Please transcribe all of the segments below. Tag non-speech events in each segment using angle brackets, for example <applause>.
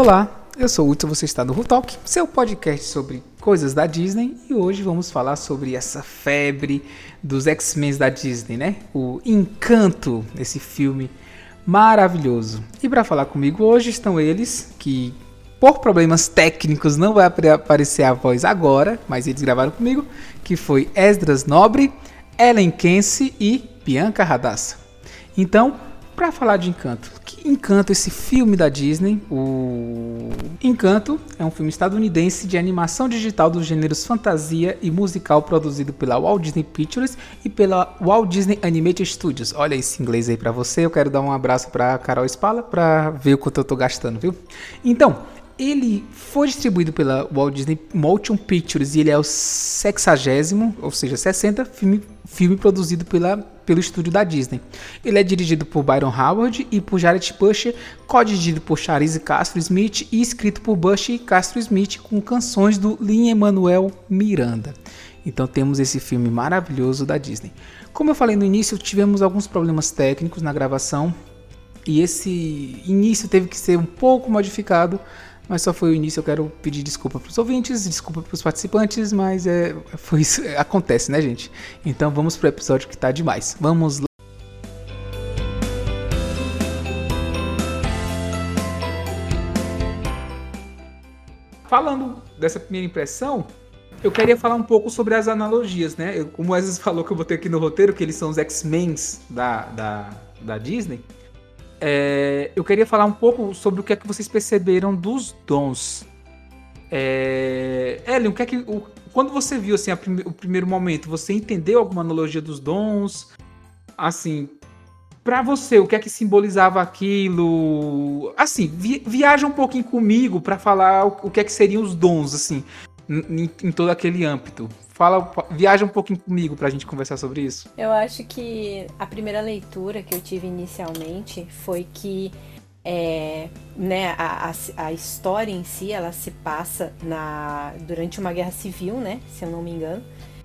Olá, eu sou o Hudson, você está no Talk, seu podcast sobre coisas da Disney e hoje vamos falar sobre essa febre dos X-Men da Disney, né? O Encanto, esse filme maravilhoso. E para falar comigo hoje estão eles que por problemas técnicos não vai aparecer a voz agora, mas eles gravaram comigo, que foi Esdras Nobre, Ellen Kense e Bianca Radassa. Então, para falar de Encanto, que Encanto esse filme da Disney? O Encanto é um filme estadunidense de animação digital dos gêneros fantasia e musical produzido pela Walt Disney Pictures e pela Walt Disney Animated Studios. Olha esse inglês aí para você. Eu quero dar um abraço para Carol Spala para ver o quanto eu tô gastando, viu? Então, ele foi distribuído pela Walt Disney Motion Pictures e ele é o sexagésimo, ou seja, 60 filme, filme produzido pela, pelo estúdio da Disney. Ele é dirigido por Byron Howard e por Jared Pusher, co-dirigido por Charisse Castro Smith e escrito por Bush e Castro Smith com canções do Lin-Manuel Miranda. Então temos esse filme maravilhoso da Disney. Como eu falei no início, tivemos alguns problemas técnicos na gravação e esse início teve que ser um pouco modificado mas só foi o início. Eu quero pedir desculpa para os ouvintes, desculpa para os participantes, mas é, foi isso, acontece, né, gente? Então vamos pro episódio que tá demais. Vamos lá. Falando dessa primeira impressão, eu queria falar um pouco sobre as analogias, né? Eu, como o Wesley falou que eu botei aqui no roteiro, que eles são os X-Men da, da, da Disney. É, eu queria falar um pouco sobre o que é que vocês perceberam dos dons. É, Ellen, o que é que. O, quando você viu assim, o primeiro momento, você entendeu alguma analogia dos dons? Assim, para você, o que é que simbolizava aquilo? Assim, vi, viaja um pouquinho comigo para falar o, o, que é que seriam os dons, assim, em, em todo aquele âmbito. Fala, viaja um pouquinho comigo pra gente conversar sobre isso. Eu acho que a primeira leitura que eu tive inicialmente foi que é, né, a, a, a, história em si ela se passa na, durante uma guerra civil, né? Se eu não me engano.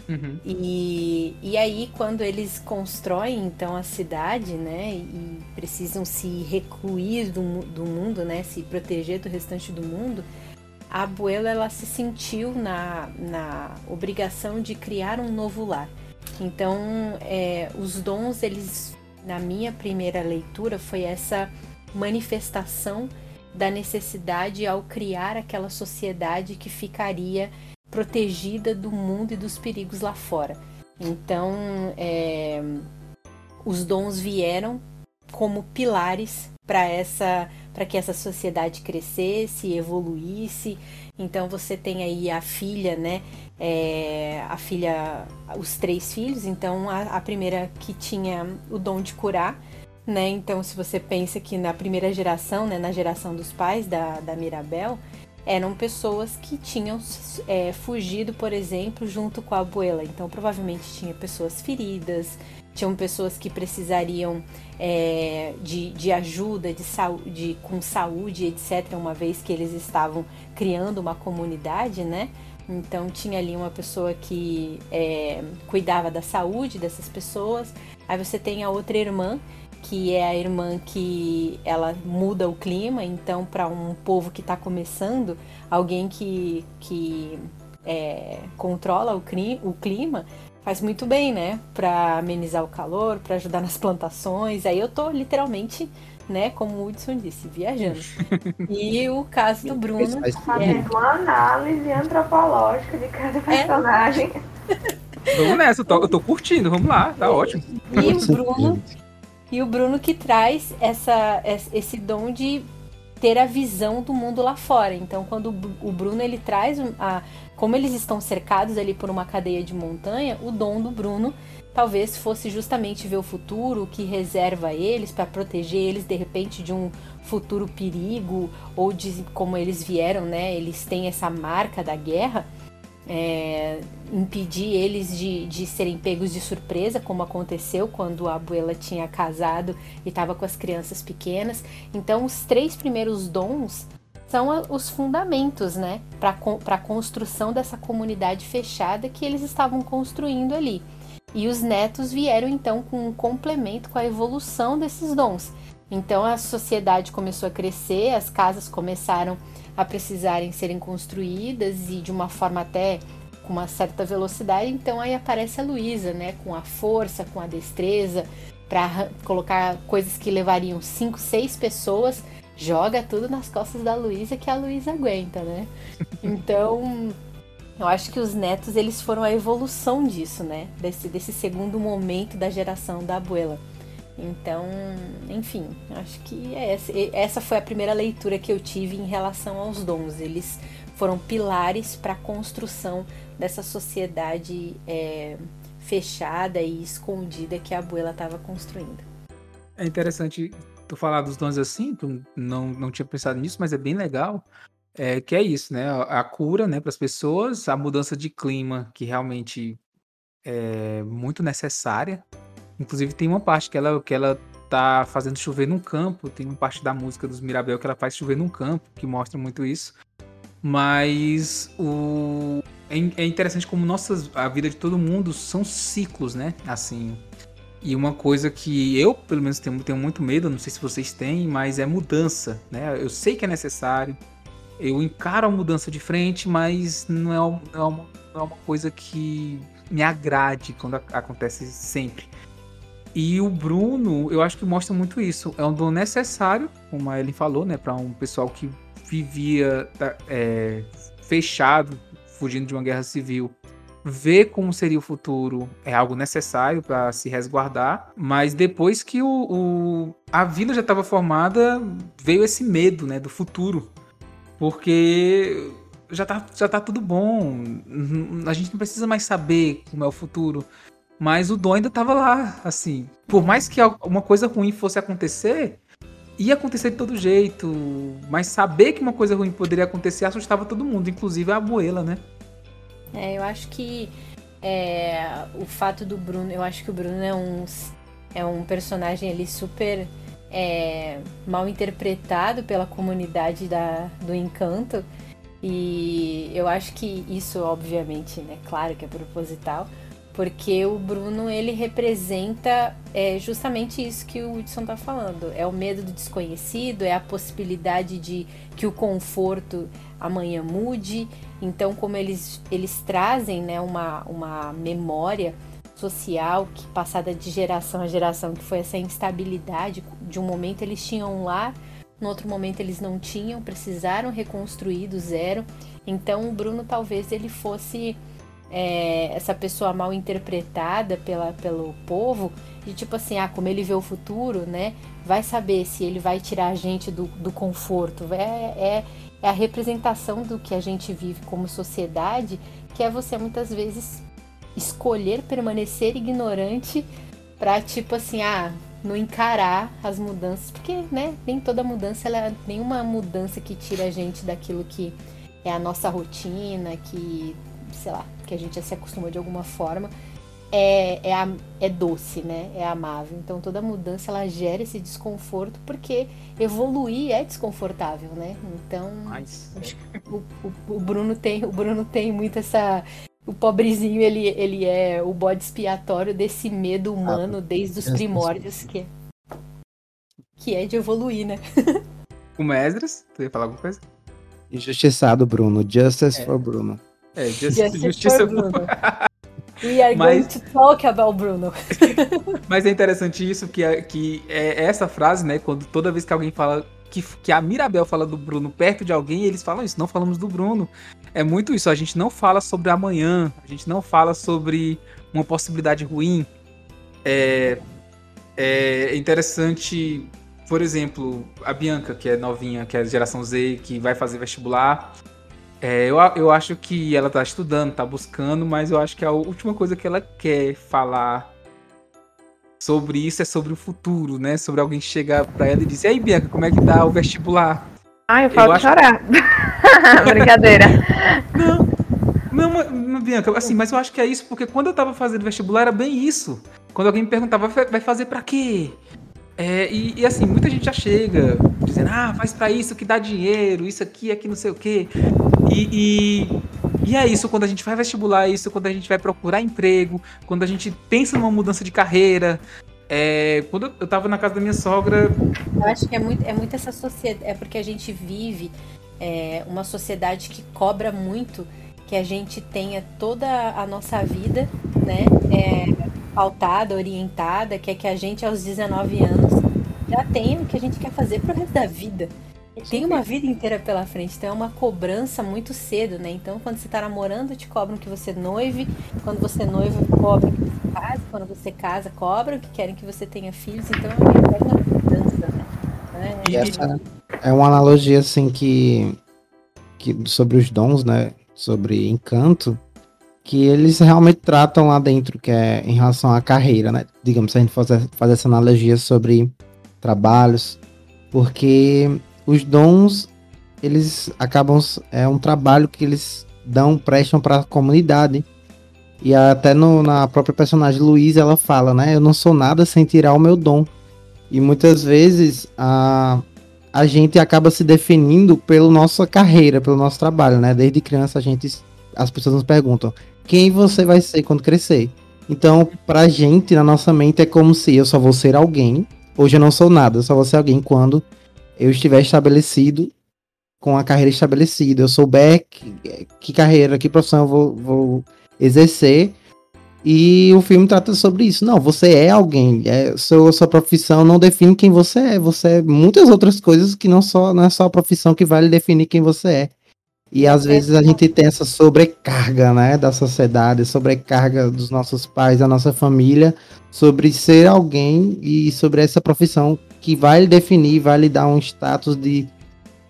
Uhum. E, e aí, quando eles constroem então a cidade, né, e precisam se recluir do, do mundo, né, se proteger do restante do mundo, a abuela ela se sentiu na, na obrigação de criar um novo lar. Então, é, os dons, eles, na minha primeira leitura, foi essa manifestação da necessidade ao criar aquela sociedade que ficaria protegida do mundo e dos perigos lá fora. Então, é, os dons vieram como pilares para essa para que essa sociedade crescesse, evoluísse. Então você tem aí a filha, né? É, a filha, os três filhos. Então a, a, primeira que tinha o dom de curar, né? Então se você pensa que na primeira geração, né? Na geração dos pais da, da Mirabel, eram pessoas que tinham é, fugido, por exemplo, junto com a abuela. Então provavelmente tinha pessoas feridas, tinham pessoas que precisariam é, de, de ajuda de saúde, com saúde, etc., uma vez que eles estavam criando uma comunidade, né? Então tinha ali uma pessoa que é, cuidava da saúde dessas pessoas. Aí você tem a outra irmã, que é a irmã que ela muda o clima. Então, para um povo que está começando, alguém que, que é, controla o, o clima faz muito bem, né? Para amenizar o calor, para ajudar nas plantações. Aí eu tô literalmente, né, como o Hudson disse, viajando. E o caso do Bruno. Fazendo é... uma análise antropológica de cada é. personagem. É... Vamos nessa, eu tô, eu tô, curtindo, vamos lá, tá ótimo. E o Bruno. E o Bruno que traz essa, esse dom de ter a visão do mundo lá fora. Então, quando o Bruno ele traz a, como eles estão cercados ali por uma cadeia de montanha, o dom do Bruno talvez fosse justamente ver o futuro, o que reserva eles para proteger eles de repente de um futuro perigo ou de como eles vieram, né? Eles têm essa marca da guerra. É, impedir eles de, de serem pegos de surpresa, como aconteceu quando a abuela tinha casado e estava com as crianças pequenas. Então, os três primeiros dons são os fundamentos, né, para a construção dessa comunidade fechada que eles estavam construindo ali. E os netos vieram então com um complemento com a evolução desses dons. Então a sociedade começou a crescer, as casas começaram a precisarem serem construídas e de uma forma até com uma certa velocidade. Então aí aparece a Luísa, né, com a força, com a destreza para colocar coisas que levariam cinco, seis pessoas, joga tudo nas costas da Luísa que a Luísa aguenta, né? Então eu acho que os netos eles foram a evolução disso, né? Desse, desse segundo momento da geração da abuela. Então, enfim, acho que é essa, essa foi a primeira leitura que eu tive em relação aos dons. Eles foram pilares para a construção dessa sociedade é, fechada e escondida que a abuela estava construindo. É interessante tu falar dos dons assim, tu não, não tinha pensado nisso, mas é bem legal. É, que é isso, né? A, cura, né, para as pessoas, a mudança de clima que realmente é muito necessária Inclusive tem uma parte que ela, que ela tá fazendo chover num campo, tem uma parte da música dos Mirabel que ela faz chover num campo, que mostra muito isso. Mas o é, é interessante como nossas a vida de todo mundo são ciclos, né? Assim. E uma coisa que eu, pelo menos, tenho, tenho muito medo, não sei se vocês têm, mas é mudança, né? Eu sei que é necessário, eu encaro a mudança de frente, mas não é, é, uma, não é uma coisa que me agrade quando acontece sempre. E o Bruno, eu acho que mostra muito isso. É um dom necessário, como a Ellen falou, né, para um pessoal que vivia é, fechado, fugindo de uma guerra civil. Ver como seria o futuro é algo necessário para se resguardar, mas depois que o, o a vila já estava formada, veio esse medo né, do futuro. Porque já tá, já tá tudo bom. A gente não precisa mais saber como é o futuro. Mas o dom ainda tava lá, assim. Por mais que uma coisa ruim fosse acontecer, ia acontecer de todo jeito. Mas saber que uma coisa ruim poderia acontecer assustava todo mundo, inclusive a abuela, né? É, eu acho que é, o fato do Bruno, eu acho que o Bruno é um, é um personagem ali super é, mal interpretado pela comunidade da, do encanto. E eu acho que isso, obviamente, né? Claro que é proposital porque o Bruno ele representa é, justamente isso que o Hudson está falando. É o medo do desconhecido, é a possibilidade de que o conforto amanhã mude. Então, como eles, eles trazem né, uma, uma memória social que passada de geração a geração, que foi essa instabilidade. De um momento eles tinham lar, no outro momento eles não tinham, precisaram reconstruir do zero. Então, o Bruno talvez ele fosse é, essa pessoa mal interpretada pela, pelo povo, de tipo assim, ah, como ele vê o futuro, né? Vai saber se ele vai tirar a gente do, do conforto. É, é, é a representação do que a gente vive como sociedade, que é você muitas vezes escolher permanecer ignorante para tipo assim, ah, não encarar as mudanças, porque, né, nem toda mudança, ela, nenhuma mudança que tira a gente daquilo que é a nossa rotina, que sei lá, que a gente já se acostumou de alguma forma, é, é, é doce, né? É amável. Então toda mudança ela gera esse desconforto porque evoluir é desconfortável, né? Então o, o, o, Bruno tem o Bruno tem muito essa o pobrezinho ele, ele é o bode expiatório desse medo humano ah, desde os primórdios que é, que é de evoluir, né? o Mesdras, tu ia falar alguma coisa? Injustiçado, Bruno. Justice é. for Bruno. É, justiça, justiça Bruno. <laughs> We are Mas... going to talk about Bruno. <laughs> Mas é interessante isso, que, é, que é essa frase, né? Quando toda vez que alguém fala que, que a Mirabel fala do Bruno perto de alguém, eles falam isso, não falamos do Bruno. É muito isso, a gente não fala sobre amanhã, a gente não fala sobre uma possibilidade ruim. É, é interessante, por exemplo, a Bianca, que é novinha, que é geração Z, que vai fazer vestibular é, eu, eu acho que ela tá estudando, tá buscando, mas eu acho que a última coisa que ela quer falar sobre isso é sobre o futuro, né? Sobre alguém chegar pra ela e dizer, aí Bianca, como é que tá o vestibular? Ah, eu falo eu acho... chorar. <laughs> Brincadeira. Não, não, não, Bianca, assim, mas eu acho que é isso, porque quando eu tava fazendo vestibular era bem isso. Quando alguém me perguntava, vai fazer para quê? É, e, e, assim, muita gente já chega dizendo, ah, faz para isso que dá dinheiro, isso aqui, aqui não sei o quê. E, e, e, é isso quando a gente vai vestibular, é isso quando a gente vai procurar emprego, quando a gente pensa numa mudança de carreira. É, quando eu tava na casa da minha sogra. Eu acho que é muito, é muito essa sociedade. É porque a gente vive é, uma sociedade que cobra muito que a gente tenha toda a nossa vida, né? É, pautada, orientada, que é que a gente aos 19 anos já tenha o que a gente quer fazer pro resto da vida. Tem uma vida inteira pela frente, então é uma cobrança muito cedo, né? Então, quando você tá namorando, te cobram que você noive, quando você é noiva, cobram que você case, quando você casa, cobram que querem que você tenha filhos, então é uma eterna cobrança, né? É, e essa é uma analogia, assim, que, que sobre os dons, né? Sobre encanto, que eles realmente tratam lá dentro, que é em relação à carreira, né? Digamos, se a gente fazer, fazer essa analogia sobre trabalhos, porque os dons eles acabam é um trabalho que eles dão prestam para a comunidade. E até no, na própria personagem Luiz ela fala né? Eu não sou nada sem tirar o meu dom. E muitas vezes a a gente acaba se definindo pela nossa carreira pelo nosso trabalho né? Desde criança a gente as pessoas nos perguntam quem você vai ser quando crescer então pra gente na nossa mente é como se eu só vou ser alguém hoje eu não sou nada eu só vou ser alguém quando eu estiver estabelecido com a carreira estabelecida, eu souber que, que carreira, que profissão eu vou, vou, exercer. E o filme trata sobre isso. Não, você é alguém. É, sua, sua profissão não define quem você é. Você é muitas outras coisas que não, só, não é só a profissão que vai lhe definir quem você é. E às vezes a gente tem essa sobrecarga, né, da sociedade, sobrecarga dos nossos pais, da nossa família, sobre ser alguém e sobre essa profissão que vai lhe definir, vai lhe dar um status de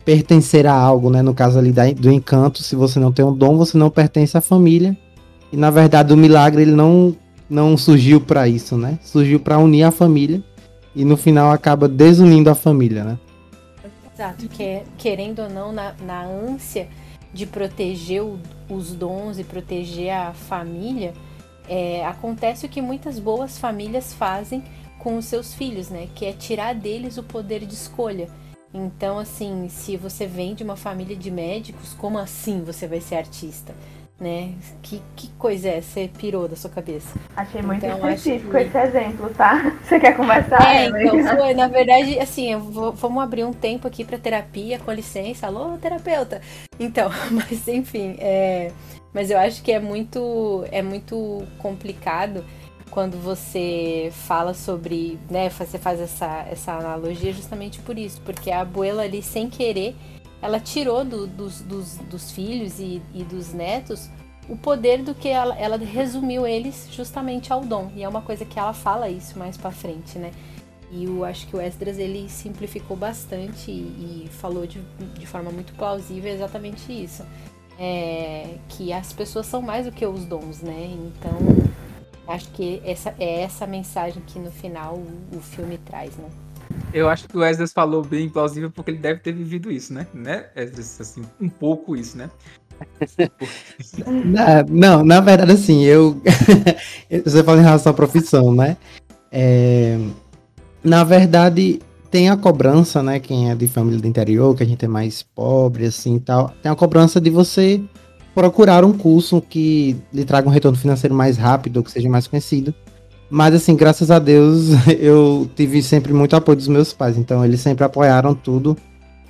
pertencer a algo, né? No caso ali do encanto, se você não tem um dom, você não pertence à família. E na verdade o milagre ele não não surgiu para isso, né? Surgiu para unir a família e no final acaba desunindo a família, né? Exato, que é, querendo ou não, na, na ânsia de proteger os dons e proteger a família, é, acontece o que muitas boas famílias fazem com os seus filhos, né? Que é tirar deles o poder de escolha. Então, assim, se você vem de uma família de médicos, como assim você vai ser artista? Né? Que, que coisa é? Você pirou da sua cabeça? Achei muito então, específico que... esse exemplo, tá? <laughs> Você quer conversar? É, então, <laughs> foi, na verdade, assim, vou, vamos abrir um tempo aqui para terapia, com licença. Alô, terapeuta! Então, <laughs> mas enfim, é, mas eu acho que é muito, é muito complicado quando você fala sobre, né, você faz essa, essa analogia justamente por isso, porque a abuela ali, sem querer, ela tirou do, dos, dos, dos, filhos e, e, dos netos o poder do que ela, ela resumiu eles justamente ao dom. E é uma coisa que ela fala isso mais para frente, né? E eu acho que o Esdras ele simplificou bastante e, e falou de, de forma muito plausível exatamente isso. É, que as pessoas são mais do que os dons, né? Então Acho que essa é essa mensagem que no final o, o filme traz, né? Eu acho que o Esdras falou bem plausível porque ele deve ter vivido isso, né? Né, Esdras? Assim, um pouco isso, né? não, na verdade, assim, eu. <laughs> Você fala em relação à profissão, né? É... Na verdade, tem a cobrança, né? Quem é de família do interior, que a gente é mais pobre, assim tal. Tem a cobrança de você procurar um curso que lhe traga um retorno financeiro mais rápido, que seja mais conhecido. Mas assim, graças a Deus, <laughs> eu tive sempre muito apoio dos meus pais, então eles sempre apoiaram tudo.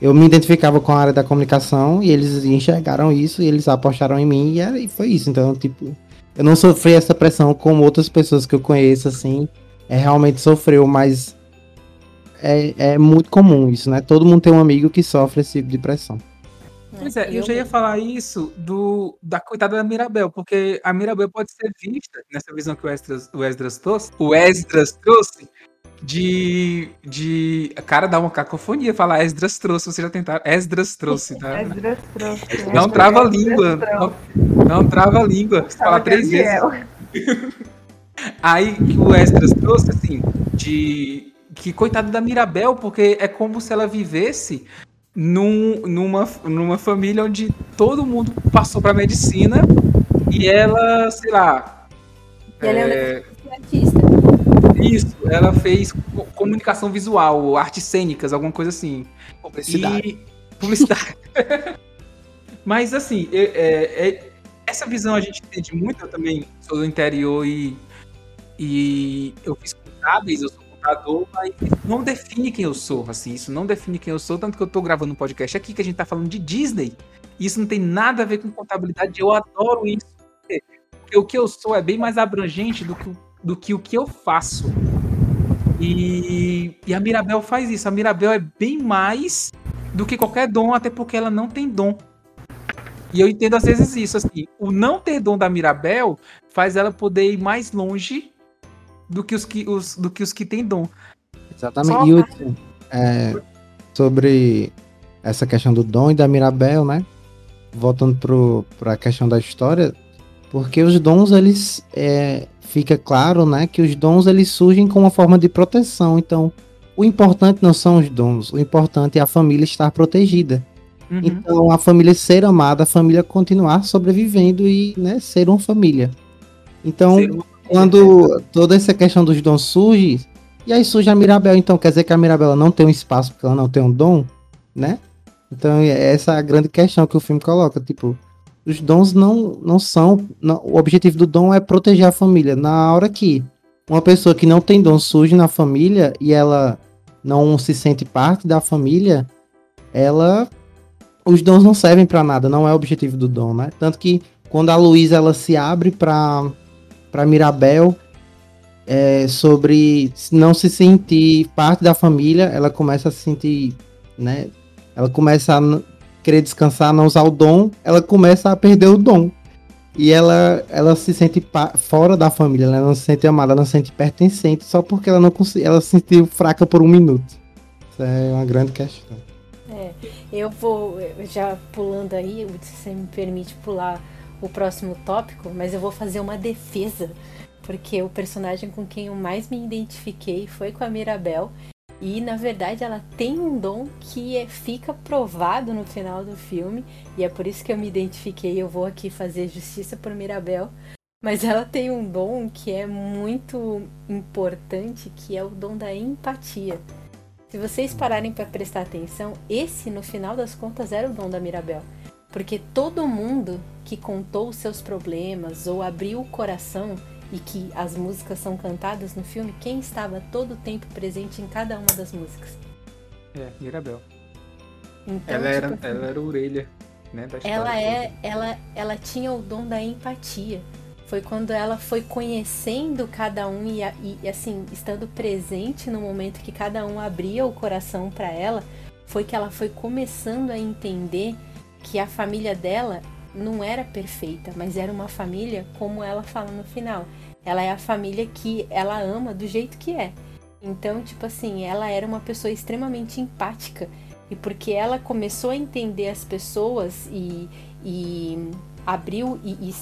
Eu me identificava com a área da comunicação e eles enxergaram isso e eles apostaram em mim e, foi isso. Então, tipo, eu não sofri essa pressão como outras pessoas que eu conheço, assim, é, realmente sofreu, mas é, é muito comum isso, né? Todo mundo tem um amigo que sofre esse tipo de pressão. Pois é, eu já ia falar isso do, da coitada da Mirabel, porque a Mirabel pode ser vista, nessa visão que o Esdras, o Esdras trouxe, o Esdras trouxe, de, de. Cara, dá uma cacofonia falar Esdras trouxe, você já tentaram. Esdras trouxe, tá? <laughs> Esdras trouxe. Não trava a língua. Não, não trava a língua. Fala três vezes. Aí que o Esdras trouxe, assim, de. Que coitado da Mirabel, porque é como se ela vivesse num, numa, numa família onde todo mundo passou para medicina e ela, sei lá. E ela é, é artista. Isso, ela fez comunicação visual, artes cênicas, alguma coisa assim. Publicidade. E... Publicidade. <laughs> Mas assim, é, é, é, essa visão a gente entende muito eu também, sou do interior e, e eu fiz contábeis, eu sou mas não define quem eu sou, assim, isso não define quem eu sou, tanto que eu tô gravando um podcast aqui que a gente tá falando de Disney, e isso não tem nada a ver com contabilidade, eu adoro isso, porque o que eu sou é bem mais abrangente do que, do que o que eu faço. E, e a Mirabel faz isso, a Mirabel é bem mais do que qualquer dom, até porque ela não tem dom. E eu entendo às vezes isso, assim, o não ter dom da Mirabel faz ela poder ir mais longe do que os que, os, do que, os que têm dom. Exatamente. Só... E Hudson, é, sobre essa questão do dom e da Mirabel, né? Voltando para a questão da história, porque os dons, eles. É, fica claro, né? Que os dons eles surgem como uma forma de proteção. Então, o importante não são os dons, o importante é a família estar protegida. Uhum. Então, a família ser amada, a família continuar sobrevivendo e né, ser uma família. Então, quando toda essa questão dos dons surge, e aí surge a Mirabel, então quer dizer que a Mirabel não tem um espaço porque ela não tem um dom, né? Então, essa é a grande questão que o filme coloca, tipo, os dons não, não são. Não, o objetivo do dom é proteger a família. Na hora que uma pessoa que não tem dom surge na família e ela não se sente parte da família, ela. Os dons não servem para nada, não é o objetivo do dom, né? Tanto que quando a Luísa ela se abre para para Mirabel é, sobre não se sentir parte da família, ela começa a se sentir, né? Ela começa a querer descansar, não usar o dom, ela começa a perder o dom. E ela, ela se sente fora da família, ela não se sente amada, ela não se sente pertencente só porque ela não ela se sentiu fraca por um minuto. Isso é uma grande questão. É, eu vou já pulando aí, se você me permite pular o próximo tópico, mas eu vou fazer uma defesa, porque o personagem com quem eu mais me identifiquei foi com a Mirabel. E na verdade ela tem um dom que é, fica provado no final do filme, e é por isso que eu me identifiquei. Eu vou aqui fazer justiça por Mirabel, mas ela tem um dom que é muito importante, que é o dom da empatia. Se vocês pararem para prestar atenção, esse no final das contas era o dom da Mirabel, porque todo mundo que contou os seus problemas ou abriu o coração e que as músicas são cantadas no filme, quem estava todo o tempo presente em cada uma das músicas? É, Mirabel. Então, ela, era, tipo, ela era a orelha, né, da Ela é, ela, ela tinha o dom da empatia. Foi quando ela foi conhecendo cada um e, e assim, estando presente no momento que cada um abria o coração para ela, foi que ela foi começando a entender que a família dela não era perfeita, mas era uma família como ela fala no final. Ela é a família que ela ama do jeito que é. Então, tipo assim, ela era uma pessoa extremamente empática. E porque ela começou a entender as pessoas e, e abriu e, e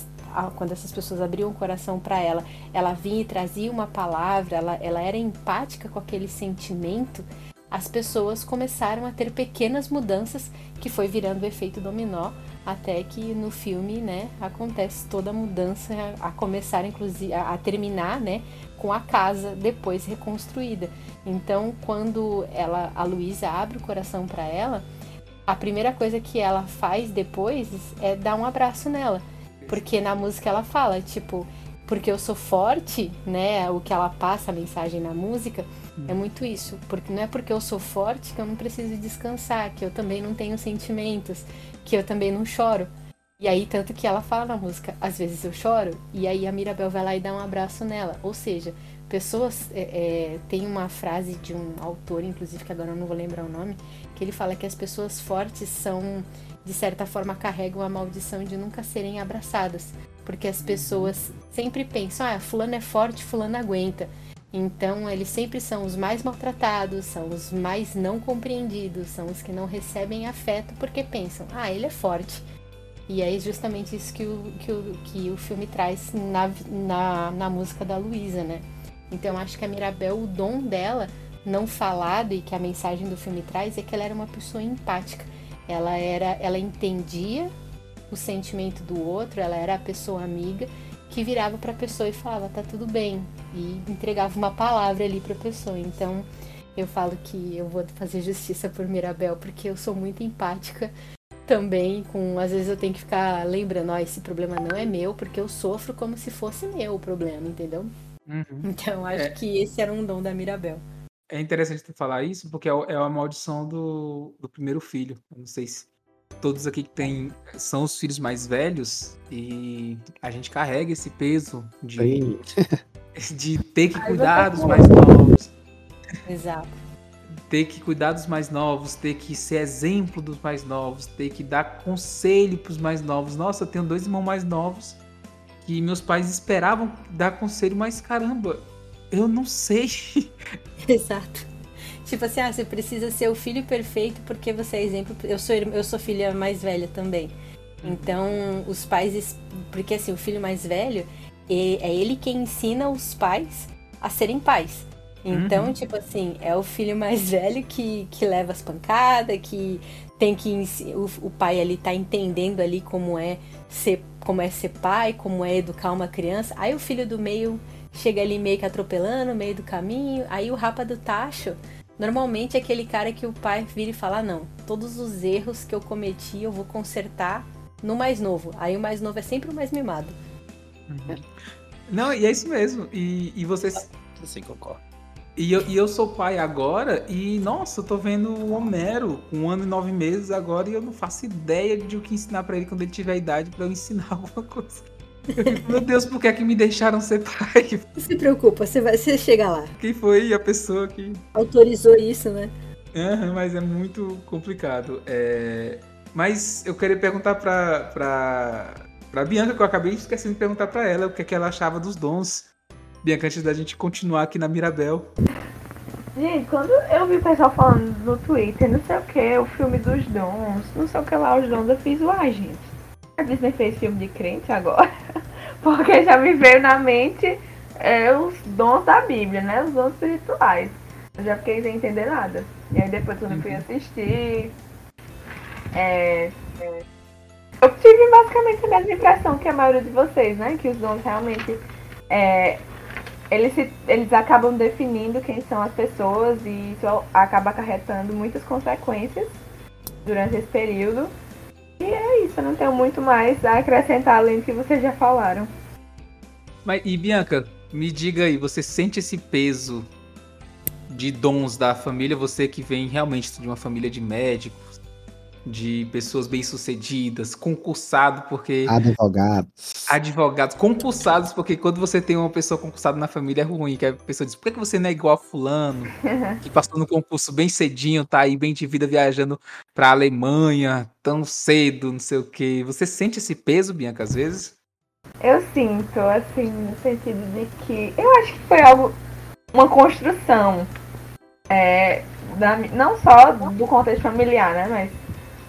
quando essas pessoas abriam o coração para ela, ela vinha e trazia uma palavra, ela, ela era empática com aquele sentimento, as pessoas começaram a ter pequenas mudanças que foi virando o efeito dominó até que no filme, né, acontece toda a mudança a começar inclusive a, terminar, né, com a casa depois reconstruída. Então, quando ela a Luísa abre o coração para ela, a primeira coisa que ela faz depois é dar um abraço nela, porque na música ela fala, tipo, porque eu sou forte, né, o que ela passa a mensagem na música, é muito isso, porque não é porque eu sou forte que eu não preciso descansar, que eu também não tenho sentimentos, que eu também não choro. E aí, tanto que ela fala na música, às vezes eu choro, e aí a Mirabel vai lá e dá um abraço nela. Ou seja, pessoas. É, é, tem uma frase de um autor, inclusive, que agora eu não vou lembrar o nome, que ele fala que as pessoas fortes são, de certa forma, carregam a maldição de nunca serem abraçadas. Porque as pessoas sempre pensam, ah, fulano é forte, fulano aguenta. Então, eles sempre são os mais maltratados, são os mais não compreendidos, são os que não recebem afeto porque pensam, ah, ele é forte. E é justamente isso que o, que o, que o filme traz na, na, na música da Luísa, né? Então, acho que a Mirabel, o dom dela, não falado e que a mensagem do filme traz, é que ela era uma pessoa empática. Ela era, ela entendia o sentimento do outro, ela era a pessoa amiga que virava para a pessoa e falava tá tudo bem e entregava uma palavra ali para a pessoa. Então eu falo que eu vou fazer justiça por Mirabel porque eu sou muito empática também com às vezes eu tenho que ficar lembrando, ó, esse problema não é meu porque eu sofro como se fosse meu o problema, entendeu? Uhum. Então acho É. que esse era um dom da Mirabel. É interessante tu falar isso, porque é é a maldição do, do primeiro filho. Eu não sei se todos aqui que tem são os filhos mais velhos e a gente carrega esse peso de, <laughs> <laughs> de ter que cuidar dos mais novos, Exato. ter que cuidar dos mais novos, ter que ser exemplo dos mais novos, ter que dar conselho pros mais novos. Nossa, eu tenho dois irmãos mais novos que meus pais esperavam dar conselho, mas caramba, eu não sei. <laughs> Exato. Tipo assim, ah, você precisa ser o filho perfeito porque você é exemplo. Eu sou, eu sou filha mais velha também. Então, os pais. Porque assim, o filho mais velho, é ele quem ensina os pais a serem pais. Então, Uhum. tipo assim, é o filho mais <laughs> velho que, que leva as pancadas, que tem que. O, o pai ali tá entendendo ali como é ser, como é ser pai, como é educar uma criança. Aí o filho do meio chega ali meio que atropelando, no meio do caminho. Aí o rapa do tacho, normalmente é aquele cara que o pai vira e fala: "Ah, não, todos os erros que eu cometi eu vou consertar no mais novo. Aí o mais novo é sempre o mais mimado. Não, e é isso mesmo. E, e vocês assim, concordo. E eu, e eu sou pai agora e, nossa, eu tô vendo o Homero com um ano e nove meses agora e eu não faço ideia de o que ensinar pra ele quando ele tiver idade pra eu ensinar <laughs> alguma coisa. Meu Deus, por que é que me deixaram ser pai? <laughs> Não se preocupa, você vai você chega lá. Quem foi a pessoa que. Autorizou isso, né? Mas é muito complicado. É, Mas eu queria perguntar pra, pra, pra Bianca, que eu acabei esquecendo de perguntar pra ela o que, é que ela achava dos dons. Bianca, antes da gente continuar aqui na Mirabel. Gente, quando eu vi o pessoal falando no Twitter, não sei o que, o filme dos dons, não sei o que lá, os dons, eu fiz, uai, gente. A Disney fez filme de crente agora? <laughs> Porque já me veio na mente é, os dons da Bíblia, né? Os dons espirituais. Eu já fiquei sem entender nada. E aí depois quando eu fui assistir. é, é, eu tive basicamente a mesma impressão que a maioria de vocês, né? Que os dons realmente é, eles, se- eles acabam definindo quem são as pessoas e isso acaba acarretando muitas consequências durante esse período. E é isso, eu não tenho muito mais a acrescentar além do que vocês já falaram. Mas, e Bianca, me diga aí, você sente esse peso de dons da família? Você que vem realmente de uma família de médicos, de pessoas bem-sucedidas, concursado, porque. Advogados. Advogados, concursados, porque quando você tem uma pessoa concursada na família é ruim, que a pessoa diz, por que que você não é igual a fulano, <laughs> que passou no concurso bem cedinho, tá aí bem de vida viajando pra Alemanha, tão cedo, não sei o quê. Você sente esse peso, Bianca, às vezes? Eu sinto, assim, no sentido de que eu acho que foi algo, uma construção, é, da, não só do contexto familiar, né, mas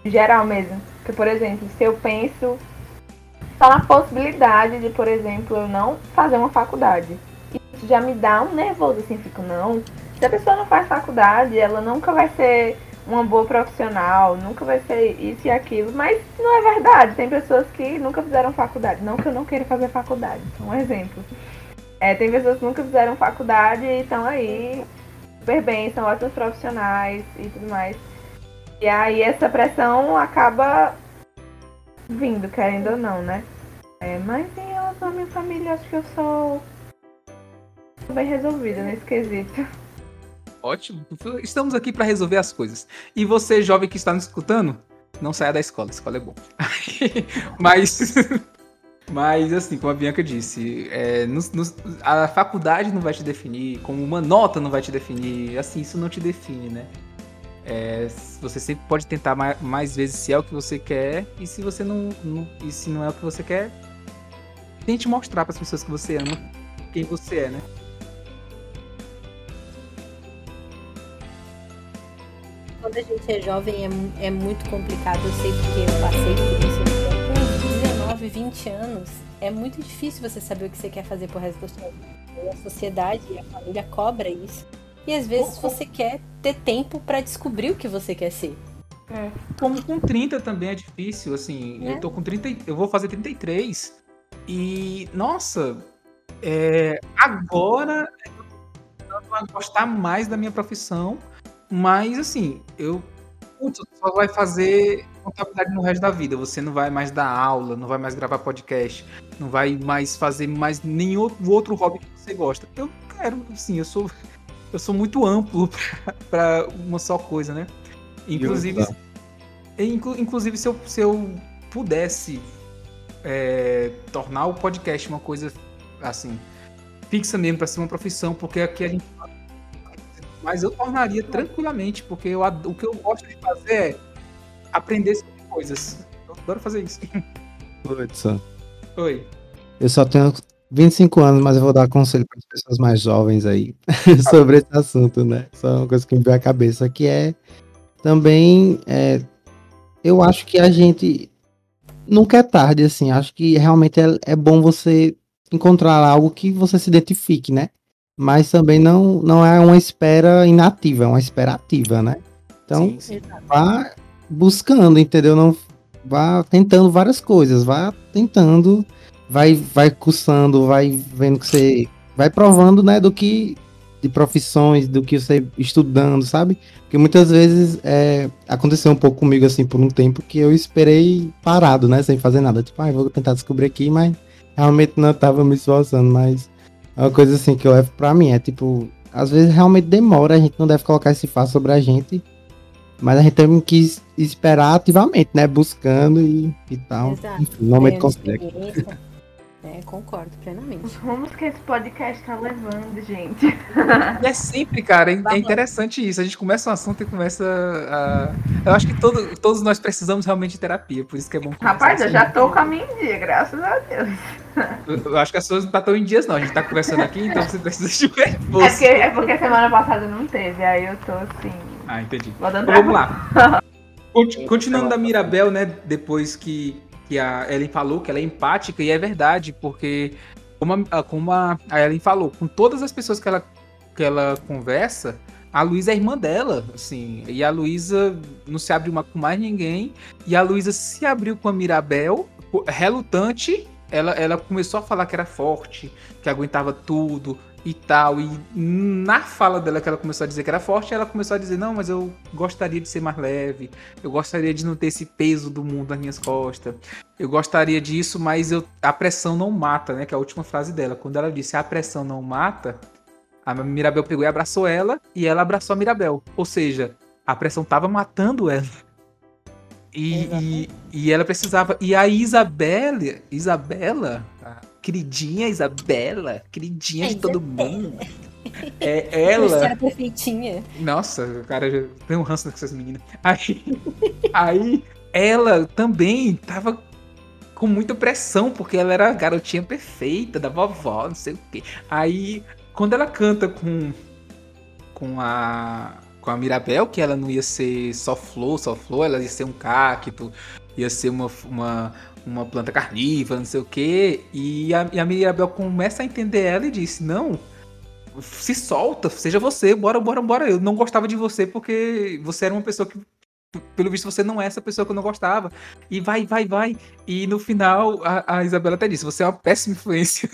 geral mesmo. Porque, por exemplo, se eu penso só na possibilidade de, por exemplo, eu não fazer uma faculdade, isso já me dá um nervoso, assim, fico, não, se a pessoa não faz faculdade, ela nunca vai ser uma boa profissional, nunca vai ser isso e aquilo, mas não é verdade. Tem pessoas que nunca fizeram faculdade. Não que eu não queira fazer faculdade, um exemplo. É, tem pessoas que nunca fizeram faculdade e estão aí super bem, são ótimos profissionais e tudo mais. E aí essa pressão acaba vindo, querendo ou não, né? É, mas em relação à minha família, acho que eu sou bem resolvida nesse quesito. Ótimo. Estamos aqui para resolver as coisas. E você, jovem que está nos escutando, não saia da escola. A escola é bom. <laughs> mas, mas assim, como a Bianca disse, é, a faculdade não vai te definir, como uma nota não vai te definir. Assim, isso não te define, né? É, você sempre pode tentar mais, mais vezes se é o que você quer e se você não, não- e se não é o que você quer, tente mostrar para as pessoas que você ama quem você é, né? Quando a gente é jovem é, é muito complicado, eu sei porque eu passei por isso. Com 19, 20 anos, é muito difícil você saber o que você quer fazer pro resto da sua vida. A sociedade e a família cobra isso. E às vezes você quer ter tempo pra descobrir o que você quer ser. Como com 30 também é difícil, assim, Né? eu tô com 30, e- eu vou fazer 33 e, nossa, é, agora eu vou gostar mais da minha profissão, mas assim, eu curso, só vai fazer contabilidade no resto da vida. Você não vai mais dar aula, não vai mais gravar podcast, não vai mais fazer mais nenhum outro hobby que você gosta. Eu quero, sim, eu sou eu sou muito amplo <laughs> para uma só coisa, né? Inclusive, inclusive se eu, se eu pudesse é, tornar o podcast uma coisa assim fixa mesmo para ser uma profissão, porque aqui a gente mas eu tornaria tranquilamente, porque eu, o que eu gosto de fazer é aprender sobre coisas. Eu adoro fazer isso. <laughs> Hudson. Oi. Eu só tenho 25 anos, mas eu vou dar conselho para as pessoas mais jovens aí <laughs> sobre esse assunto, né? Só uma coisa que me veio à cabeça, que é também é, eu acho que a gente nunca é tarde, assim. Acho que realmente é, é bom você encontrar algo que você se identifique, né? Mas também não, não é uma espera inativa, é uma espera ativa, né? Então, sim, sim. vá buscando, entendeu? Não vá tentando várias coisas, vá tentando, vai vai cursando, vai vendo que você vai provando, né, do que de profissões, do que você estudando, sabe? Porque muitas vezes é, aconteceu um pouco comigo assim por um tempo que eu esperei parado, né, sem fazer nada. Tipo, ah, vou tentar descobrir aqui, mas realmente não estava me esforçando, mas é uma coisa assim que eu levo para mim é tipo, às vezes realmente demora, a gente não deve colocar esse fato sobre a gente, mas a gente tem que esperar ativamente, né, buscando e, e tal. Exato. Enfim, no momento consegue. É, concordo plenamente. Os rumos que esse podcast tá levando, gente. E é sempre, cara, é, é interessante isso. A gente começa um assunto e começa a. Eu acho que todo, todos nós precisamos realmente de terapia, por isso que é bom Rapaz, eu já tô com a minha em dia, graças a Deus. Eu, eu acho que as pessoas não estão em dias, não. A gente tá conversando aqui, então você precisa de reforço. É porque, é porque semana passada não teve, aí eu tô assim. Ah, entendi. Então, vamos lá. <laughs> Continuando da Mirabel, né? Depois que que a Ellen falou, que ela é empática, e é verdade, porque, como a, como a Ellen falou, com todas as pessoas que ela, que ela conversa, a Luísa é irmã dela, assim, e a Luísa não se abriu com mais ninguém, e a Luísa se abriu com a Mirabel, relutante, ela, ela começou a falar que era forte, que aguentava tudo, e tal. E na fala dela que ela começou a dizer que era forte, ela começou a dizer: Não, mas eu gostaria de ser mais leve, eu gostaria de não ter esse peso do mundo nas minhas costas, eu gostaria disso, mas eu, a pressão não mata, né? Que é a última frase dela. Quando ela disse a pressão não mata, a Mirabel pegou e abraçou ela, e ela abraçou a Mirabel. Ou seja, a pressão tava matando ela. E, e, e, ela precisava. E a Isabela, Isabela, queridinha Isabela, queridinha de todo mundo. <laughs> É ela. Era perfeitinha. Nossa, cara, já tem um ranço dessas meninas. Aí, <laughs> aí ela também tava com muita pressão, porque ela era a garotinha perfeita da vovó, não sei o quê. Aí, quando ela canta com, com a com a Mirabel, que ela não ia ser só flor, só flor, ela ia ser um cacto, ia ser uma, uma, uma planta carnívora, não sei o quê. E a, e a Mirabel começa a entender ela e disse: Não, se solta, seja você, bora, bora, bora. Eu não gostava de você porque você era uma pessoa que. Pelo visto, você não é essa pessoa que eu não gostava. E vai, vai, vai. E no final, a, a Isabela até disse: Você é uma péssima influência.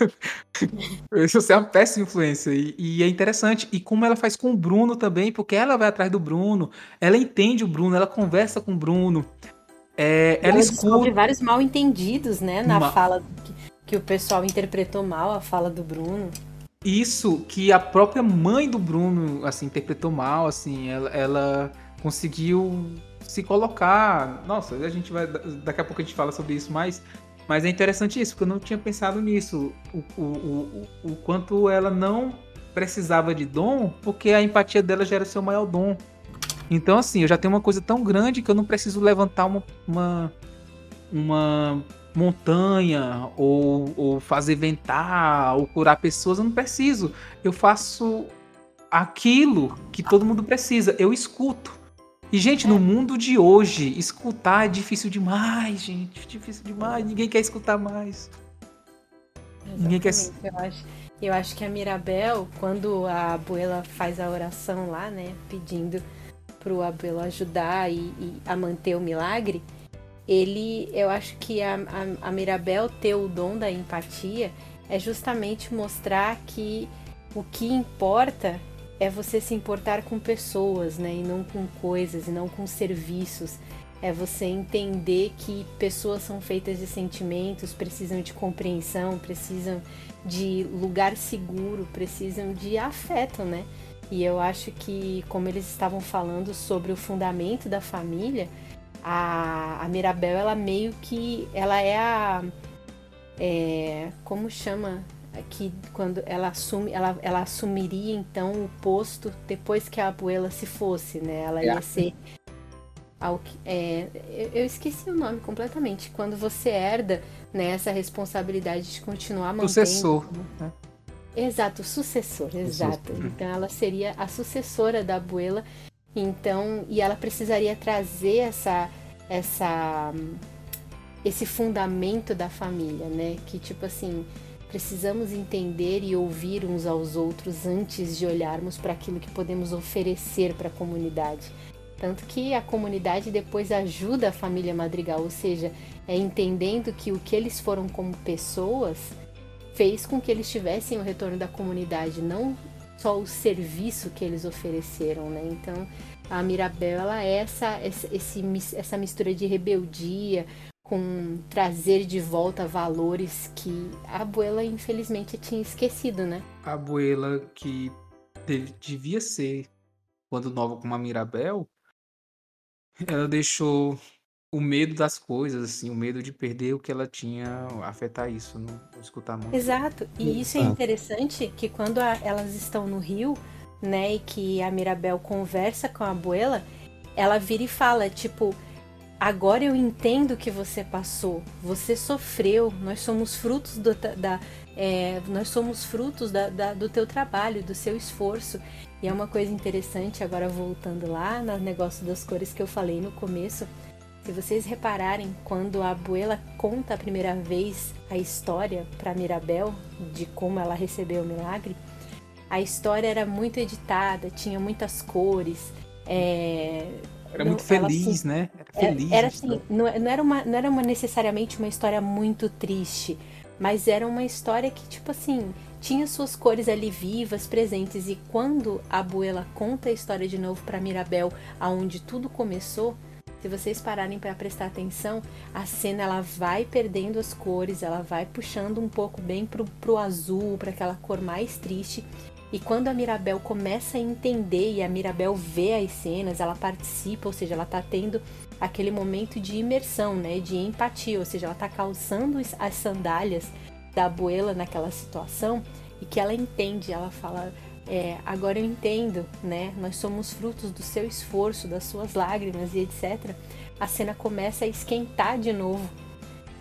<laughs> você é uma péssima influência. E, e, é interessante. E como ela faz com o Bruno também, porque ela vai atrás do Bruno, ela entende o Bruno, ela conversa com o Bruno. É, ela, escuta. vários mal entendidos, né? Na Uma... fala que, que, o pessoal interpretou mal a fala do Bruno. Isso que a própria mãe do Bruno, assim, interpretou mal, assim, ela, ela conseguiu se colocar. Nossa, a gente vai. Daqui a pouco a gente fala sobre isso mais. Mas é interessante isso, porque eu não tinha pensado nisso. O, o, o, o quanto ela não precisava de dom, porque a empatia dela já era seu maior dom. Então, assim, eu já tenho uma coisa tão grande que eu não preciso levantar uma, uma, uma montanha ou, ou fazer ventar ou curar pessoas. Eu não preciso. Eu faço aquilo que todo mundo precisa. Eu escuto. E, gente, no mundo de hoje, escutar é difícil demais, gente. Difícil demais. Ninguém quer escutar mais. Exatamente. Ninguém quer. Eu acho, eu acho que a Mirabel, quando a abuela faz a oração lá, né, pedindo para o Abelo ajudar e, e, a manter o milagre, ele, eu acho que a, a, a Mirabel ter o dom da empatia é justamente mostrar que o que importa é você se importar com pessoas, né? E não com coisas, e não com serviços. É você entender que pessoas são feitas de sentimentos, precisam de compreensão, precisam de lugar seguro, precisam de afeto, né? E eu acho que, como eles estavam falando sobre o fundamento da família, a, a Mirabel, ela meio que. Ela é a. É, como chama? que quando ela assume, ela, ela assumiria então o posto depois que a abuela se fosse, né? Ela ia é. ser é, eu esqueci o nome completamente. Quando você herda né, essa responsabilidade de continuar mantendo. Sucessor. Né? Exato, sucessor, exato. Então ela seria a sucessora da abuela. Então, e ela precisaria trazer essa, essa, esse fundamento da família, né? Que tipo assim, Precisamos entender e ouvir uns aos outros antes de olharmos para aquilo que podemos oferecer para a comunidade. Tanto que a comunidade depois ajuda a família Madrigal, ou seja, é entendendo que o que eles foram como pessoas fez com que eles tivessem o retorno da comunidade, não só o serviço que eles ofereceram, né? Então, a Mirabel ela é essa, essa, essa mistura de rebeldia, com trazer de volta valores que a abuela infelizmente tinha esquecido, né? A abuela que devia ser, quando nova como a Mirabel, ela deixou o medo das coisas, assim, o medo de perder o que ela tinha afetar isso, não vou escutar muito. Exato, e isso é interessante que quando a, elas estão no rio, né, e que a Mirabel conversa com a abuela, ela vira e fala, tipo, agora eu entendo o que você passou. Você sofreu. Nós somos frutos do, da, é, nós somos frutos da, da, do teu trabalho, do seu esforço. E é uma coisa interessante, agora voltando lá no negócio das cores que eu falei no começo. Se vocês repararem, quando a abuela conta a primeira vez a história para Mirabel de como ela recebeu o milagre, a história era muito editada, tinha muitas cores, é, era muito feliz, assim, né? Era feliz. Era, assim, não, não, era uma, não era uma, necessariamente uma história muito triste, mas era uma história que, tipo assim, tinha suas cores ali vivas, presentes. E quando a Abuela conta a história de novo para Mirabel, aonde tudo começou, se vocês pararem para prestar atenção, a cena ela vai perdendo as cores, ela vai puxando um pouco bem pro, pro azul, para aquela cor mais triste. E quando a Mirabel começa a entender e a Mirabel vê as cenas, ela participa, ou seja, ela tá tendo aquele momento de imersão, né, de empatia, ou seja, ela tá calçando as sandálias da abuela naquela situação e que ela entende, ela fala, é, agora eu entendo, né, nós somos frutos do seu esforço, das suas lágrimas e etc. A cena começa a esquentar de novo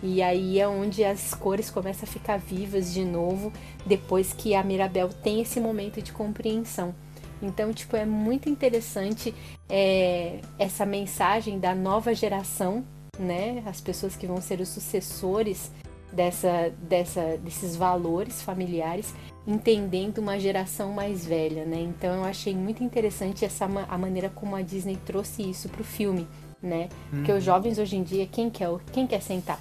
e aí é onde as cores começam a ficar vivas de novo, depois que a Mirabel tem esse momento de compreensão. Então, tipo, é muito interessante é, essa mensagem da nova geração, né? As pessoas que vão ser os sucessores dessa, dessa, desses valores familiares, entendendo uma geração mais velha, né? Então, eu achei muito interessante essa a maneira como a Disney trouxe isso para o filme, né? Porque os uhum. jovens hoje em dia, quem quer, quem quer sentar?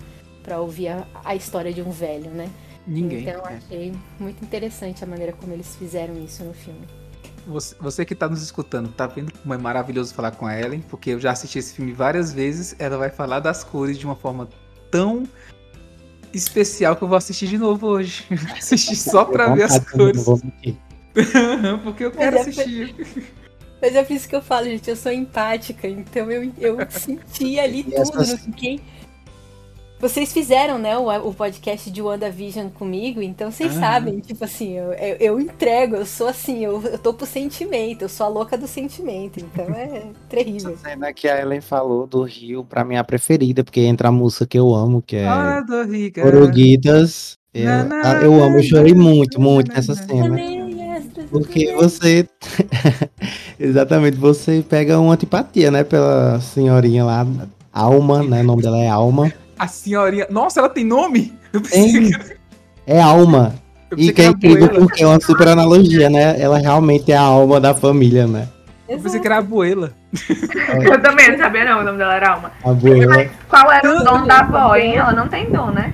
para ouvir a, a, história de um velho, né? Ninguém. Então eu é. achei muito interessante a maneira como eles fizeram isso no filme. Você, você que está nos escutando, tá vendo como é maravilhoso falar com a Ellen? Porque eu já assisti esse filme várias vezes. Ela vai falar das cores de uma forma tão especial que eu vou assistir de novo hoje. <laughs> assistir só para ver as cores. <laughs> Porque eu quero assistir. Mas é por isso que eu falo, gente, eu sou empática, então eu, eu senti ali tudo, essas... não fiquei vocês fizeram, né, o, o podcast de WandaVision comigo, então vocês uhum. sabem, tipo assim, eu, eu, eu, entrego, eu sou assim, eu, eu tô pro sentimento, eu sou a louca do sentimento, então é <laughs> terrível. Essa cena que a Ellen falou do Rio, pra mim é a preferida, porque entra a música que eu amo, que é ah, Oroguitas. Eu, eu amo, eu chorei muito, muito nessa cena. Porque você. <laughs> Exatamente, você pega uma antipatia, né, pela senhorinha lá, Alma, né? O nome dela é Alma. A senhorinha. Nossa, ela tem nome? Tem. Que... É alma. E que é incrível porque é uma super analogia, né? Ela realmente é a alma da família, né? Eu pensei que era a abuela. Eu também não sabia não, o nome dela era Alma. Abuela. Mas qual era o dom da avó, hein? Ela não tem dom, né?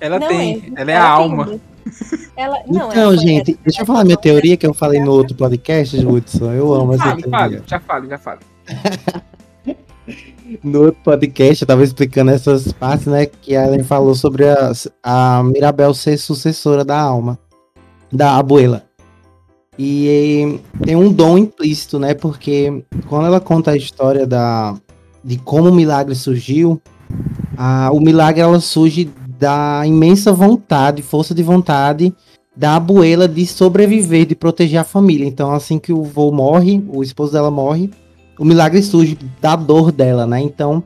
Ela não tem, é. ela é ela a alma. <laughs> Ela, não, então, ela gente, ela- deixa eu falar minha teoria que eu falei no outro podcast, Hudson. Eu amo essa Fale, teoria. fale, já fale, já fale. <laughs> No outro podcast, eu tava explicando essas partes, né? Que a Ellen falou sobre a, a Mirabel ser sucessora da alma, da abuela. E tem um dom implícito, né? Porque quando ela conta a história da, de como o milagre surgiu, a, o milagre ela surge da imensa vontade, força de vontade da abuela de sobreviver, de proteger a família. Então, assim que o vô morre, o esposo dela morre, o milagre surge da dor dela, né? Então,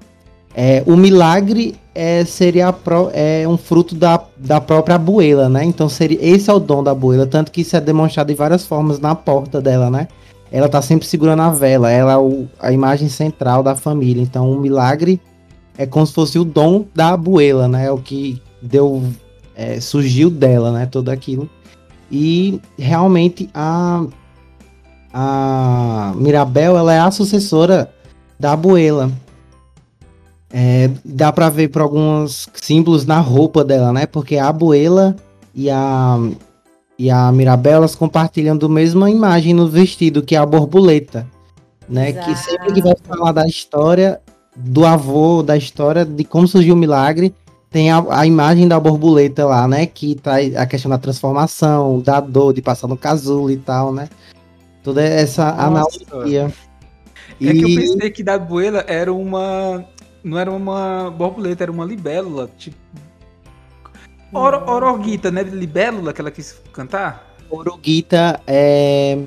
é, o milagre é, seria a pró- é um fruto da, da própria abuela, né? Então, seria, esse é o dom da abuela, tanto que isso é demonstrado de várias formas na porta dela, né? Ela tá sempre segurando a vela, ela é o- a imagem central da família. Então, o milagre é como se fosse o dom da abuela, né? É o que deu, é, surgiu dela, né? Tudo aquilo. E realmente a a Mirabel ela é a sucessora da abuela. É, dá pra ver por alguns símbolos na roupa dela, né? Porque a abuela e a e a Mirabel elas compartilham do mesma imagem no vestido que é a borboleta, né? Que sempre que vai falar da história do avô, da história de como surgiu o milagre, tem a, a imagem da borboleta lá, né? Que traz a questão da transformação, da dor de passar no casulo e tal, né? Toda essa Nossa. analogia. É que eu E- pensei que da abuela era uma. Não era uma borboleta, era uma libélula. Tipo. Oro, ororguita, né? Libélula que ela quis cantar? Oruguita é.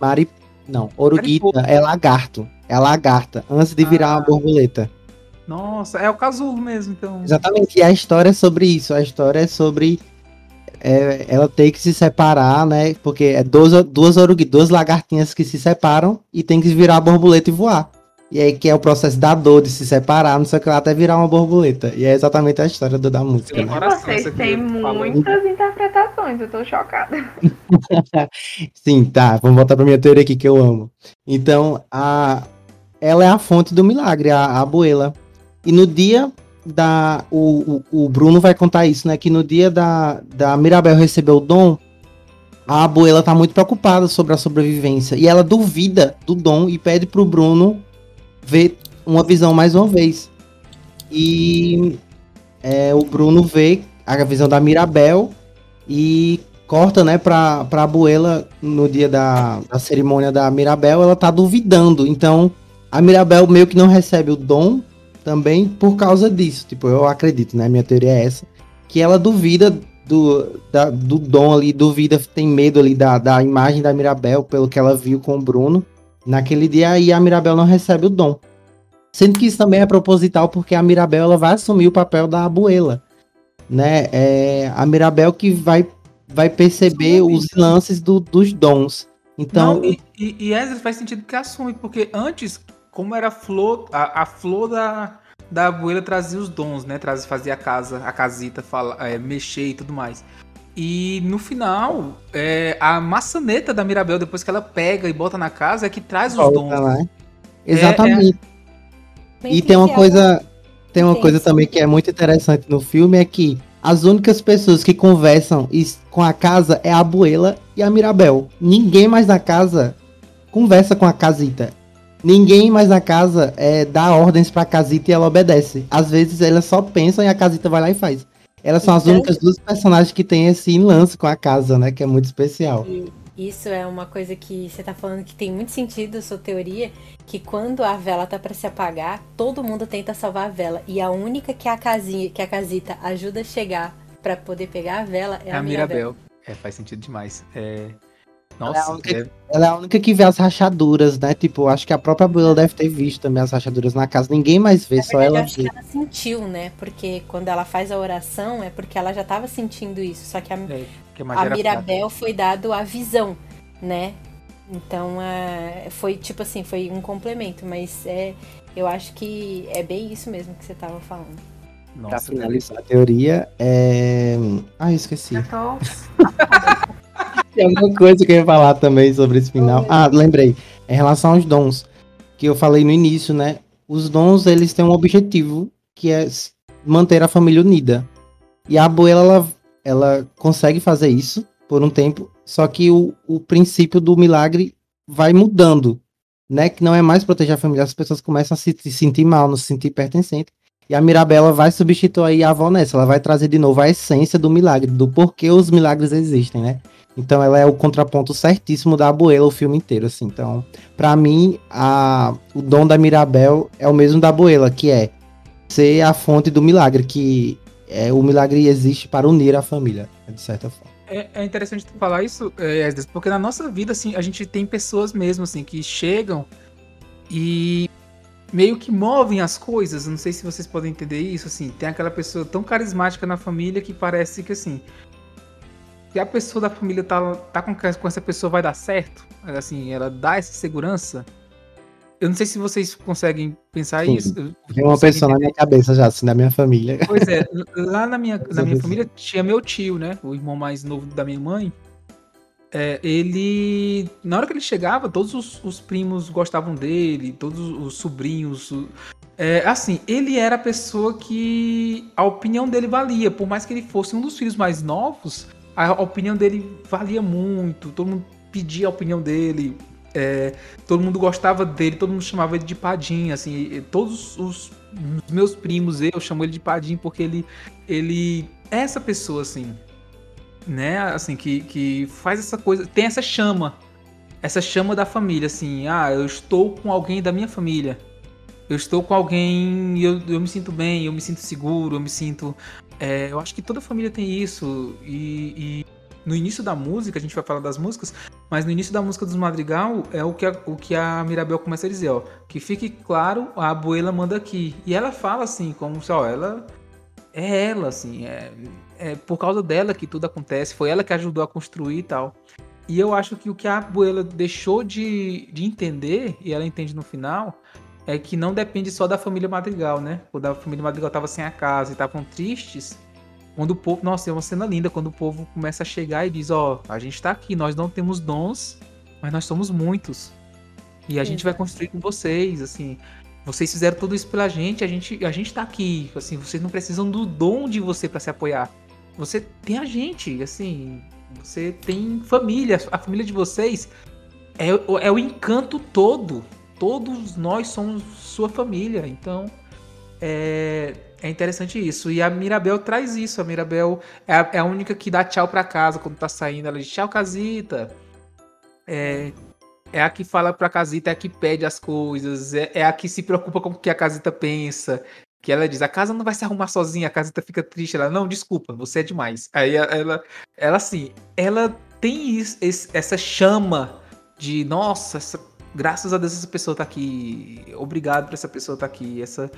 Mari... Não, Oruguita Mariposa. é lagarto. É lagarta, antes de virar Ah. uma borboleta. Nossa, é o casulo mesmo, então. Exatamente. E a história é sobre isso. A história é sobre é, ela ter que se separar, né? Porque é duas, duas, orugui- duas lagartinhas que se separam e tem que virar a borboleta e voar. E aí que é o processo da dor de se separar, não sei o que lá, até virar uma borboleta. E é exatamente a história do- da música. Tem Né? Vocês têm muitas interpretações, eu tô chocada. <laughs> Sim, tá. Vamos voltar pra minha teoria aqui que eu amo. Então, a, ela é a fonte do milagre, a, a abuela. E no dia da. O, o, o Bruno vai contar isso, né? Que no dia da, da Mirabel receber o dom, a abuela tá muito preocupada sobre a sobrevivência. E ela duvida do dom e pede pro Bruno ver uma visão mais uma vez. E é, o Bruno vê a visão da Mirabel e corta, né, pra, pra abuela no dia da, da cerimônia da Mirabel, ela tá duvidando. Então, a Mirabel meio que não recebe o dom também por causa disso. Tipo, eu acredito, né? Minha teoria é essa. Que ela duvida do, da- do dom ali, duvida, tem medo ali da, da imagem da Mirabel, pelo que ela viu com o Bruno. Naquele dia e a Mirabel não recebe o dom. Sendo que isso também é proposital, porque a Mirabel ela vai assumir o papel da abuela. Né? É a Mirabel que vai, vai perceber Sim. os lances do- dos dons. Então, Não, e, e, e Ezra faz sentido que assume, porque antes, como era a flor, a, a flor da, da abuela trazia os dons, né? Trazia, fazia a casa, a casita, fala, é, mexer e tudo mais. E no final, é, a maçaneta da Mirabel, depois que ela pega e bota na casa, é que traz os dons. né? Exatamente. Mas E tem uma coisa, tem uma coisa também que é muito interessante no filme é que as únicas pessoas que conversam com a casa é a abuela e a Mirabel. Ninguém mais na casa conversa com a casita. Ninguém mais na casa é, dá ordens pra casita e ela obedece. Às vezes elas só pensam e a casita vai lá e faz. Elas são as Então- únicas duas personagens que têm esse lance com a casa, né? Que é muito especial. E isso é uma coisa que você tá falando que tem muito sentido a sua teoria, que quando a vela tá pra se apagar, todo mundo tenta salvar a vela e a única que a casinha, que a casita ajuda a chegar pra poder pegar a vela é, É a Mirabel. É, faz sentido demais. É... Ela é a Nossa, única- é- Ela é a única que vê as rachaduras, né? Tipo, acho que a própria abuela deve ter visto também as rachaduras na casa. Ninguém mais vê, Na só verdade, ela eu acho vê. que ela sentiu, né? Porque quando ela faz a oração é porque ela já tava sentindo isso, só que a, é, que é a Mirabel foi dado a visão, né? Então é, foi tipo assim, foi um complemento, mas é, eu acho que é bem isso mesmo que você tava falando. fraca. Pra Nossa, finalizar a teoria, é. Ah, eu esqueci. Eu tô. <laughs> Tem alguma coisa que eu ia falar também sobre esse final. Ah, lembrei. Em relação aos dons, que eu falei no início, né? Os dons, eles têm um objetivo, que é manter a família unida. E a abuela, ela, ela consegue fazer isso, por um tempo, só que o, o princípio do milagre vai mudando, né? Que não é mais proteger a família, as pessoas começam a se, se sentir mal, não se sentir pertencente. E a Mirabela vai substituir a avó nessa, ela vai trazer de novo a essência do milagre, do porquê os milagres existem, né? Então ela é o contraponto certíssimo da Abuela o filme inteiro, assim. Então, para mim, a, o dom da Mirabel é o mesmo da Abuela, que é ser a fonte do milagre, que é, o milagre existe para unir a família, de certa forma. É, é interessante tu falar isso, é, porque na nossa vida, assim, a gente tem pessoas mesmo, assim, que chegam e meio que movem as coisas. Não sei se vocês podem entender isso, assim. Tem aquela pessoa tão carismática na família que parece que, assim, se a pessoa da família tá, tá com, com essa pessoa vai dar certo, assim, ela dá essa segurança. Eu não sei se vocês conseguem pensar Sim, isso. Tem uma pessoa entender. na minha cabeça já, assim, da minha família. Pois é, lá na minha, <laughs> na minha família tinha meu tio, né? O irmão mais novo da minha mãe. É, ele. Na hora que ele chegava, todos os, os primos gostavam dele, todos os sobrinhos. É, assim, ele era a pessoa que a opinião dele valia, por mais que ele fosse um dos filhos mais novos, a opinião dele valia muito, todo mundo pedia a opinião dele, é, todo mundo gostava dele, todo mundo chamava ele de Padim, assim, todos os, meus primos, eu chamo ele de Padim porque ele, ele é essa pessoa, assim, né? Assim, que, que faz essa coisa, tem essa chama, essa chama da família, assim, ah, eu estou com alguém da minha família. Eu estou com alguém eu, eu me sinto bem, eu me sinto seguro, eu me sinto. É, eu acho que toda família tem isso. E, e, no início da música, a gente vai falar das músicas, mas no início da música dos Madrigal é o que a, o que a Mirabel começa a dizer, ó. Que fique claro, a abuela manda aqui. E ela fala assim, como se, ó, ela é ela, assim, é, é por causa dela que tudo acontece, foi ela que ajudou a construir e tal. E eu acho que o que a Abuela deixou de, de entender, e ela entende no final, é que não depende só da família Madrigal, né? Quando a família Madrigal estava sem a casa e estavam tristes, quando o povo. Nossa, é uma cena linda quando o povo começa a chegar e diz: Ó, oh, a gente está aqui, nós não temos dons, mas nós somos muitos. E a Sim. gente vai construir com vocês, assim. Vocês fizeram tudo isso pela gente, a gente, a gente tá aqui, assim, vocês não precisam do dom de você para se apoiar. Você tem a gente, assim, você tem família, a família de vocês é, é o encanto todo. Todos nós somos sua família, então é, é interessante isso. E a Mirabel traz isso. A Mirabel é a, é a única que dá tchau pra casa quando tá saindo. Ela diz tchau, casita. É, é a que fala pra casita, é a que pede as coisas, é, é a que se preocupa com o que a casita pensa. Que ela diz, a casa não vai se arrumar sozinha, a casita fica triste. Ela, não, desculpa, você é demais. Aí ela, ela assim, ela tem isso, esse, essa chama de, nossa, essa, graças a Deus essa pessoa tá aqui. Obrigado por essa pessoa tá aqui. Essa.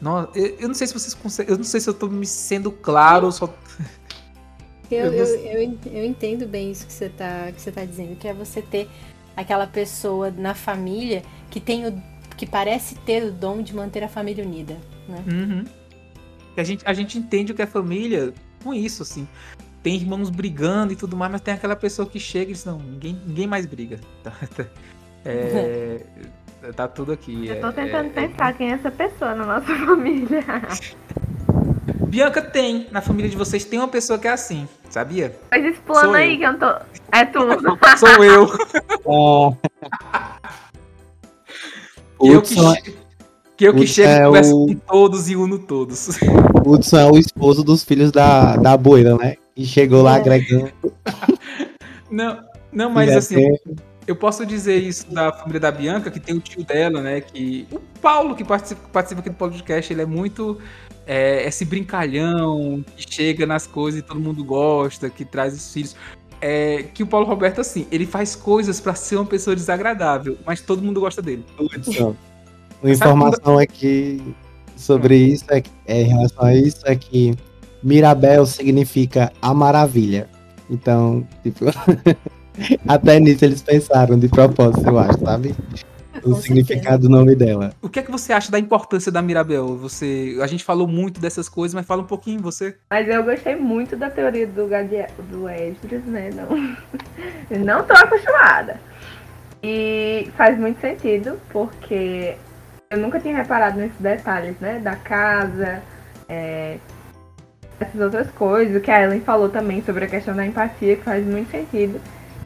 Nossa, eu, eu não sei se vocês conseguem. Eu não sei se eu tô me sendo claro ou só. <laughs> Eu, eu, eu, eu, entendo bem isso que você, tá, que você tá dizendo, que é você ter aquela pessoa na família que tem o. que parece ter o dom de manter a família unida né? Uhum. A, gente, a gente entende o que é família com isso, assim. Tem irmãos brigando e tudo mais, mas tem aquela pessoa que chega e diz, não, ninguém, ninguém mais briga. <laughs> É, <laughs> tá tudo aqui. Eu tô é, tentando é, pensar é... quem é essa pessoa na nossa <laughs> família. Bianca tem, na família de vocês tem uma pessoa que é assim, sabia? Mas explana aí eu. que eu não tô. É tudo. <laughs> Sou eu. É. eu que, que eu que chego é e converso o... com todos e uno todos. O Hudson é o esposo dos filhos da, da Boira, né? E chegou lá é. agregando. não, não, mas assim, eu posso dizer isso da família da Bianca, que tem o tio dela, né? Que. O Paulo, que participa, participa aqui do podcast, ele é muito. É, esse brincalhão que chega nas coisas e todo mundo gosta, que traz os filhos. É, que o Paulo Roberto, assim, ele faz coisas para ser uma pessoa desagradável, mas todo mundo gosta dele. Hudson. Uma informação aqui sobre isso, é, é, em relação a isso, é que Mirabel significa a maravilha. Então, tipo, <laughs> <laughs> até nisso eles pensaram de propósito, eu acho, sabe? O significado do nome dela. O que é que você acha da importância da Mirabel? Você, a gente falou muito dessas coisas, mas fala um pouquinho você. Mas eu gostei muito da teoria do Gadia, do Esdras, né? Não, <laughs> não tô acostumada. E faz muito sentido, porque eu nunca tinha reparado nesses detalhes, né? Da casa, é, essas outras coisas. O que a Ellen falou também sobre a questão da empatia, que faz muito sentido.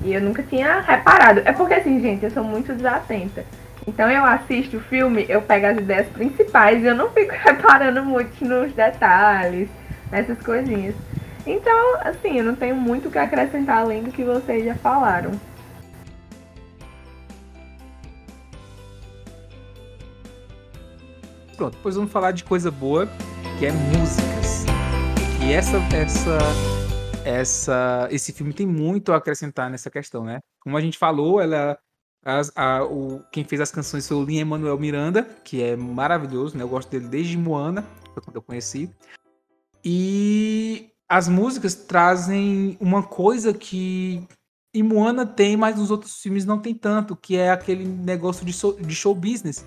E eu nunca tinha reparado. É porque assim, gente, eu sou muito desatenta. Então eu assisto o filme, eu pego as ideias principais e eu não fico <laughs> reparando muito nos detalhes, nessas coisinhas. Então, assim, eu não tenho muito o que acrescentar além do que vocês já falaram. Pronto, depois vamos falar de coisa boa, que é músicas. E essa, essa, essa, esse filme tem muito a acrescentar nessa questão, né? Como a gente falou, ela, a, o, quem fez as canções foi o Lin Emanuel Miranda, que é maravilhoso, né? Eu gosto dele desde Moana, foi quando eu conheci. E as músicas trazem uma coisa que em Moana tem, mas nos outros filmes não tem tanto, que é aquele negócio de show, de show business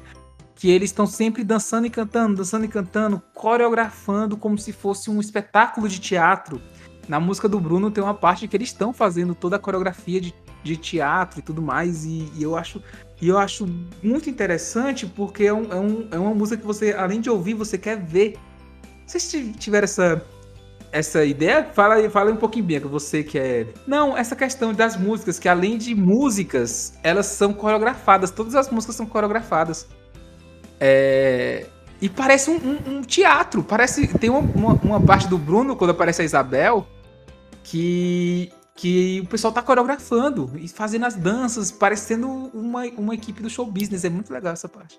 que eles estão sempre dançando e cantando, dançando e cantando, coreografando como se fosse um espetáculo de teatro. Na música do Bruno tem uma parte que eles estão fazendo toda a coreografia de, de teatro e tudo mais, e, e, eu acho e eu acho muito interessante porque é, um, é, um, é uma música que você, além de ouvir, você quer ver. Vocês tiveram essa, essa ideia? Fala, fala um pouquinho, você que é. Não, essa questão das músicas, que além de músicas, elas são coreografadas. Todas as músicas são coreografadas. É... E parece um, um, um, teatro. Parece. Tem uma, uma, uma, parte do Bruno, quando aparece a Isabel, que. Que o pessoal tá coreografando e fazendo as danças, parecendo uma, uma equipe do show business. É muito legal essa parte.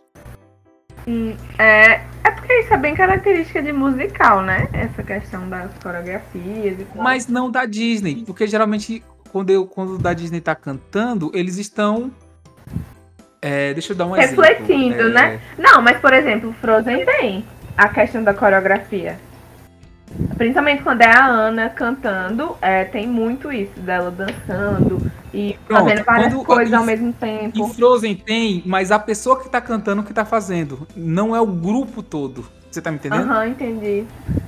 Hum, é, é porque isso é bem característica de musical, né? Essa questão das coreografias e tal. Mas não da Disney, porque geralmente quando, eu, quando o da Disney tá cantando, eles estão é, deixa eu dar um Refletindo, exemplo. né? É... Não, mas por exemplo, Frozen tem a questão da coreografia. Principalmente quando é a Ana cantando, é, tem muito isso dela dançando e Pronto, fazendo várias quando, coisas ao mesmo tempo. Em Frozen tem, mas a pessoa que tá cantando que tá fazendo, não é o grupo todo. Você tá me entendendo? Aham, uhum, entendi.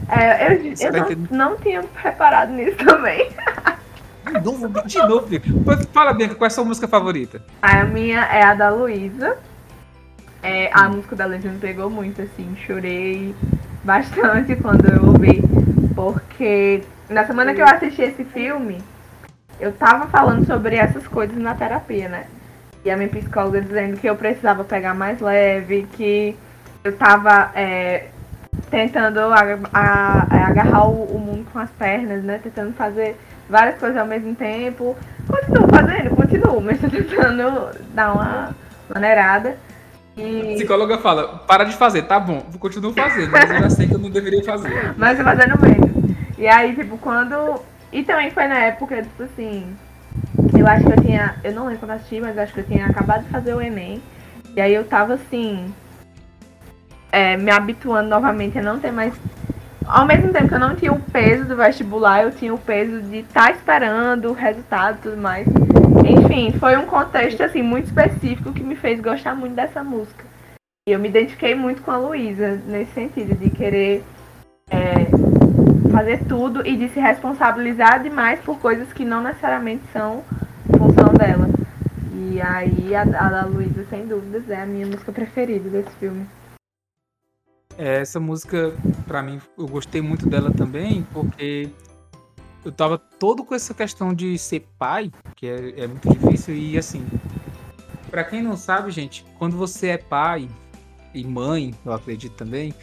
É, eu, eu tá não, não tinha reparado nisso também. De novo, de novo. Fala, Bianca, qual é a sua música favorita? A minha é a da Luísa. É, a música da Luísa me pegou muito, assim, chorei bastante quando eu ouvi. Porque na semana que eu assisti esse filme, eu tava falando sobre essas coisas na terapia, né? E a minha psicóloga dizendo que eu precisava pegar mais leve, que eu tava é, tentando agarrar o, mundo com as pernas, né? Tentando fazer várias coisas ao mesmo tempo. Continuo fazendo, continuo, mas tô tentando dar uma maneirada. E... A psicóloga fala, para de fazer, tá bom, continuo fazendo, mas eu já sei que eu não deveria fazer. <laughs> Mas eu fazendo menos. E aí, tipo, quando. E também foi na época, tipo assim. Eu acho que eu tinha. Eu não lembro quando assisti, mas acho que eu tinha acabado de fazer o Enem. E aí eu tava assim. É, me habituando novamente a não ter mais ao mesmo tempo que eu não tinha o peso do vestibular, eu tinha o peso de estar tá esperando o resultado e tudo mais. Enfim, foi um contexto assim muito específico que me fez gostar muito dessa música. E eu me identifiquei muito com a Luísa nesse sentido de querer é, fazer tudo e de se responsabilizar demais por coisas que não necessariamente são função dela. E aí a, a Luísa, sem dúvidas, é a minha música preferida desse filme. É, essa música, para mim, eu gostei muito dela também, porque eu tava todo com essa questão de ser pai, que é, é muito difícil, e assim, para quem não sabe, gente, quando você é pai e mãe, eu acredito também,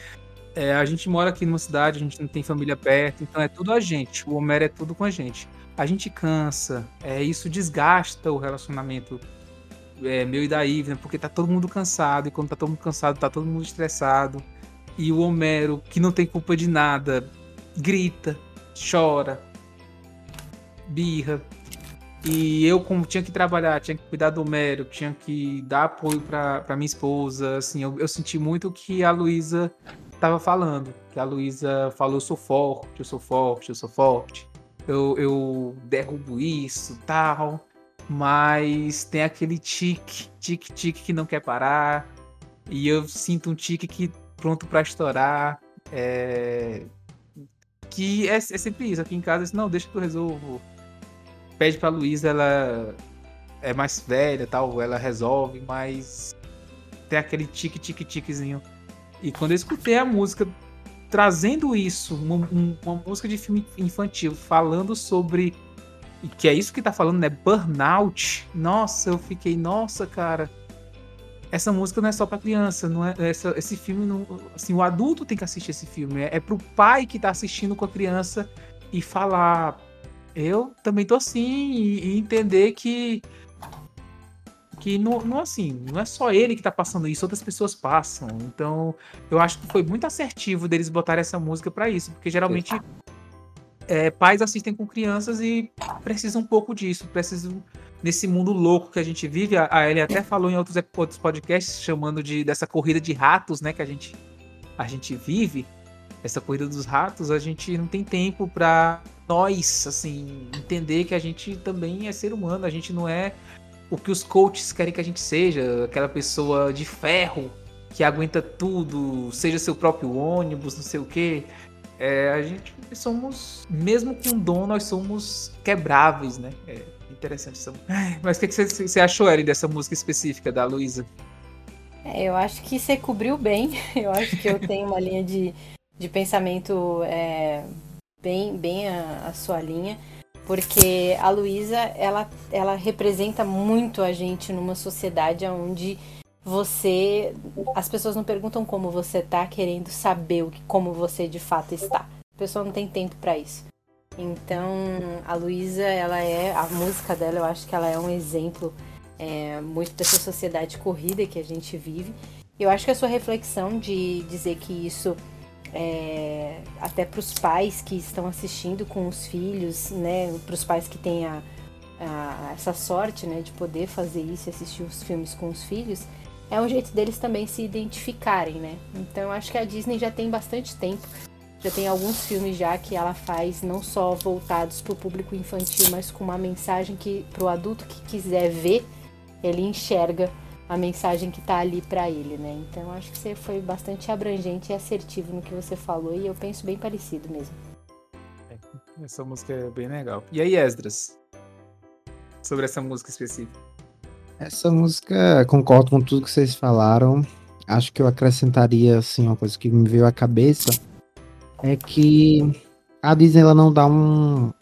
é, a gente mora aqui numa cidade, a gente não tem família perto, então é tudo a gente. O Homero é tudo com a gente. A gente cansa, é, isso desgasta o relacionamento é, meu e da Ivna, porque tá todo mundo cansado, e quando tá todo mundo cansado, tá todo mundo estressado. E o Homero, que não tem culpa de nada, grita, chora, birra. E eu, como tinha que trabalhar, tinha que cuidar do Homero, tinha que dar apoio para minha esposa, assim, eu, eu senti muito o que a Luísa estava falando. Que a Luísa falou: eu sou forte, eu sou forte, eu sou forte. Eu, eu derrubo isso, tal. Mas tem aquele tique, tique, tique que não quer parar. E eu sinto um tique que pronto para estourar. É... Que é, é, sempre isso. Aqui em casa, assim, não, deixa que eu resolvo. Pede pra Luísa, ela é mais velha tal, ela resolve, mas tem aquele tique-tique-tiquezinho. E quando eu escutei a música trazendo isso, uma, uma, música de filme infantil, falando sobre. Que é isso que tá falando, né? Burnout. Nossa, eu fiquei, nossa, cara. Essa música não é só pra criança, não é. Essa, esse filme não. Assim, o adulto tem que assistir esse filme. É, é pro pai que tá assistindo com a criança e falar. Eu também tô assim, e, e entender que que não, não assim, não é só ele que tá passando isso, outras pessoas passam. Então, eu acho que foi muito assertivo deles botarem essa música para isso, porque geralmente é, pais assistem com crianças e precisam um pouco disso, precisam nesse mundo louco que a gente vive. A, a Ellie até falou em outros, outros podcasts chamando de dessa corrida de ratos, né, que a gente a gente vive. Essa corrida dos ratos, a gente não tem tempo para nós, assim, entender que a gente também é ser humano, a gente não é o que os coaches querem que a gente seja, aquela pessoa de ferro que aguenta tudo, seja seu próprio ônibus, não sei o quê. É, a gente somos, mesmo com dom, nós somos quebráveis, né? É interessante. Mas o que, você achou, Ellen, dessa música específica da Luísa? É, eu acho que você cobriu bem. <laughs> Eu acho que eu tenho uma linha de, de pensamento é, bem, bem a, a sua linha porque a Luísa ela, ela representa muito a gente numa sociedade onde você as pessoas não perguntam como você tá querendo saber o que, como você de fato está. A pessoa não tem tempo para isso. Então a Luísa ela é a música dela eu acho que ela é um exemplo é, muito dessa sociedade corrida que a gente vive. Eu acho que a sua reflexão de dizer que isso é, até para os pais que estão assistindo com os filhos, né, para os pais que têm a, a, essa sorte né, de poder fazer isso, assistir os filmes com os filhos, é um jeito deles também se identificarem, né? Então acho que a Disney já tem bastante tempo, já tem alguns filmes já que ela faz não só voltados para o público infantil, mas com uma mensagem que para o adulto que quiser ver, ele enxerga a mensagem que tá ali para ele, né? Então acho que você foi bastante abrangente e assertivo no que você falou e eu penso bem parecido mesmo. É, essa música é bem legal. E aí, Esdras? Sobre essa música específica. Essa música, concordo com tudo que vocês falaram. Acho que eu acrescentaria, assim, uma coisa que me veio à cabeça é que a Disney ela não dá um.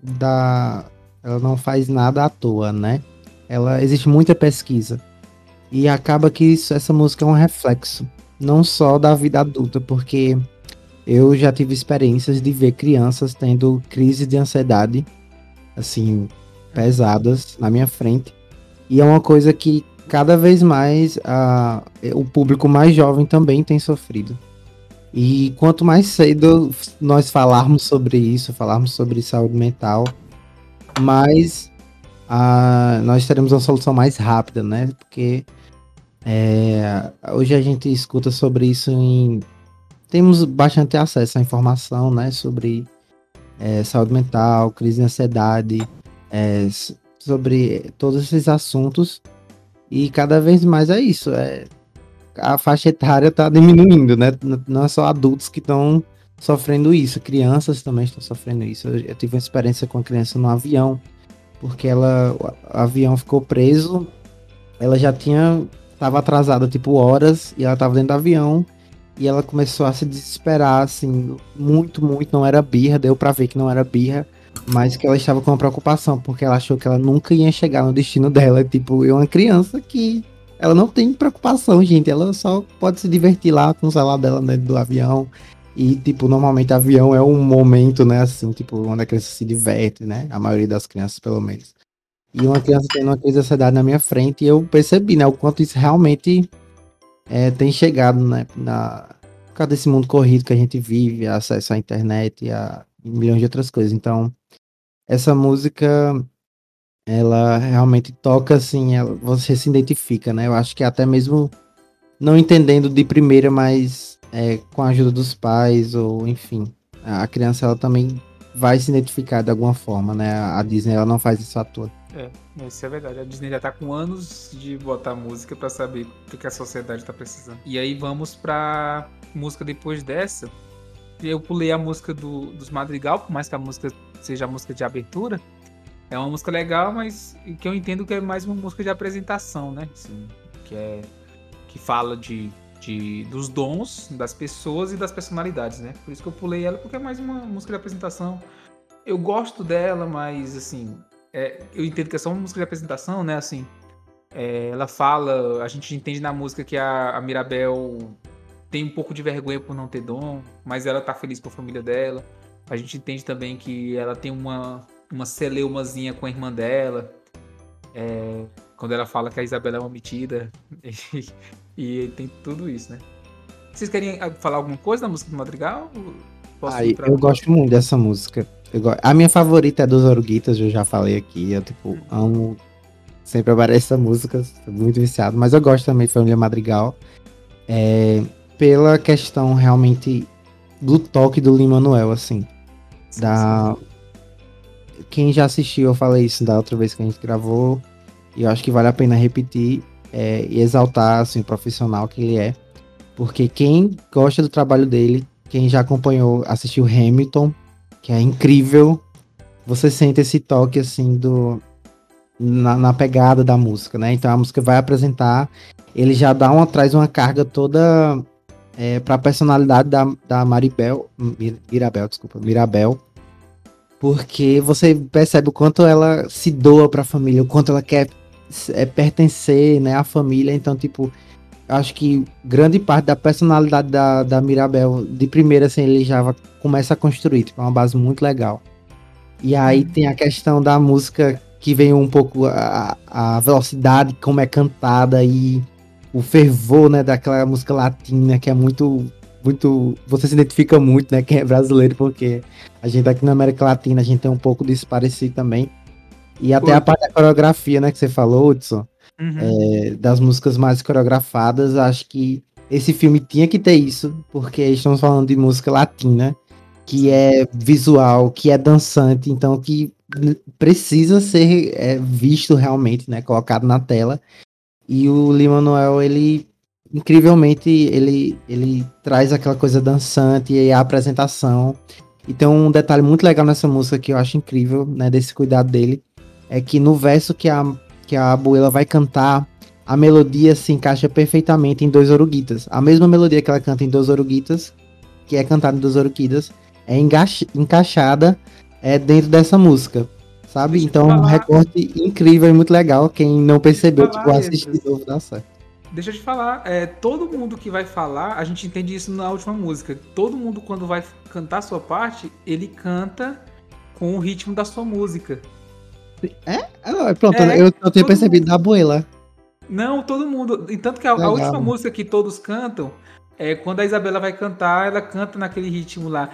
Dá, ela não faz nada à toa, né? Ela existe muita pesquisa e acaba que isso, essa música é um reflexo, não só da vida adulta, porque eu já tive experiências de ver crianças tendo crises de ansiedade, assim, pesadas na minha frente. E é uma coisa que cada vez mais a, o público mais jovem também tem sofrido. E quanto mais cedo nós falarmos sobre isso, falarmos sobre saúde mental, mais a, nós teremos uma solução mais rápida, né? Porque é, hoje a gente escuta sobre isso em. Temos bastante acesso à informação, né? Sobre é, saúde mental, crise de ansiedade, é, sobre todos esses assuntos. E cada vez mais é isso. É, a faixa etária está diminuindo, né? Não é só adultos que estão sofrendo isso, crianças também estão sofrendo isso. Eu, eu tive uma experiência com a criança no avião, porque ela, o avião ficou preso, ela já tinha tava atrasada, tipo, horas, e ela tava dentro do avião, e ela começou a se desesperar, assim, muito, muito, não era birra, deu pra ver que não era birra, mas que ela estava com uma preocupação, porque ela achou que ela nunca ia chegar no destino dela, tipo, eu uma criança que ela não tem preocupação, gente, ela só pode se divertir lá com o celular dela dentro do avião, e, tipo, normalmente avião é um momento, né, assim, tipo, onde a criança se diverte, né, a maioria das crianças, pelo menos. E uma criança tendo uma crise de ansiedade na minha frente, e eu percebi, né, o quanto isso realmente é, tem chegado, né, na, por causa desse mundo corrido que a gente vive, acesso à internet e a milhões de outras coisas. Então, essa música, ela realmente toca, assim, ela, você se identifica, né, eu acho que até mesmo não entendendo de primeira, mas é, com a ajuda dos pais, ou enfim, a criança, ela também vai se identificar de alguma forma, né, a Disney, ela não faz isso à toa. É, isso é verdade. A Disney já tá com anos de botar música para saber o que a sociedade tá precisando. E aí vamos pra música depois dessa. Eu pulei a música do, dos Madrigal, por mais que a música seja a música de abertura. É uma música legal, mas que eu entendo que é mais uma música de apresentação, né? Que é que fala de, de, dos dons das pessoas e das personalidades, né? Por isso que eu pulei ela, porque é mais uma música de apresentação. Eu gosto dela, mas assim, é, eu entendo que é só uma música de apresentação, né? Assim, é, ela fala, a gente entende na música que a, a, Mirabel tem um pouco de vergonha por não ter dom, mas ela tá feliz com a família dela. A gente entende também que ela tem uma, uma celeumazinha com a irmã dela. É, quando ela fala que a Isabela é uma metida. <laughs> E, e, tem tudo isso, né? Vocês querem ah, falar alguma coisa da música do Madrigal? Posso Ai, eu gosto muito dessa música. A minha favorita é dos Oruguitas, eu já falei aqui. Eu, tipo, amo. Sempre aparece essa música, muito viciado. Mas eu gosto também de Família Madrigal. É, pela questão realmente do toque do Lima Manuel, assim. Sim, da... Sim. Quem já assistiu, eu falei isso da outra vez que a gente gravou. E eu acho que vale a pena repetir é, e exaltar assim, o profissional que ele é. Porque quem gosta do trabalho dele, quem já acompanhou, assistiu Hamilton, que é incrível, você sente esse toque assim do na, na pegada da música, né? Então a música vai apresentar, ele já dá uma traz uma carga toda é, para a personalidade da, da Maribel, Mirabel, desculpa, Mirabel, porque você percebe o quanto ela se doa para a família, o quanto ela quer é, pertencer né, à família. Então, tipo, acho que grande parte da personalidade da, da Mirabel, de primeira, assim, ele já começa a construir. Tipo, é uma base muito legal. E aí uhum. tem a questão da música que vem um pouco a, a velocidade, como é cantada e o fervor, né, daquela música latina que é muito muito, você se identifica muito, né, quem é brasileiro, porque a gente aqui na América Latina, a gente tem um pouco disso parecido também. E até a parte da coreografia, né, que você falou, Hudson, uhum. é, das músicas mais coreografadas, acho que esse filme tinha que ter isso, porque estamos falando de música latina, que é visual, que é dançante, então que precisa ser é, visto realmente, né, colocado na tela. E o Lima Noel, ele incrivelmente ele ele traz aquela coisa dançante e a apresentação. E tem um detalhe muito legal nessa música que eu acho incrível, né, desse cuidado dele, é que no verso que a, que a abuela vai cantar, a melodia se encaixa perfeitamente em dois oruguitas. A mesma melodia que ela canta em dois oruguitas, que é cantada em dois oruguitas, é encaixada é, dentro dessa música. Sabe? Deixa então, um recorte incrível e muito legal. Quem não percebeu, tipo, assistir de novo dá certo. Deixa eu te falar, é, todo mundo que vai falar, a gente entende isso na última música. Todo mundo, quando vai cantar a sua parte, ele canta com o ritmo da sua música. É? Ah, pronto, é, eu, eu tenho percebido mundo. da abuela. Não, todo mundo. E tanto que a, a, última música que todos cantam é quando a Isabela vai cantar, ela canta naquele ritmo lá.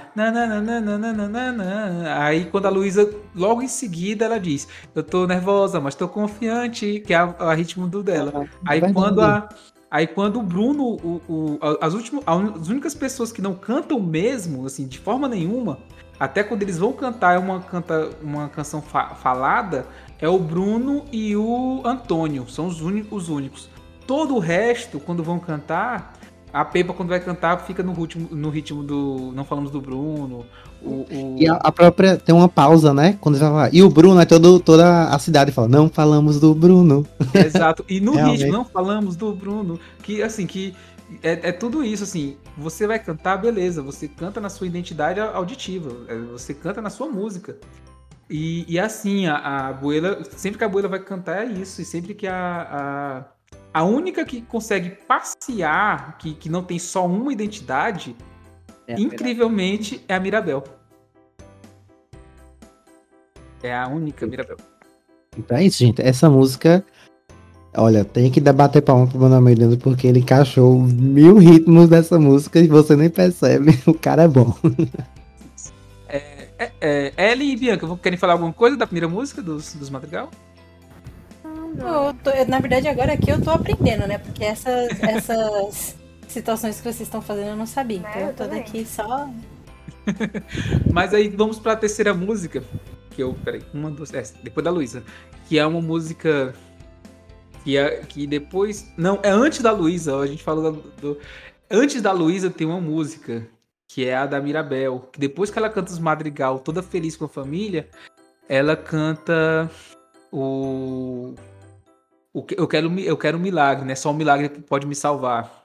Aí quando a Luísa, logo em seguida, ela diz: Eu tô nervosa, mas tô confiante, que é o ritmo do dela. Aí quando a. Aí quando o Bruno, o, o, as, últimas, as únicas pessoas que não cantam mesmo, assim, de forma nenhuma, até quando eles vão cantar uma, canta, uma canção fa falada, é o Bruno e o Antônio. São os únicos, os únicos. Todo o resto, quando vão cantar, a Pepa, quando vai cantar, fica no ritmo, no ritmo do. Não falamos do Bruno. O, o... E a, a, própria. Tem uma pausa, né? Quando ele fala. E o Bruno é todo, toda a cidade fala, não falamos do Bruno. Exato. E no <laughs> ritmo, não falamos do Bruno. Que assim, que é, é, tudo isso, assim. Você vai cantar, beleza. Você canta na sua identidade auditiva. É, você canta na sua música. E, e assim, a, a Abuela, sempre que a Abuela vai cantar é isso. E sempre que a, a, a única que consegue passear, que, que não tem só uma identidade, é incrivelmente é a Mirabel. É a única Mirabel. Então é isso, gente. Essa música Olha, tem que debater palma pro Manoel Mendes porque ele encaixou mil ritmos dessa música e você nem percebe. <laughs> O cara é bom. É, é, é, Ellie e Bianca, querem falar alguma coisa da primeira música dos, dos Madrigal? Eu tô, eu, na verdade, agora aqui eu tô aprendendo, né? Porque essas, <laughs> essas situações que vocês estão fazendo eu não sabia. Então eu tô daqui só. <laughs> Mas aí vamos pra terceira música. Que eu. Peraí, uma, duas. É, depois da Luísa. Que é uma música que, que depois. Não, é antes da Luísa, a gente falou do, do, Antes da Luísa tem uma música, que é a da Mirabel. Que depois que ela canta os madrigal, toda feliz com a família, ela canta o. o eu, quero, eu quero um milagre, né? Só um milagre pode me salvar.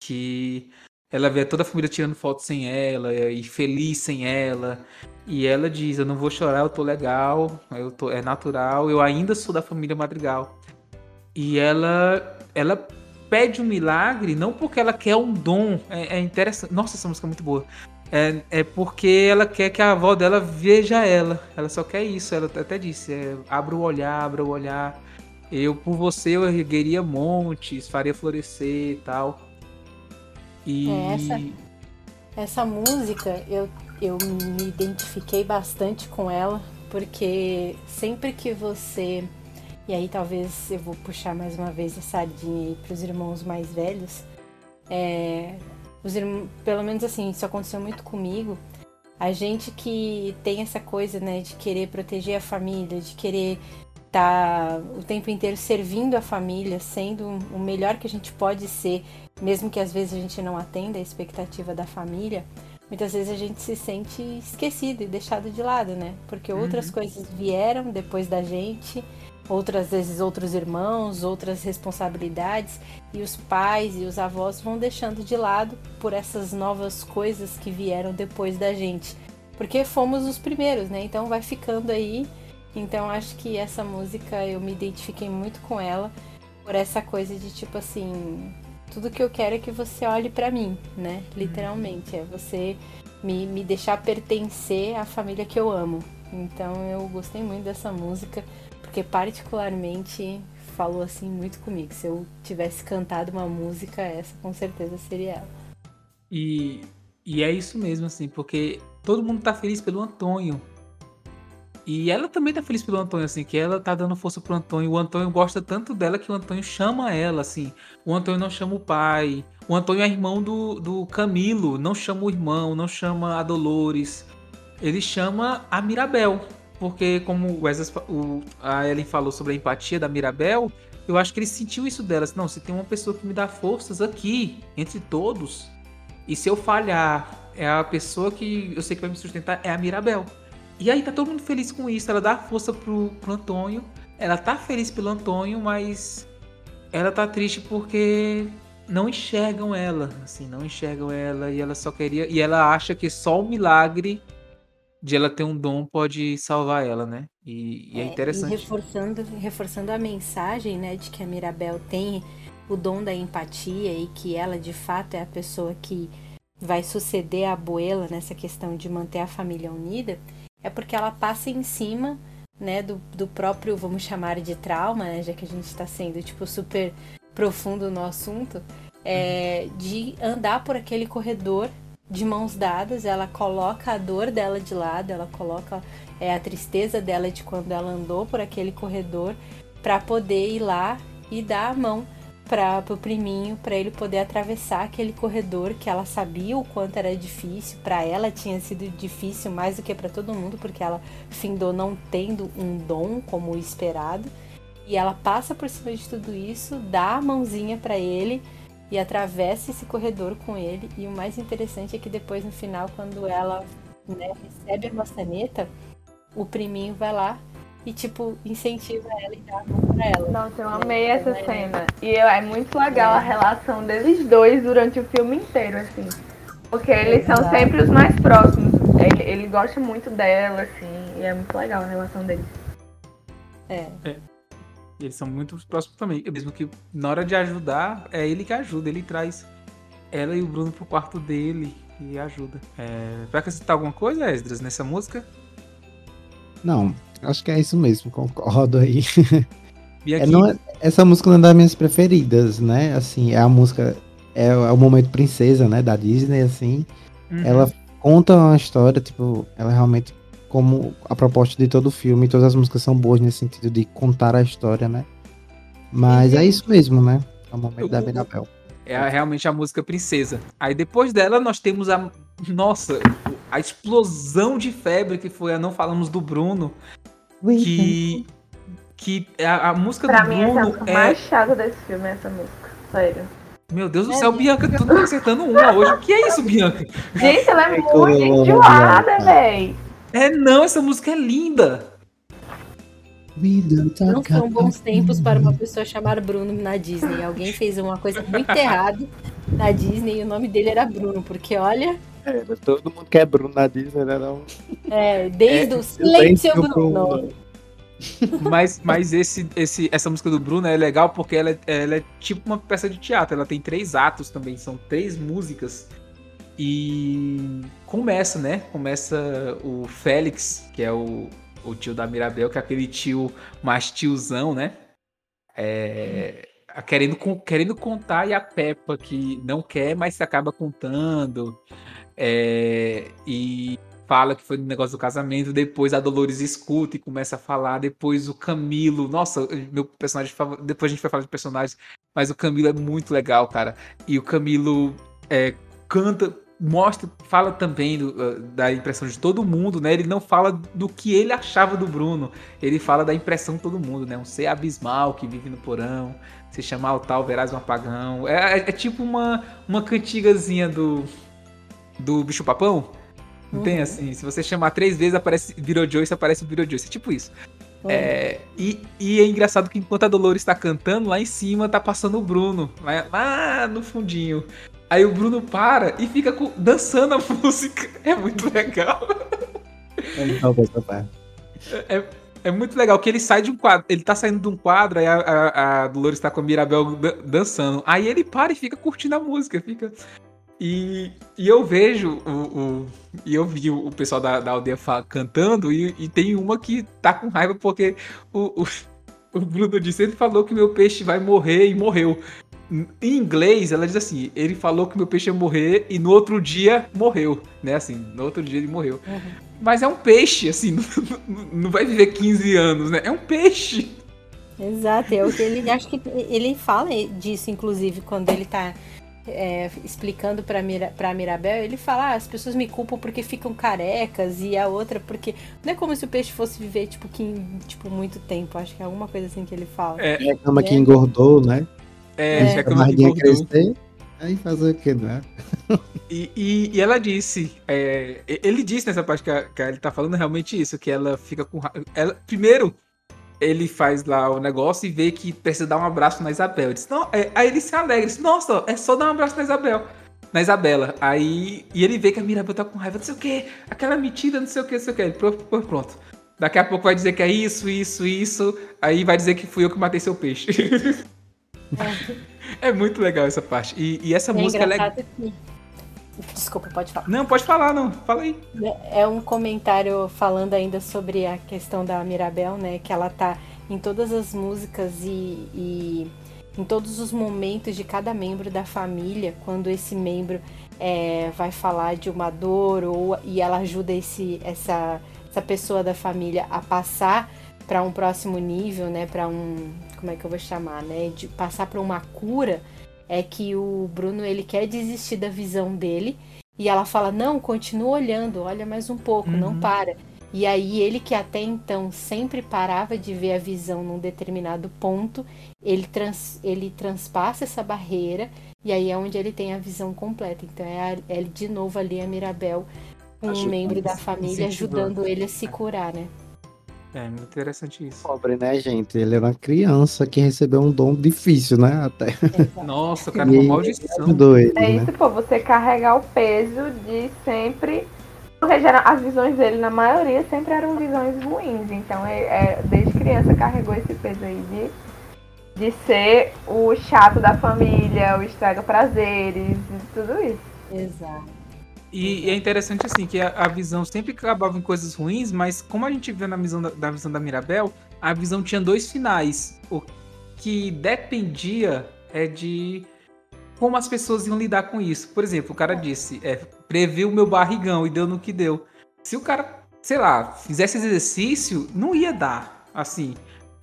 que ela vê toda a família tirando foto sem ela e feliz sem ela. E ela diz: Eu não vou chorar, eu tô legal, eu tô, é natural, eu ainda sou da família Madrigal. E ela, ela pede um milagre não porque ela quer um dom. É, é interessante. Nossa, essa música é muito boa. É, é, porque ela quer que a avó dela veja ela. Ela só quer isso. Ela até disse: é, abra o olhar, abra o olhar. Eu, por você, eu ergueria montes, faria florescer e tal. E. É, essa, essa música, eu, eu me identifiquei bastante com ela, porque sempre que você e aí talvez eu vou puxar mais uma vez a sardinha para os irmãos mais velhos. É, os irmãos, pelo menos assim, isso aconteceu muito comigo. A gente que tem essa coisa, né, de querer proteger a família, de querer estar tá o tempo inteiro servindo a família, sendo o melhor que a gente pode ser, mesmo que às vezes a gente não atenda a expectativa da família, muitas vezes a gente se sente esquecido e deixado de lado, né? Porque outras uhum. coisas vieram depois da gente outras vezes outros irmãos, outras responsabilidades, e os pais e os avós vão deixando de lado por essas novas coisas que vieram depois da gente. Porque fomos os primeiros, né? Então vai ficando aí. Então acho que essa música eu me identifiquei muito com ela por essa coisa de tipo assim, tudo que eu quero é que você olhe para mim, né? Literalmente, é você me, me deixar pertencer à família que eu amo. Então eu gostei muito dessa música porque particularmente falou assim muito comigo. Se eu tivesse cantado uma música, essa com certeza seria ela. E, e é isso mesmo, assim, porque todo mundo tá feliz pelo Antônio. E ela também tá feliz pelo Antônio, assim, que ela tá dando força pro Antônio. O Antônio gosta tanto dela que o Antônio chama ela, assim. O Antônio não chama o pai. O Antônio é irmão do, do Camilo, não chama o irmão, não chama a Dolores. Ele chama a Mirabel porque como Wesley, o a Ellen falou sobre a empatia da Mirabel, eu acho que ele sentiu isso dela. Não, se tem uma pessoa que me dá forças aqui, entre todos, e se eu falhar, é a pessoa que eu sei que vai me sustentar, é a Mirabel. E aí tá todo mundo feliz com isso, ela dá força pro, pro Antônio, ela tá feliz pelo Antônio, mas ela tá triste porque não enxergam ela, assim, não enxergam ela e ela só queria e ela acha que só o milagre de ela ter um dom pode salvar ela, né? E, e é, é, interessante. E reforçando, reforçando a mensagem, né, de que a Mirabel tem o dom da empatia e que ela de fato é a pessoa que vai suceder a Abuela nessa questão de manter a família unida, é porque ela passa em cima, né, do, do próprio, vamos chamar de trauma, né, já que a gente está sendo tipo super profundo no assunto, é, de andar por aquele corredor de mãos dadas, ela coloca a dor dela de lado, ela coloca é, a tristeza dela de quando ela andou por aquele corredor para poder ir lá e dar a mão para o priminho, para ele poder atravessar aquele corredor que ela sabia o quanto era difícil, para ela tinha sido difícil mais do que para todo mundo, porque ela findou não tendo um dom como esperado. E ela passa por cima de tudo isso, dá a mãozinha para ele e atravessa esse corredor com ele. E o mais interessante é que depois, no final, quando ela né, recebe a maçaneta, o priminho vai lá e, tipo, incentiva ela e dá a mão pra ela. Nossa, eu amei essa é cena. E é muito legal é. a relação deles dois durante o filme inteiro, assim. Porque eles são sempre os mais próximos. Ele, ele gosta muito dela, assim, e é muito legal a relação deles. É. é. Eles são muito próximos também. Mesmo que na hora de ajudar, é ele que ajuda. Ele traz ela e o Bruno pro quarto dele e ajuda. É... Vai acrescentar alguma coisa, Esdras, nessa música? Não, acho que é isso mesmo, concordo aí. É, não, é, essa música é uma das minhas preferidas, né? Assim, é a música, é, é o momento princesa, né, da Disney, assim. Uhum. Ela conta uma história, tipo, ela realmente como a proposta de todo o filme, todas as músicas são boas nesse sentido de contar a história, né? Mas é isso mesmo, né? É o momento da Benabel. É realmente a música princesa. Aí depois dela nós temos a nossa, a explosão de febre que foi a não falamos do Bruno, que que a, a música pra do mim, Bruno é a mais chata desse filme essa música, sério. Meu Deus do é céu, Bianca, tu tá acertando uma hoje. O que é isso, Bianca? Gente, ela é muito enjoada, véi. É não, essa música é linda. Não são bons tempos para uma pessoa chamar Bruno na Disney. Alguém fez uma coisa muito <laughs> errada na Disney e o nome dele era Bruno, porque olha. É, todo mundo quer Bruno na Disney, né? Não? É, desde é, o Silêncio Bruno. Bruno. mas mas esse, esse, essa música do Bruno é legal porque ela, é, ela é tipo uma peça de teatro. Ela tem três atos também, são três músicas. E começa, né? Começa o Félix, que é o, o tio da Mirabel, que é aquele tio mais tiozão, né? É, querendo, querendo contar, e a Peppa, que não quer, mas se acaba contando. É, e fala que foi no negócio do casamento, depois a Dolores escuta e começa a falar, depois o Camilo, nossa, meu personagem favorito, depois a gente vai falar de personagens, mas o Camilo é muito legal, cara. E o Camilo é, canta, mostra, fala também do, uh, da impressão de todo mundo, né? Ele não fala do que ele achava do Bruno, ele fala da impressão de todo mundo, né? Um ser abismal que vive no porão, se chamar o tal, verás um apagão. É, é, é tipo uma, uma cantigazinha do, do bicho papão. Não uhum. tem assim, se você chamar três vezes, aparece virou Joyce, aparece o virou Joyce. É tipo isso. Uhum. É, e, e, é engraçado que enquanto a Dolores está cantando, lá em cima tá passando o Bruno, lá, lá no fundinho. Aí o Bruno para e fica dançando a <laughs> música. É muito legal. É, é, é, muito legal que ele sai de um quadro. Ele tá saindo de um quadro, aí a, a, a Dolores tá com a Mirabel dançando. Aí ele para e fica curtindo a música. Fica. E, e eu vejo o, o, E eu vi o pessoal da, da aldeia cantando, e, e, tem uma que tá com raiva porque o, o, o Bruno disse: ele falou que meu peixe vai morrer e morreu. Em inglês, ela diz assim: ele falou que meu peixe ia morrer e no outro dia morreu, né? Assim, no outro dia ele morreu. Uhum. Mas é um peixe, assim, <laughs> não, não vai viver 15 anos, né? É um peixe. Exato, é o que ele acho que ele fala disso, inclusive, quando ele tá é, explicando para Mira, pra Mirabel, ele fala: ah, as pessoas me culpam porque ficam carecas e a outra porque. Não é como se o peixe fosse viver, tipo, que, tipo muito tempo. Acho que é alguma coisa assim que ele fala. É, é a cama é. que engordou, né? É, é. cama que engordou. Crescer, aí fazer o quê, né? E, e, e, ela disse, é, ele disse nessa parte que, a, que ele tá falando realmente isso, que ela fica com. Ela, primeiro, ele faz lá o negócio e vê que precisa dar um abraço na Isabel. Ele diz, não, é, aí ele se alegra, diz, nossa, é só dar um abraço na Isabel. Na Isabela. Aí. E ele vê que a Mirabel tá com raiva, não sei o que, aquela metida, não sei o que, não sei o que. Ele, pronto. Daqui a pouco vai dizer que é isso, isso, isso. Aí vai dizer que fui eu que matei seu peixe. <laughs> É, é muito legal essa parte. E, e essa é música é legal. Desculpa, pode falar. Não, pode falar, não. Fala aí. É um comentário falando ainda sobre a questão da Mirabel, né? Que ela tá em todas as músicas e, e em todos os momentos de cada membro da família, quando esse membro é, vai falar de uma dor ou, e ela ajuda esse, essa, essa pessoa da família a passar para um próximo nível, né? Para um, como é que eu vou chamar, né? De passar para uma cura é que o Bruno ele quer desistir da visão dele e ela fala: "Não, continua olhando, olha mais um pouco, uhum. não para". E aí ele que até então sempre parava de ver a visão num determinado ponto, ele, trans, ele transpassa essa barreira e aí é onde ele tem a visão completa. Então é, é de novo ali a Mirabel, um membro da família, ajudando ele a se curar, né? É muito interessante isso. Pobre, né, gente? Ele era uma criança que recebeu um dom difícil, né? Até. Nossa, cara, uma maldição. Ele, é isso, né? pô, você carregar o peso de sempre. Porque as visões dele, na maioria, sempre eram visões ruins. Então, é, é, desde criança carregou esse peso aí de, de ser o chato da família, o estraga prazeres, tudo isso. Exato. E, e, é interessante assim que a, a, visão sempre acabava em coisas ruins, mas como a gente vê na visão da, da, visão da Mirabel, a visão tinha dois finais. O que dependia é de como as pessoas iam lidar com isso. Por exemplo, o cara disse, é, previu o meu barrigão e deu no que deu. Se o cara, sei lá, fizesse exercício, não ia dar. Assim,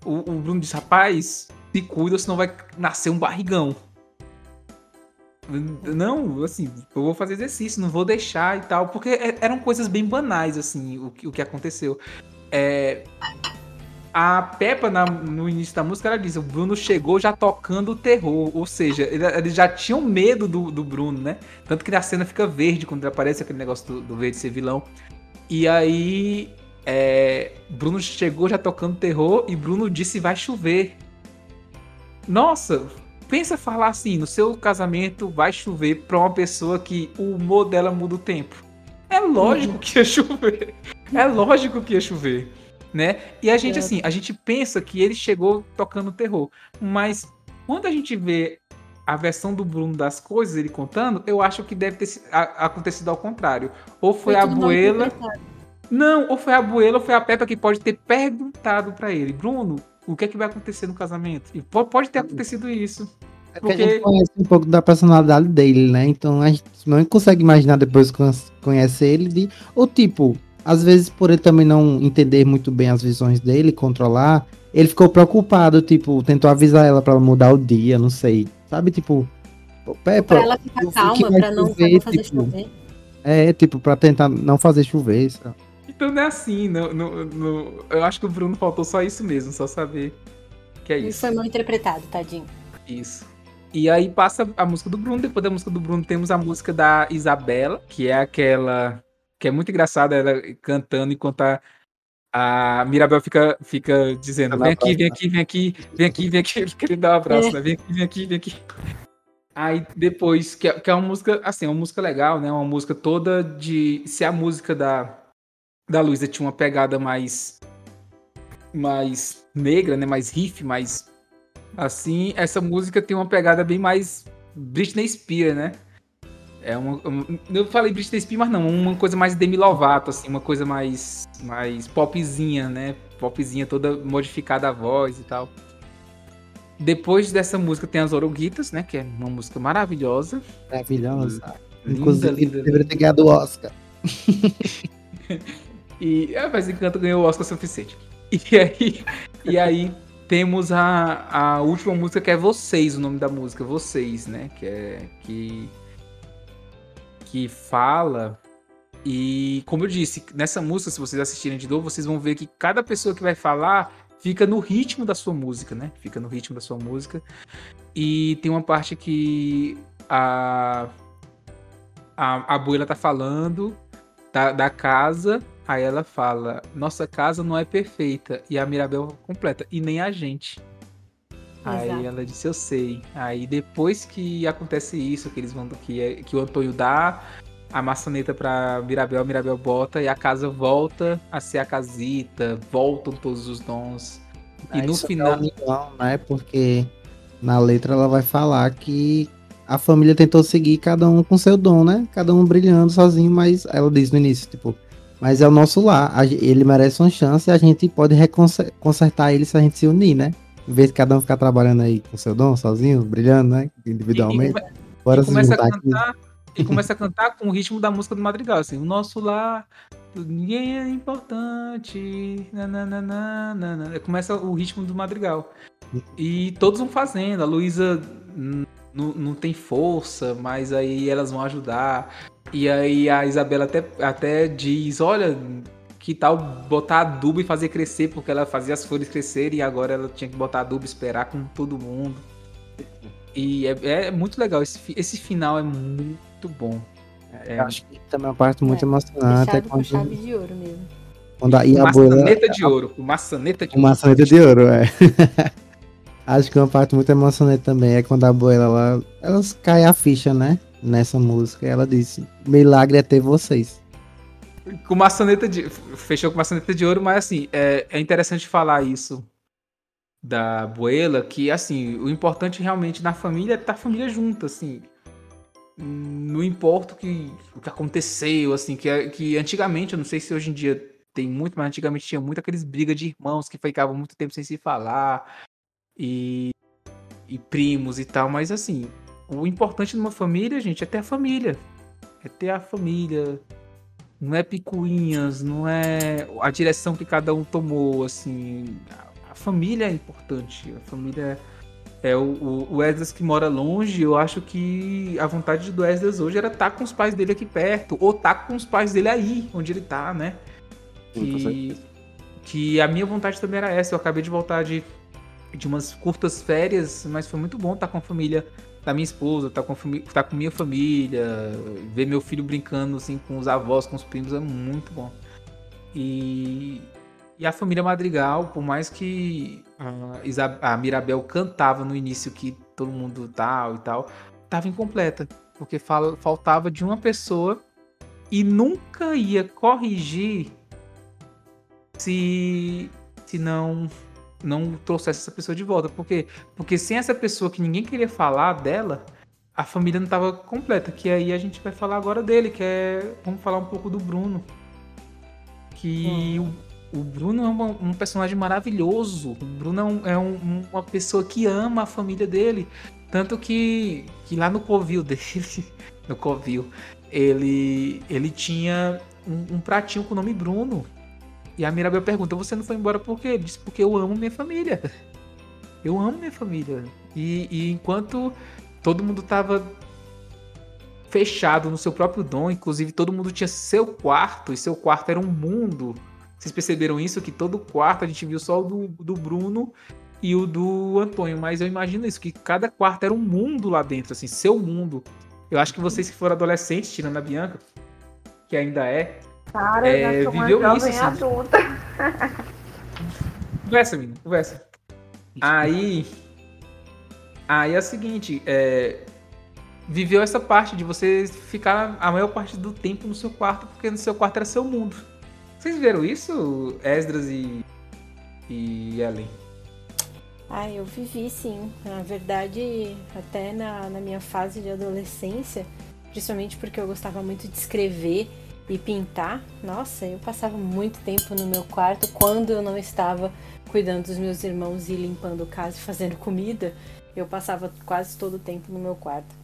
o, o Bruno disse, rapaz, se cuida, senão vai nascer um barrigão. Não, assim, eu vou fazer exercício, não vou deixar e tal, porque é, eram coisas bem banais, assim, o, o que aconteceu. É, a Peppa, na, no início da música, ela diz: o Bruno chegou já tocando o terror. Ou seja, eles já tinham medo do, do Bruno, né? Tanto que na cena fica verde quando aparece aquele negócio do, do verde ser vilão. E aí é, Bruno chegou já tocando terror e Bruno disse vai chover. Nossa, pensa falar assim, no seu casamento vai chover pra uma pessoa que o humor dela muda o tempo. É lógico que ia chover. É lógico que ia chover, né? E a gente assim, a gente pensa que ele chegou tocando terror, mas quando a gente vê a versão do Bruno das coisas, ele contando, eu acho que deve ter acontecido ao contrário. Ou foi, foi a Buela. Não, ou foi a Buela ou foi a Peppa que pode ter perguntado para ele, Bruno, o que é que vai acontecer no casamento? E pode ter acontecido isso. É porque a gente conhece um pouco da personalidade dele, né? Então a gente não consegue imaginar depois que conhece ele de. Ou tipo, às vezes por ele também não entender muito bem as visões dele, controlar, ele ficou preocupado, tipo, tentou avisar ela para mudar o dia, não sei. Sabe, tipo. Peppa, pra ela ficar calma, pra não, chover, não fazer tipo, chover. É, tipo, pra tentar não fazer chover, sabe? Então não é assim. No, no, no, eu acho que o Bruno faltou só isso mesmo, só saber que é isso. Isso foi mal interpretado, tadinho. Isso. E aí passa a música do Bruno. Depois da música do Bruno temos a música da Isabela, que é aquela que é muito engraçada, ela cantando enquanto a, a Mirabel fica, fica dizendo: vem aqui, vem aqui, vem aqui, vem aqui, vem aqui, querendo dar um abraço, é. né? Vem aqui, vem aqui, vem aqui. Aí depois, que é, que é uma música, assim, é uma música legal, né? Uma música toda de. Se a música da, da Luísa tinha uma pegada mais mais negra, né, mais riff, mais assim, essa música tem uma pegada bem mais Britney Spears, né? É uma, eu falei Britney Spears, mas não, uma coisa mais Demi Lovato, assim, uma coisa mais mais popzinha, né? Popzinha toda modificada a voz e tal. Depois dessa música tem as Oroguitas, né? Que é uma música maravilhosa. Maravilhosa. Linda, Inclusive, linda, deveria ter ganhado o Oscar. <laughs> E a Vez Encanto ganhou o Oscar suficiente. <laughs> E aí, e aí temos a, a última música que é Vocês, o nome da música, Vocês, né? Que é. Que, que fala. E como eu disse, nessa música, se vocês assistirem de novo, vocês vão ver que cada pessoa que vai falar fica no ritmo da sua música, né? Fica no ritmo da sua música. E tem uma parte que a, a, a abuela tá falando da, da casa Aí ela fala: Nossa casa não é perfeita. E a Mirabel completa: E nem a gente. Exato. Aí ela disse: Eu sei. Aí depois que acontece isso, que eles vão que, é, que o Antônio dá a maçaneta pra Mirabel, a Mirabel bota e a casa volta a ser a casita, voltam todos os dons. E é, no final. Não, né? Porque na letra ela vai falar que a família tentou seguir cada um com seu dom, né? Cada um brilhando sozinho, mas ela diz no início, tipo, mas é o nosso lar. Ele merece uma chance e a gente pode consertar ele se a gente se unir, né? Em vez de cada um ficar trabalhando aí com seu dom, sozinho, brilhando, né? Individualmente. E, e, Bora e começa a cantar. Aqui. E começa a cantar com o ritmo da música do Madrigal, assim, o nosso lar, ninguém é importante, nananana, começa o ritmo do Madrigal. E todos vão fazendo, a Luísa não tem força, mas aí elas vão ajudar. E aí a Isabela até, até diz, olha, que tal botar adubo e fazer crescer, porque ela fazia as flores crescerem e agora ela tinha que botar adubo e esperar com todo mundo. E é, é muito legal, esse, esse final é muito bom. É, Eu acho que também é uma parte muito é, emocionante. É quando... chave de ouro mesmo. Quando a, e a maçaneta de ouro. Maçaneta de ouro. Maçaneta de ouro, é. <laughs> acho que uma parte muito emocionante também é quando a abuela ela, ela cai a ficha, né? nessa música. Ela disse: Milagre é ter vocês. Com maçaneta de. Fechou com maçaneta de ouro, mas assim, é, é interessante falar isso da Buela, que assim, o importante realmente na família é estar a família junta, assim. Não importa o que, o que aconteceu, assim, que, é, que antigamente, eu não sei se hoje em dia tem muito, mas antigamente tinha muito aqueles brigas de irmãos que ficavam muito tempo sem se falar. E, e primos e tal, mas assim, o importante numa família, gente, é ter a família. É ter a família. Não é picuinhas, não é a direção que cada um tomou, assim. A família é importante. A família é o, o Esdras que mora longe. Eu acho que a vontade do Esdras hoje era estar tá com os pais dele aqui perto, ou estar tá com os pais dele aí, onde ele tá, né? Que, que a minha vontade também era essa. Eu acabei de voltar de, de umas curtas férias, mas foi muito bom estar com a família da minha esposa, tá com, tá com minha família, ver meu filho brincando assim com os avós, com os primos é muito bom. E, e a família Madrigal, por mais que a, a Mirabel cantava no início que todo mundo tal e tal, estava incompleta. Porque fal, faltava de uma pessoa e nunca ia corrigir se, se não não trouxesse essa pessoa de volta. Por quê? Porque sem essa pessoa que ninguém queria falar dela, a família não estava completa. Que aí a gente vai falar agora dele, que é. Vamos falar um pouco do Bruno. Que hum. o, o, Bruno é um, um, personagem maravilhoso. O Bruno é, um, é um, uma pessoa que ama a família dele. Tanto que, que lá no covil <laughs> dele, no covil, ele, ele tinha um, um pratinho com o nome Bruno. E a Mirabel pergunta: Você não foi embora por quê? Ele disse: Porque eu amo minha família. <laughs> Eu amo minha família. E, e enquanto todo mundo tava fechado no seu próprio dom, inclusive todo mundo tinha seu quarto, e seu quarto era um mundo. Vocês perceberam isso? Que todo quarto a gente viu só o do, do Bruno e o do Antônio, mas eu imagino isso, que cada quarto era um mundo lá dentro, assim, seu mundo. Eu acho que vocês que foram adolescentes, tirando a Bianca, que ainda é, Cara, é, eu viveu uma isso, assim. adulta. <laughs> Conversa, menina, conversa. Aí. Aí é o seguinte, é, viveu essa parte de você ficar a maior parte do tempo no seu quarto, porque no seu quarto era seu mundo. Vocês viram isso, Esdras e, e Ellen? Ah, eu vivi sim. Na verdade, até na, na minha fase de adolescência, principalmente porque eu gostava muito de escrever e pintar. Nossa, eu passava muito tempo no meu quarto quando eu não estava cuidando dos meus irmãos e limpando casa e fazendo comida. Eu passava quase todo o tempo no meu quarto.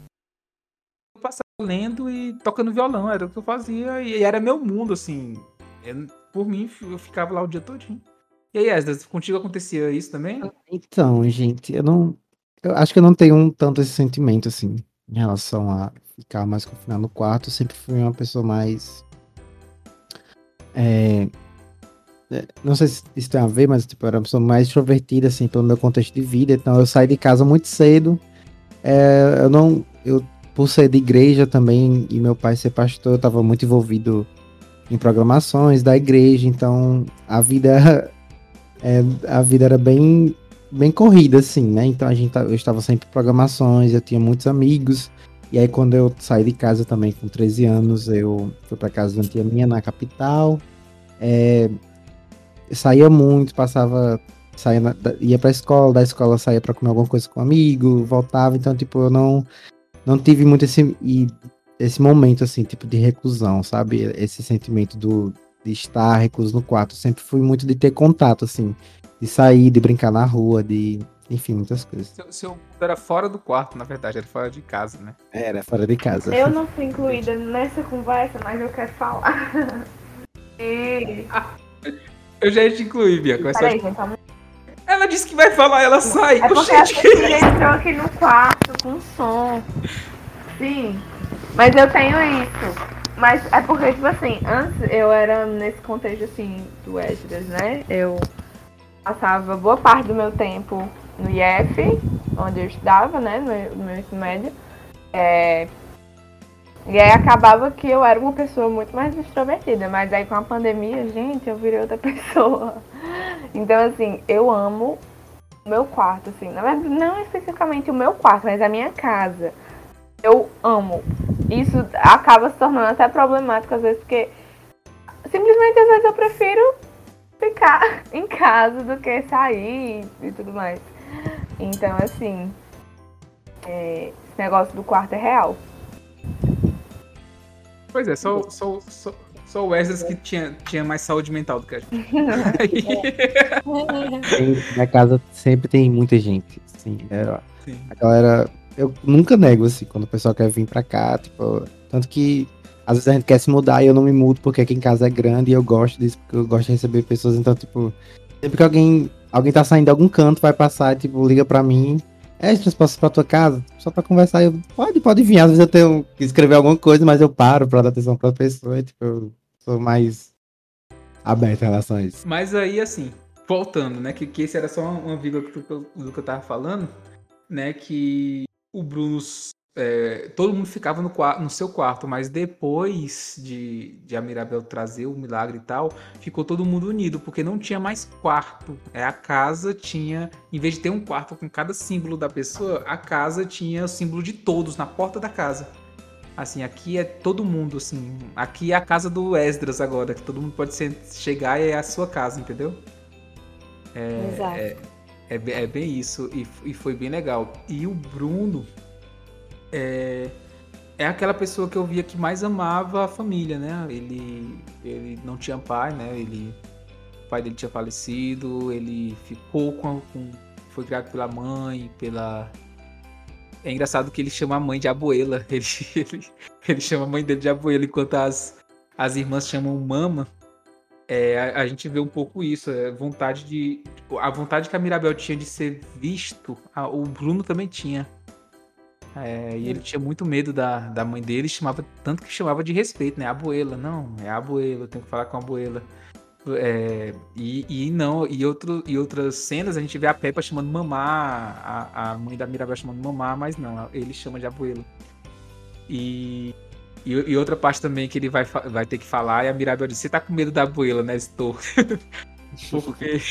Eu passava lendo e tocando violão, era o que eu fazia e era meu mundo, assim. Eu, por mim, eu ficava lá o dia todinho. E aí, Esdras, contigo acontecia isso também? Então, gente, eu não. Eu acho que eu não tenho tanto esse sentimento, assim, em relação a ficar mais confinado no quarto. Eu sempre fui uma pessoa mais. É, é, não sei se isso tem a ver, mas tipo, eu era uma pessoa mais extrovertida, assim, pelo meu contexto de vida. Então eu saí de casa muito cedo. É, eu não. Eu, por ser de igreja também, e meu pai ser pastor, eu estava muito envolvido em programações da igreja, então a vida <laughs> é, a vida era bem, bem corrida, assim, né? Então a gente, eu estava sempre em programações, eu tinha muitos amigos. E aí quando eu saí de casa também com 13 anos, eu fui para casa de uma tia minha na capital. É, saía muito, passava, saía na, ia pra escola, da escola saía para comer alguma coisa com um amigo, voltava, então tipo, eu não não tive muito esse esse momento assim, tipo de reclusão, sabe? Esse sentimento do de estar recluso no quarto. Sempre fui muito de ter contato, assim, de sair, de brincar na rua, de. Enfim, muitas coisas. Seu, seu era fora do quarto, na verdade, era fora de casa, né? Era, fora de casa. Eu não fui incluída nessa conversa, mas eu quero falar. <laughs> e... eu já ia te incluir, Bia. Peraí, gente, tá... Ela disse que vai falar, ela sai. É porque a Cecília entrou aqui no quarto com som. Sim, mas eu tenho isso. Mas é porque, tipo assim, antes eu era nesse contexto assim do Esdras, né? Eu passava boa parte do meu tempo no IF, onde eu estudava, né? No, meu ensino médio. É... E aí acabava que eu era uma pessoa muito mais extrovertida, mas aí com a pandemia, gente, eu virei outra <laughs> pessoa. Então, assim, eu amo o meu quarto, assim. Verdade, não especificamente o meu quarto, mas a minha casa. Eu amo isso acaba se tornando até problemático às vezes, porque simplesmente às vezes eu prefiro ficar <laughs> em casa do que sair e tudo mais. Então, assim, é, esse negócio do quarto é real. Pois é, sou, sou, sou, sou o Wesley que tinha, tinha mais saúde mental do que a gente. <laughs> Na casa sempre tem muita gente. Assim, é, a galera eu nunca nego, assim, quando o pessoal quer vir pra cá, tipo, tanto que às vezes a gente quer se mudar e eu não me mudo porque aqui em casa é grande e eu gosto disso, porque eu gosto de receber pessoas, então, tipo, sempre que alguém, alguém tá saindo de algum canto, vai passar, tipo, liga pra mim, é, posso ir pra tua casa? Só pra conversar, eu, pode, pode vir, às vezes eu tenho que escrever alguma coisa, mas eu paro pra dar atenção pra pessoa, e, tipo, eu sou mais aberto em relação a isso. Mas aí, assim, voltando, né, que, que esse era só uma vírgula que, que eu tava falando, né, que o Bruno é, todo mundo ficava no, no, seu quarto, mas depois de, de a Mirabel trazer o milagre e tal, ficou todo mundo unido, porque não tinha mais quarto. É, a casa tinha, em vez de ter um quarto com cada símbolo da pessoa, a casa tinha o símbolo de todos na porta da casa. Assim, aqui é todo mundo, assim. Aqui é a casa do Esdras agora, que todo mundo pode ser, chegar e é a sua casa, entendeu? É, Exato. É, é, é bem isso, e, e foi bem legal. E o Bruno, é, é aquela pessoa que eu via que mais amava a família, né? Ele, ele não tinha pai, né? Ele, o pai dele tinha falecido, ele ficou com, com foi criado pela mãe, pela é engraçado que ele chama a mãe de abuela. <laughs> Ele, ele, ele chama a mãe dele de abuela, enquanto as, as irmãs chamam mama. É, a, a, gente vê um pouco isso, é, vontade de. A vontade que a Mirabel tinha de ser visto, a, o Bruno também tinha. É, e ele tinha muito medo da, da mãe dele, chamava tanto que chamava de respeito, né? Abuela, não, é abuela, eu tenho que falar com a abuela. É, e, e não, e, outro, e outras cenas a gente vê a Peppa chamando mamá, a, a mãe da Mirabel chamando mamá, mas não, ele chama de abuela. E, e, e, outra parte também que ele vai, vai ter que falar é a Mirabel diz: Você tá com medo da abuela, né? Estou. <laughs> Porque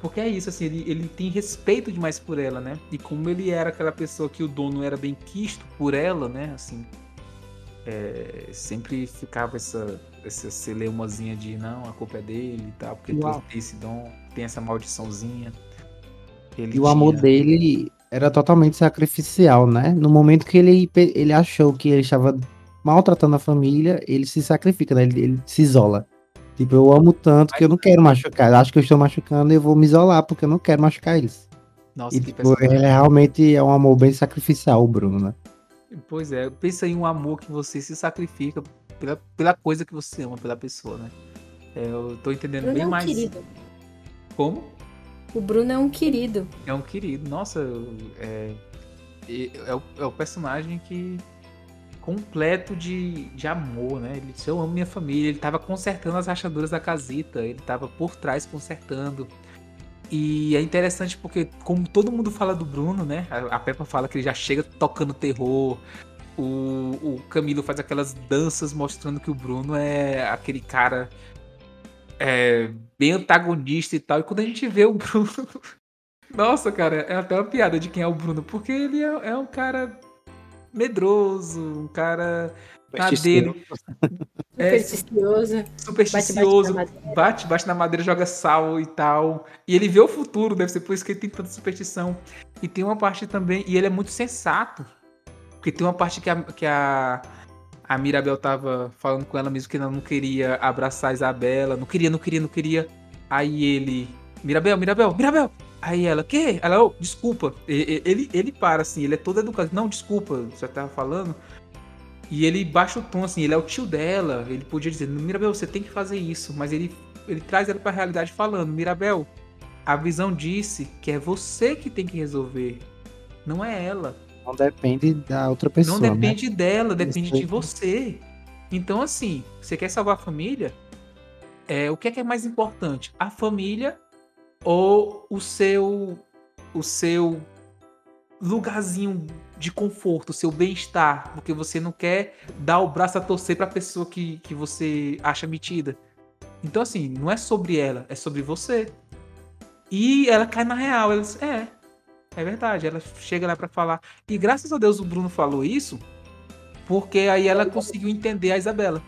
porque é isso, assim, ele, ele tem respeito demais por ela, né? E como ele era aquela pessoa que o dono era bem quisto por ela, né? Assim, é, sempre ficava essa, essa celeumazinha de não, a culpa é dele e tal, porque Uau. tem esse dom, tem essa maldiçãozinha. Ele e tinha... o amor dele era totalmente sacrificial, né? No momento que ele, ele achou que ele estava maltratando a família, ele se sacrifica, né? ele, ele se isola. Tipo, eu amo tanto que eu não quero machucar. Acho que eu estou machucando e eu vou me isolar porque eu não quero machucar eles. Nossa, e, tipo, ele realmente é um amor bem sacrificial, o Bruno, né? Pois é, pensa em um amor que você se sacrifica pela, pela coisa que você ama, pela pessoa, né? É, eu tô entendendo Bruno bem é um mais. Querido. Como? O Bruno é um querido. É um querido. Nossa, é, é, é, o, é o personagem que completo de, de amor, né? Ele disse, eu amo minha família. Ele tava consertando as rachaduras da casita, ele tava por trás consertando. E é interessante porque, como todo mundo fala do Bruno, né? A, Peppa fala que ele já chega tocando terror. O, o Camilo faz aquelas danças mostrando que o Bruno é aquele cara é, bem antagonista e tal. E quando a gente vê o Bruno. <laughs> Nossa, cara, é até uma piada de quem é o Bruno, porque ele é, é um cara medroso, um cara na dele. <laughs> É, supersticioso. Supersticioso. Bate bate, bate, bate na madeira, joga sal e tal. E ele vê o futuro, deve ser por isso que ele tem tanta superstição. E tem uma parte também, e ele é muito sensato. Porque tem uma parte que a, que a, a Mirabel tava falando com ela mesmo que ela não queria abraçar a Isabela. Não queria, não queria, não queria. Aí ele. Mirabel, Mirabel, Mirabel! Aí ela, que? Ela, oh, desculpa. Ele, ele para assim, ele é todo educado. Não, desculpa, você tava falando. E ele baixa o tom, assim, ele é o tio dela. Ele podia dizer, Mirabel, você tem que fazer isso. Mas ele, ele traz ela pra realidade falando, Mirabel, a visão disse que é você que tem que resolver. Não é ela. Não depende da outra pessoa. Não depende né? dela, depende de você. Então, assim, você quer salvar a família? É, o que é, que é mais importante? A família ou o seu o seu lugarzinho de conforto, o seu bem-estar, porque você não quer dar o braço a torcer para a pessoa que, que você acha metida. Então assim, não é sobre ela, é sobre você. E ela cai na real, ela diz, é, é verdade, ela chega lá para falar. E graças a Deus o Bruno falou isso, porque aí ela conseguiu entender a Isabela.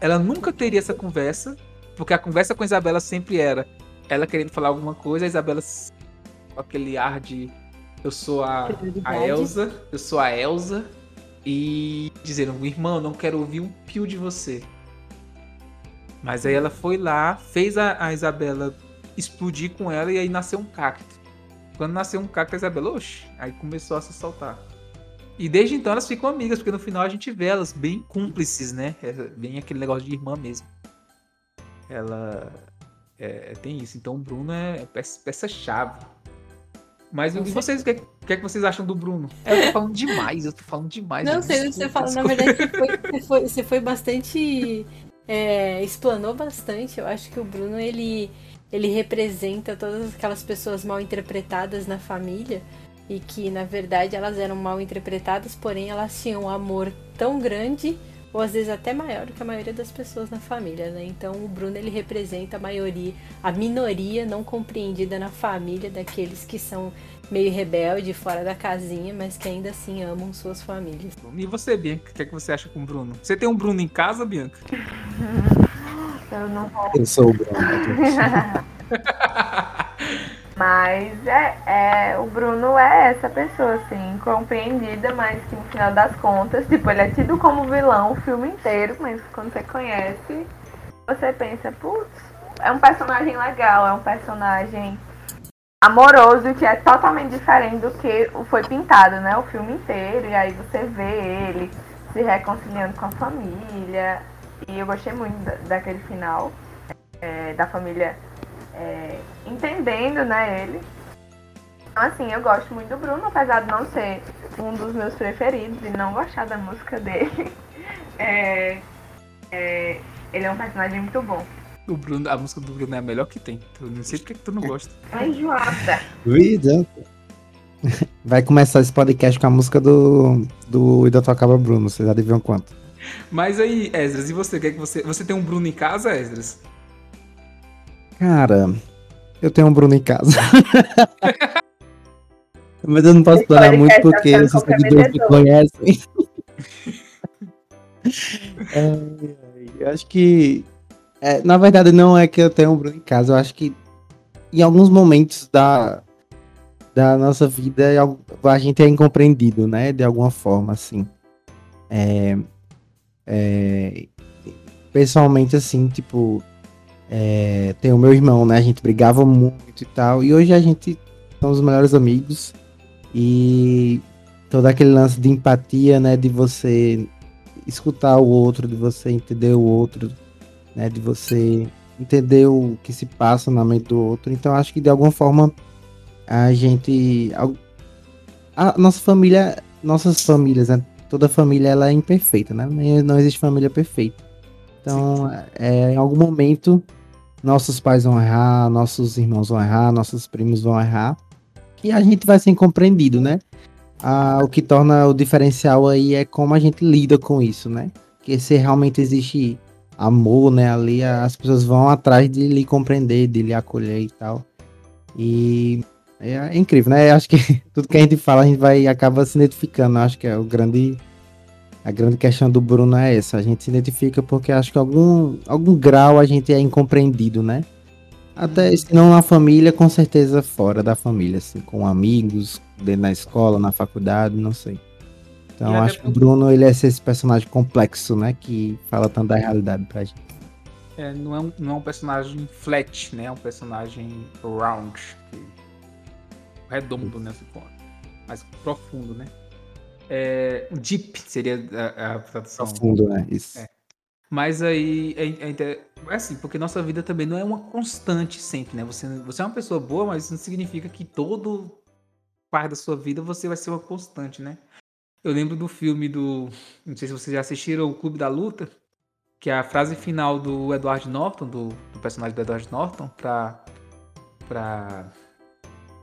Ela nunca teria essa conversa, porque a conversa com a Isabela sempre era ela querendo falar alguma coisa, a Isabela com aquele ar de eu sou a, a Elsa, eu sou a Elsa, e dizendo, irmão, não quero ouvir um pio de você. Mas aí ela foi lá, fez a, a Isabela explodir com ela e aí nasceu um cacto. Quando nasceu um cacto, a Isabela, oxe, aí começou a se soltar. E desde então elas ficam amigas, porque no final a gente vê elas bem cúmplices, né? É bem aquele negócio de irmã mesmo. Ela é, tem isso. Então o Bruno é peça-chave. Mas e vocês, o que, que, é que vocês acham do Bruno? Eu tô falando demais, eu tô falando demais. Não sei o que você fala. Na verdade, você foi, você foi, você foi bastante. É, explanou bastante. Eu acho que o Bruno ele, ele representa todas aquelas pessoas mal interpretadas na família. e que na verdade elas eram mal interpretadas, porém elas tinham um amor tão grande ou às vezes até maior do que a maioria das pessoas na família, né? Então o Bruno ele representa a maioria, a minoria não compreendida na família daqueles que são meio rebelde, fora da casinha, mas que ainda assim amam suas famílias. E você, Bianca, o que, é que você acha com o Bruno? Você tem um Bruno em casa, Bianca? <laughs> Eu não vou. Eu sou o Bruno. <laughs> Mas é, é, o Bruno é essa pessoa, assim, compreendida, mas que no final das contas, tipo, ele é tido como vilão o filme inteiro, mas quando você conhece, você pensa, putz, é um personagem legal, é um personagem amoroso que é totalmente diferente do que foi pintado, né? O filme inteiro, e aí você vê ele se reconciliando com a família. E eu gostei muito daquele final, é, da família é, entendendo, né, ele. Então, assim, eu gosto muito do Bruno, apesar de não ser um dos meus preferidos e não gostar da música <laughs> dele. É, é, ele é um personagem muito bom. O Bruno, a música do Bruno é a melhor que tem. Eu não sei porque que tu não gosta. Ai, Joata. Vida. <laughs> Vai começar esse podcast com a música do, do Ida Tocava Bruno, vocês já adivinham quanto. Mas aí, Esdras, e você? Quer que você. Você tem um Bruno em casa, Esdras? Cara, eu tenho um Bruno em casa. <laughs> Mas eu não posso falar muito porque os seguidores me conhecem. <laughs> é, eu acho que. É, na verdade, não é que eu tenho um Bruno em casa. Eu acho que em alguns momentos da, da nossa vida a gente é incompreendido, né? De alguma forma, assim. É, é, pessoalmente, assim, tipo, é, tem o meu irmão, né? A gente brigava muito e tal. E hoje a gente somos os melhores amigos. E todo aquele lance de empatia, né? De você escutar o outro, de você entender o outro, né? De você entender o que se passa na mente do outro. Então acho que de alguma forma a gente. A nossa família. Nossas famílias, né? Toda família ela é imperfeita, né? Não existe família perfeita. Então, é, em algum momento nossos pais vão errar, nossos irmãos vão errar, nossos primos vão errar. E a gente vai ser incompreendido, né? Ah, o que torna o diferencial aí é como a gente lida com isso, né? Que se realmente existe amor, né? Ali as pessoas vão atrás de lhe compreender, de lhe acolher e tal. E é, é incrível, né? Eu acho que <laughs> tudo que a gente fala a gente vai acaba se identificando. Eu acho que é o grande a grande questão do Bruno é essa. A gente se identifica porque acho que algum, algum grau a gente é incompreendido, né? Até se não na família, com certeza fora da família, assim, com amigos, dentro da escola, na faculdade, não sei. Então acho que o Bruno ele é esse personagem complexo, né? Que fala tanto da realidade pra gente. É, não, é um, não é um personagem flat, né? É um personagem round. Redondo, né? Mais profundo, né? É, deep seria a, a tradução. Profundo, né? Isso. É. Mas aí é, é, é, assim, porque nossa vida também não é uma constante sempre, né? Você, você é uma pessoa boa, mas isso não significa que todo parte da sua vida você vai ser uma constante, né? Eu lembro do filme do. Não sei se vocês já assistiram o Clube da Luta, que é a frase final do Edward Norton, do, do personagem do Edward Norton, pra. pra.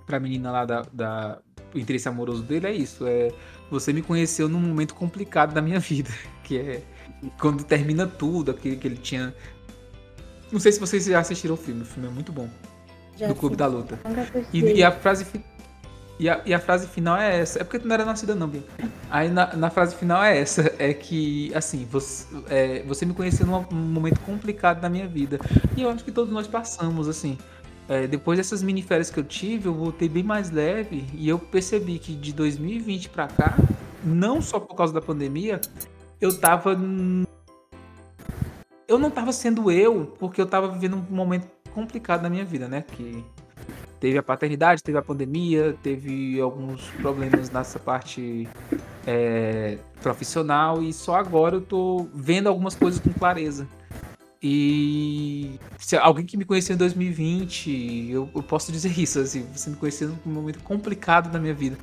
pra menina lá da, da. O interesse amoroso dele é isso. É você me conheceu num momento complicado da minha <laughs> vida, que é quando termina tudo, aquele que ele tinha. Não sei se vocês já assistiram o filme, o filme é muito bom. Já do Clube da Luta. E, e, a frase e a, e a frase final é essa. É porque tu não era nascida, não, Bia. Aí na, na frase final é essa: é que, assim, você, é, você me conheceu num momento complicado da minha vida. E eu acho que todos nós passamos, assim. É, depois dessas mini férias que eu tive, eu voltei bem mais leve e eu percebi que de 2020 para cá, não só por causa da pandemia, eu tava. Eu não tava sendo eu, porque eu tava vivendo um momento complicado na minha vida, né? Que teve a paternidade, teve a pandemia, teve alguns problemas nessa parte é, profissional e só agora eu tô vendo algumas coisas com clareza. E se alguém que me conheceu em 2020, eu, eu posso dizer isso, assim, você me conheceu num momento complicado da minha vida.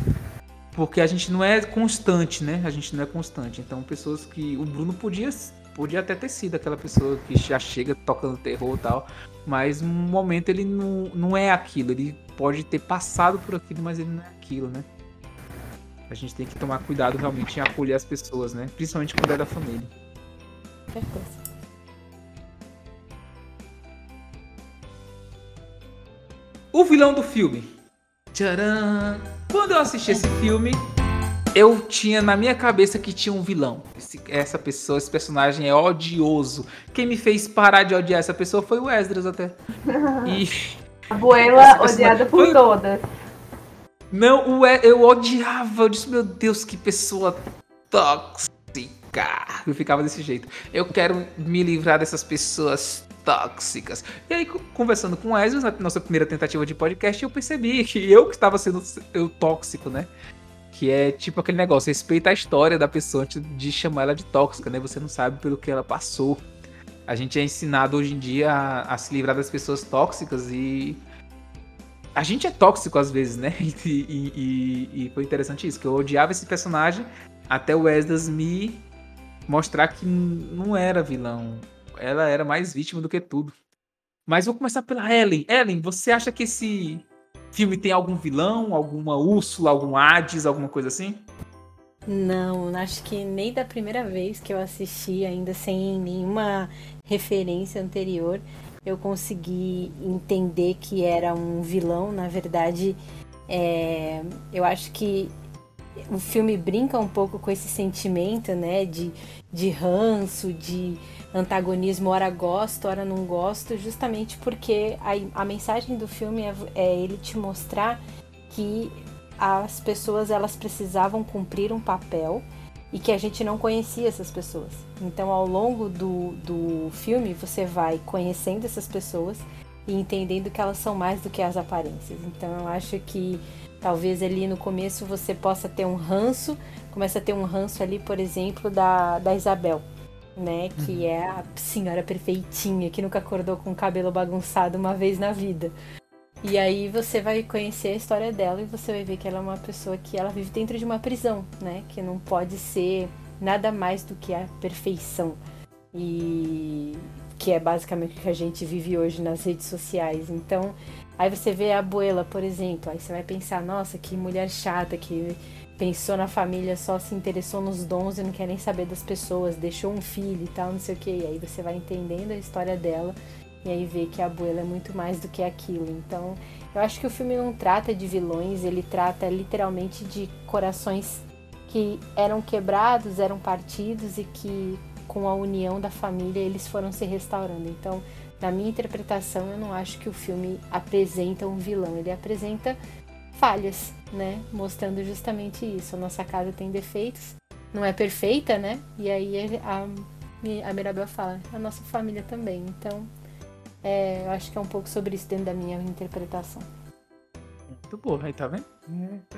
Porque a gente não é constante, né? A gente não é constante. Então, pessoas que. O Bruno podia, podia até ter sido aquela pessoa que já chega tocando terror e tal. Mas no momento ele não, não é aquilo. Ele pode ter passado por aquilo, mas ele não é aquilo, né? A gente tem que tomar cuidado realmente em acolher as pessoas, né? Principalmente quando é da família. Certeza. O vilão do filme. Tcharam! Quando eu assisti esse filme, eu tinha na minha cabeça que tinha um vilão. Esse, essa pessoa, esse personagem é odioso. Quem me fez parar de odiar essa pessoa foi o Esdras até. <laughs> E. A Buela odiada por foi... todas. Não, o, eu odiava. Eu disse, meu Deus, que pessoa tóxica. Eu ficava desse jeito. Eu quero me livrar dessas pessoas tóxicas. E aí, conversando com o Ezra, na nossa primeira tentativa de podcast, eu percebi que eu que estava sendo eu tóxico, né? Que é tipo aquele negócio, respeita a história da pessoa antes de chamar ela de tóxica, né? Você não sabe pelo que ela passou. A gente é ensinado hoje em dia a, a se livrar das pessoas tóxicas e. A gente é tóxico às vezes, né? <laughs> E, e, e, e foi interessante isso, que eu odiava esse personagem até o Esdras me mostrar que não era vilão ela era mais vítima do que tudo. Mas vou começar pela Ellen. Ellen, você acha que esse filme tem algum vilão, alguma Úrsula, algum Hades, alguma coisa assim? Não, acho que nem da primeira vez que eu assisti, ainda sem nenhuma referência anterior, eu consegui entender que era um vilão. Na verdade, é, eu acho que o filme brinca um pouco com esse sentimento, né, de, de ranço, de antagonismo, ora gosto, ora não gosto, justamente porque a, a mensagem do filme é, é ele te mostrar que as pessoas elas precisavam cumprir um papel e que a gente não conhecia essas pessoas. Então, ao longo do, do filme, você vai conhecendo essas pessoas e entendendo que elas são mais do que as aparências. Então, eu acho que talvez ali no começo você possa ter um ranço, começa a ter um ranço ali, por exemplo, da, da Isabel né? Que uhum. é a senhora perfeitinha que nunca acordou com o cabelo bagunçado uma vez na vida. E aí você vai conhecer a história dela e você vai ver que ela é uma pessoa que ela vive dentro de uma prisão, né? Que não pode ser nada mais do que a perfeição. E que é basicamente o que a gente vive hoje nas redes sociais. Então, aí você vê a abuela, por exemplo, aí você vai pensar, nossa, que mulher chata que pensou na família, só se interessou nos dons e não quer nem saber das pessoas, deixou um filho e tal, não sei o que. E aí você vai entendendo a história dela e aí vê que a abuela é muito mais do que aquilo. Então, eu acho que o filme não trata de vilões, ele trata literalmente de corações que eram quebrados, eram partidos e que com a união da família eles foram se restaurando. Então, na minha interpretação, eu não acho que o filme apresenta um vilão, ele apresenta falhas, né? Mostrando justamente isso. A nossa casa tem defeitos, não é perfeita, né? E aí a, a Mirabel fala, a nossa família também. Então, é, eu acho que é um pouco sobre isso dentro da minha interpretação. Muito boa, aí tá vendo?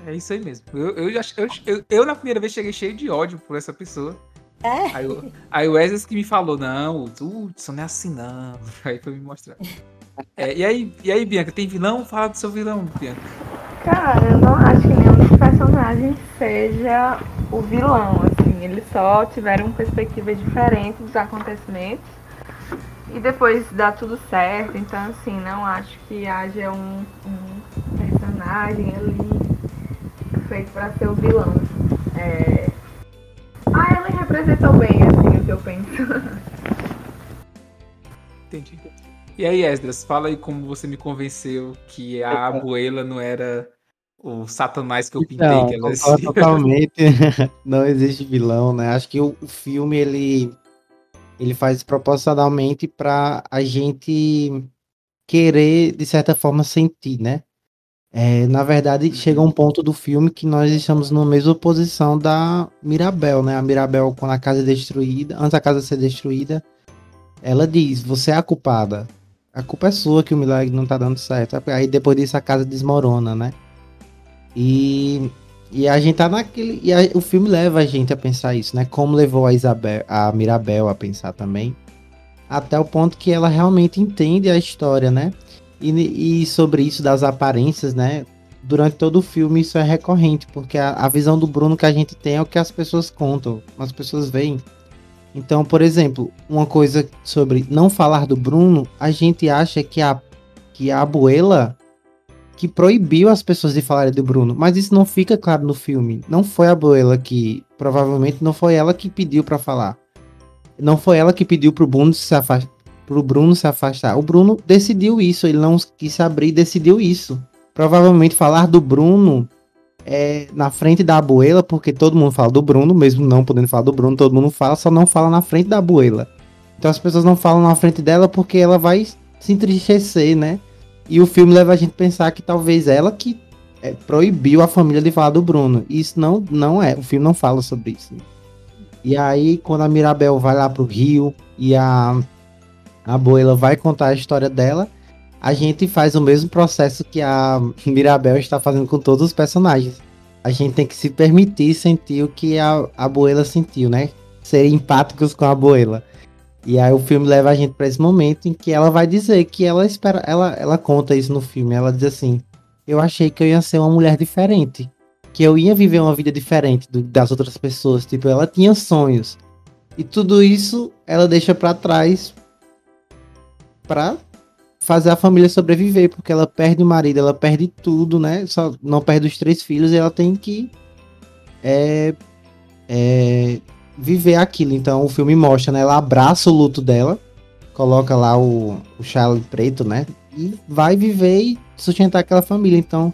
É, é isso aí mesmo. Eu, eu, eu, eu, eu, na primeira vez cheguei cheio de ódio por essa pessoa. É? Aí, aí o Wesley que me falou, não, o isso não é assim não. <laughs> Aí foi me mostrar. É, e, aí, e aí, Bianca, tem vilão? Fala do seu vilão, Bianca. Cara, eu não acho que nenhum dos personagens seja o vilão, assim. Eles só tiveram perspectivas diferentes dos acontecimentos. E depois dá tudo certo. Então, assim, não acho que haja um, um personagem ali feito para ser o vilão. É... Ah, ela representou bem, assim, o que eu penso. Entendi. E aí, Esdras, fala aí como você me convenceu que a abuela não era o satanás que eu pintei. Não, que ela é totalmente. <laughs> não existe vilão, né? Acho que o, o filme, ele, ele faz proporcionalmente para a gente querer, de certa forma, sentir, né? É, na verdade, chega um ponto do filme que nós estamos na mesma posição da Mirabel, né? A Mirabel, quando a casa é destruída, antes da casa ser destruída, ela diz: Você é a culpada. A culpa é sua que o milagre não tá dando certo. Aí depois disso a casa desmorona, né? E, e a gente tá naquele. E a, o filme leva a gente a pensar isso, né? Como levou a Isabel, a Mirabel a pensar também. Até o ponto que ela realmente entende a história, né? E, e sobre isso das aparências, né? Durante todo o filme isso é recorrente, porque a, a visão do Bruno que a gente tem é o que as pessoas contam, as pessoas veem. Então, por exemplo, uma coisa sobre não falar do Bruno, a gente acha que a, que a abuela que proibiu as pessoas de falarem do Bruno, mas isso não fica claro no filme. Não foi a abuela que, provavelmente não foi ela que pediu para falar. Não foi ela que pediu pro Bruno se afastar, pro Bruno se afastar. O Bruno decidiu isso, ele não quis abrir, decidiu isso. Provavelmente falar do Bruno é, na frente da abuela, porque todo mundo fala do Bruno, mesmo não podendo falar do Bruno, todo mundo fala, só não fala na frente da abuela. Então as pessoas não falam na frente dela porque ela vai se entristecer, né? E o filme leva a gente a pensar que talvez ela que é, proibiu a família de falar do Bruno. Isso não, não é, o filme não fala sobre isso. E aí, quando a Mirabel vai lá pro Rio e a, a Abuela vai contar a história dela, a gente faz o mesmo processo que a Mirabel está fazendo com todos os personagens. A gente tem que se permitir sentir o que a, a Abuela sentiu, né? Ser empáticos com a Abuela. E aí o filme leva a gente para esse momento em que ela vai dizer que ela espera, ela, ela conta isso no filme, ela diz assim: "Eu achei que eu ia ser uma mulher diferente, que eu ia viver uma vida diferente do, das outras pessoas, tipo, ela tinha sonhos. E tudo isso ela deixa para trás para fazer a família sobreviver, porque ela perde o marido, ela perde tudo, né? Só não perde os três filhos e ela tem que é, é, viver aquilo. Então o filme mostra, né? Ela abraça o luto dela, coloca lá o, o Charlie preto, né? E vai viver e sustentar aquela família. Então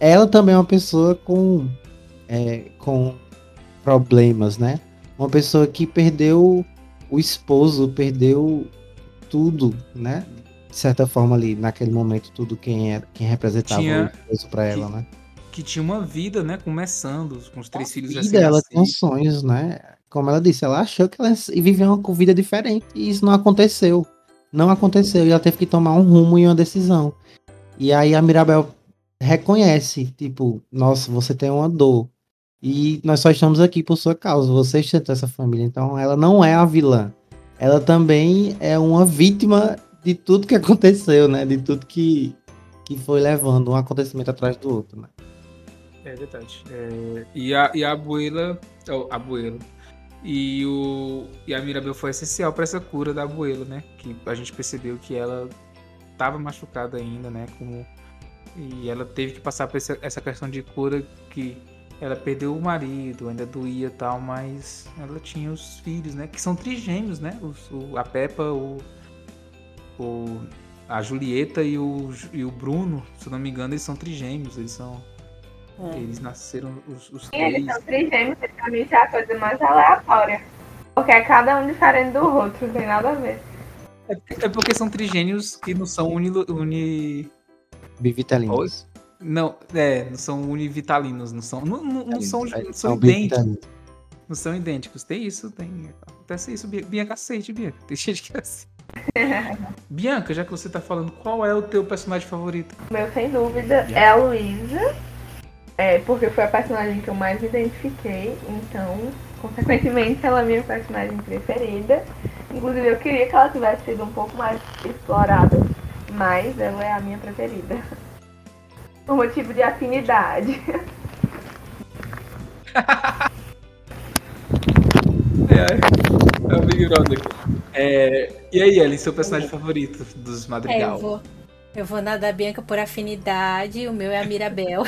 ela também é uma pessoa com, é, com problemas, né? Uma pessoa que perdeu o esposo, perdeu tudo, né? De certa forma ali, naquele momento, tudo quem, era, quem representava tinha, o esposo pra ela, né? Que tinha uma vida, né? Começando, com os três a filhos vida, ela tinha sonhos, né? como ela disse, ela achou que ela ia viver uma vida diferente e isso não aconteceu. Não aconteceu e ela teve que tomar um rumo e uma decisão. E aí a Mirabel reconhece, tipo, nossa, você tem uma dor. E nós só estamos aqui por sua causa. Você sustentou essa família. Então ela não é a vilã. Ela também é uma vítima de tudo que aconteceu, né? De tudo que, que foi levando um acontecimento atrás do outro, né? É verdade. É... E, a, e a abuela. Oh, a. E, o, e a Mirabel foi essencial para essa cura da Abuela, né? Que a gente percebeu que ela estava machucada ainda, né? Como, e ela teve que passar por essa, essa questão de cura que ela perdeu o marido, ainda doía e tal, mas ela tinha os filhos, né? Que são trigêmeos, né? Os, o, a Peppa, o, o, a Julieta e o, e o Bruno, se eu não me engano, eles são trigêmeos, eles são é. Eles nasceram os, os três. Eles são trigêmeos, pra mim isso é a coisa mais aleatória. Porque é cada um diferente do outro, não tem nada a ver. É, é porque são trigênios que não são uni... uni... Bivitalinos. Não, é, não são univitalinos, não são. Não, não, não são, não são idênticos. Não são idênticos. Tem isso, tem. Acontece isso, Bianca, cacete, Bianca. Tem gente que é assim. <laughs> Bianca, já que você tá falando, qual é o teu personagem favorito? Meu, sem dúvida, é a Luísa. É, porque foi a personagem que eu mais me identifiquei, então, consequentemente, ela é a minha personagem preferida. Inclusive, eu queria que ela tivesse sido um pouco mais explorada, mas ela é a minha preferida. Por motivo de afinidade. <laughs> é, é o Big Brother. É, e aí, Ellie, seu personagem favorito dos Madrigal? É, eu vou eu vou na da Bianca por afinidade, o meu é a Mirabel.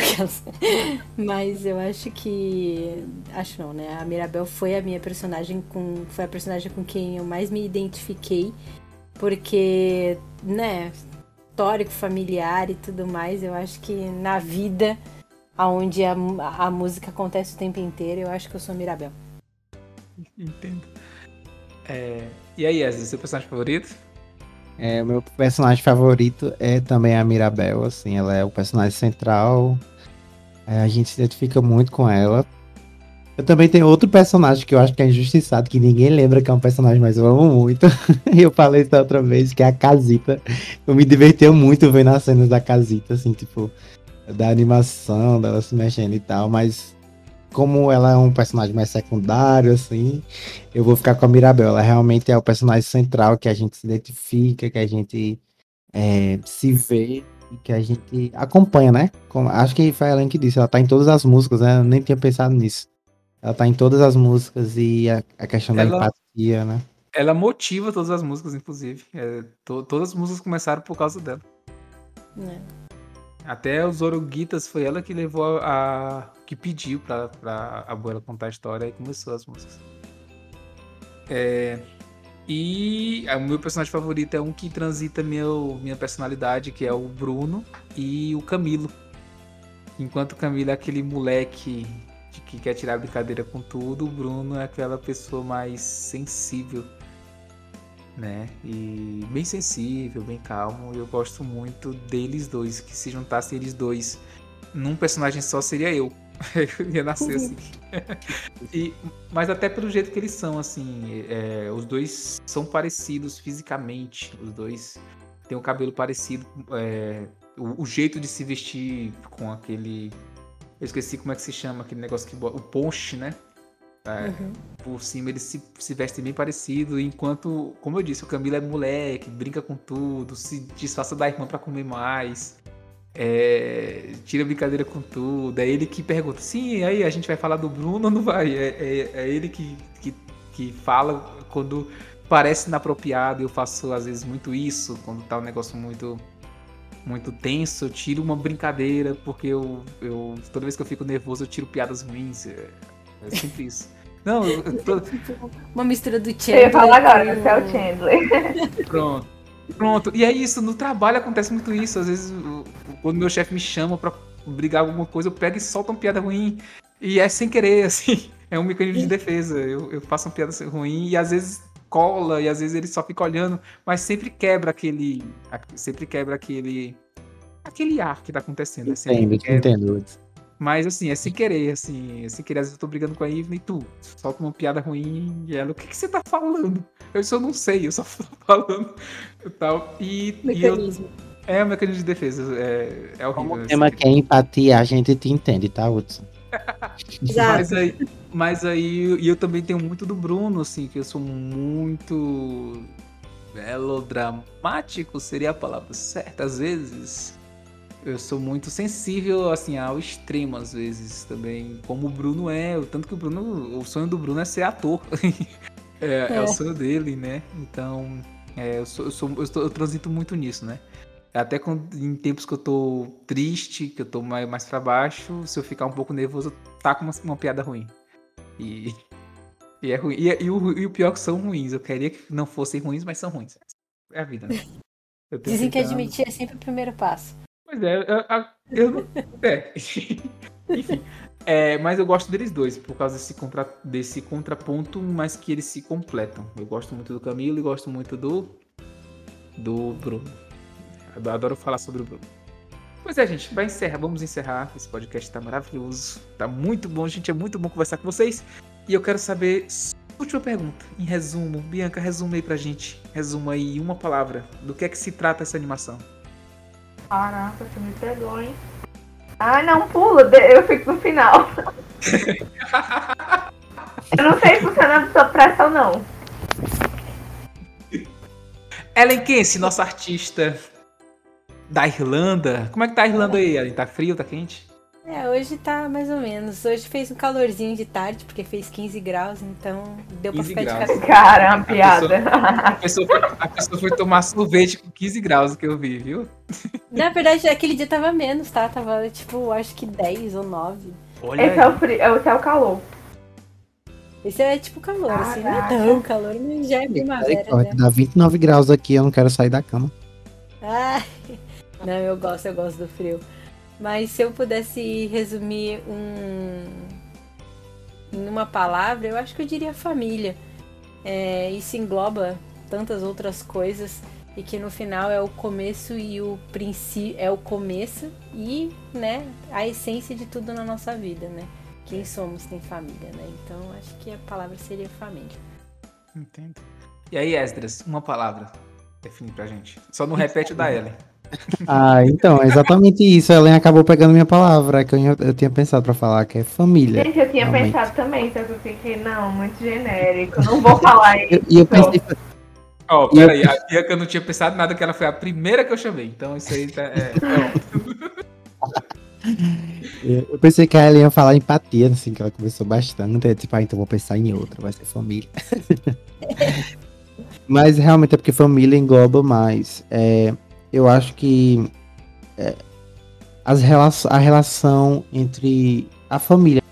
<laughs> Mas eu acho que. Acho não, né? A Mirabel foi a minha personagem com. Foi a personagem com quem eu mais me identifiquei. Porque, né, histórico, familiar e tudo mais, eu acho que na vida, onde a, a música acontece o tempo inteiro, eu acho que eu sou Mirabel. Entendo. É... E aí, Wesley, seu personagem favorito? É, o meu personagem favorito é também a Mirabel, assim, ela é o personagem central. É, a gente se identifica muito com ela. Eu também tenho outro personagem que eu acho que é injustiçado, que ninguém lembra que é um personagem, mas eu amo muito. <laughs> eu falei isso outra vez, que é a Casita. Eu me diverti muito vendo as cenas da Casita, assim, tipo, da animação, dela se mexendo e tal, mas como ela é um personagem mais secundário, assim, eu vou ficar com a Mirabel. Ela realmente é o personagem central que a gente se identifica, que a gente é, se vê que a gente acompanha, né? Acho que foi a Ellen que disse, ela tá em todas as músicas, né? Eu nem tinha pensado nisso. Ela tá em todas as músicas e a, a questão ela, da empatia, né? Ela motiva todas as músicas, inclusive. É, to, todas as músicas começaram por causa dela. É. Até os Oroguitas foi ela que levou a. que pediu pra, pra abuela contar a história e começou as músicas. É, e o meu personagem favorito é um que transita meu, minha personalidade, que é o Bruno e o Camilo. Enquanto o Camilo é aquele moleque que quer tirar brincadeira com tudo, o Bruno é aquela pessoa mais sensível, né? E bem sensível, bem calmo. Eu gosto muito deles dois, que se juntassem eles dois num personagem só seria eu. <laughs> eu ia nascer assim. <laughs> e, mas até pelo jeito que eles são, assim, é, os dois são parecidos fisicamente. Os dois têm o um cabelo parecido, é, o, o, jeito de se vestir com aquele. Eu esqueci como é que se chama aquele negócio que o ponche, né? É, uhum. Por cima eles se, se vestem bem parecido, enquanto, como eu disse, o Camilo é moleque, brinca com tudo, se disfarça da irmã para comer mais. É, tira brincadeira com tudo. É ele que pergunta: sim, aí a gente vai falar do Bruno ou não vai? É, é, é, ele que, que, que fala quando parece inapropriado. Eu faço às vezes muito isso, quando tá um negócio muito muito tenso. Eu tiro uma brincadeira, porque eu, eu toda vez que eu fico nervoso eu tiro piadas ruins. É, é sempre isso. Não, eu tô... <laughs> Uma mistura do Chandler. Eu ia falar agora, você é o Chandler. <laughs> <laughs> Pronto. Pronto. E é isso, no trabalho acontece muito isso. Às vezes, quando meu chefe me chama pra brigar alguma coisa, eu pego e solto uma piada ruim. E é sem querer, assim. É um mecanismo de defesa. Eu, eu faço uma piada ruim e às vezes cola e às vezes ele só fica olhando, mas sempre quebra aquele. Sempre quebra aquele. Aquele ar que tá acontecendo. Entendo, entendo. Mas assim, é sem querer, assim, é sem querer. Às vezes eu tô brigando com a Ivna e tu solta uma piada ruim e ela, o que, que você tá falando? Eu só não sei, eu só <laughs> tô falando e tal. E, mecanismo. E eu, é um mecanismo de defesa, é, é horrível. Como o tema que é empatia, a gente te entende, tá, Hudson? Mas aí, mas aí e eu também tenho muito do Bruno, assim, que eu sou muito melodramático, seria a palavra certa, às vezes eu sou muito sensível assim ao extremo às vezes também, como o Bruno é, o tanto que o Bruno, o sonho do Bruno é ser ator. é, <laughs> é. é, o sonho dele, né? Então, é, eu, sou, eu, sou, eu, eu, transito muito nisso, né? Até quando, em tempos que eu tô triste, que eu tô mais, mais pra baixo, se eu ficar um pouco nervoso, eu taco uma, uma piada ruim. E, e é ruim. E, e, o, e o pior é que são ruins. Eu queria que não fossem ruins, mas são ruins. É a vida, né? Dizem que admitir é sempre o primeiro passo. Pois é, eu, eu, é. <laughs> Enfim. É, mas eu gosto deles dois, por causa desse, contra, desse contraponto, mas que eles se completam. Eu gosto muito do Camilo e gosto muito do. do Bruno. Adoro falar sobre o Bruno. Pois é, gente, vai encerrar, vamos encerrar. Esse podcast tá maravilhoso, tá muito bom, gente. É muito bom conversar com vocês. E eu quero saber. Última pergunta, em resumo. Bianca, resume aí pra gente. Resuma aí uma palavra. Do que é que se trata essa animação? Caraca, você me pegou, hein? Ah, não, pula, eu fico no final. <laughs> eu não sei se não é pressa ou não. Ellen Kense, nossa artista da Irlanda. Como é que tá a Irlanda aí, Ellen? Tá frio, tá quente? É, hoje tá mais ou menos. Hoje fez um calorzinho de tarde, porque fez 15 graus, então deu pra ficar graus. de casa. Caramba, piada. A pessoa, a, pessoa foi, a pessoa, foi, tomar sorvete com 15 graus, que eu vi, viu? Na verdade, aquele dia tava menos, tá? Tava tipo, acho que 10 ou 9. Olha esse é o, frio, esse é o calor. Esse é tipo calor, Caraca. assim, não é tão calor, mas já é primavera. Né? Dá 29 graus aqui, eu não quero sair da cama. Ah, não, eu gosto, eu gosto do frio. Mas se eu pudesse resumir um em uma palavra, eu acho que eu diria família. É, isso engloba tantas outras coisas e que no final é o começo e o princípio é o começo e né a essência de tudo na nossa vida, né? Quem somos tem família, né? Então acho que a palavra seria família. Entendo. E aí, Esdras, uma palavra define pra gente. Só não repete o da Ellen. Ah, então, é exatamente isso. A Ellen acabou pegando minha palavra, que eu, eu tinha pensado pra falar, que é família. Gente, eu tinha realmente. pensado também, só que eu fiquei, não, muito genérico, não vou falar isso. E eu, eu pensei. Ó, oh, peraí, a Bia que eu não tinha pensado nada, que ela foi a primeira que eu chamei. Então isso aí tá. É, <laughs> eu pensei que ela ia falar empatia, assim, que ela começou bastante. É tipo, ah, então vou pensar em outra, vai ser família. <laughs> Mas realmente é porque família engloba mais. É, eu acho que é, as rela a relação entre a família,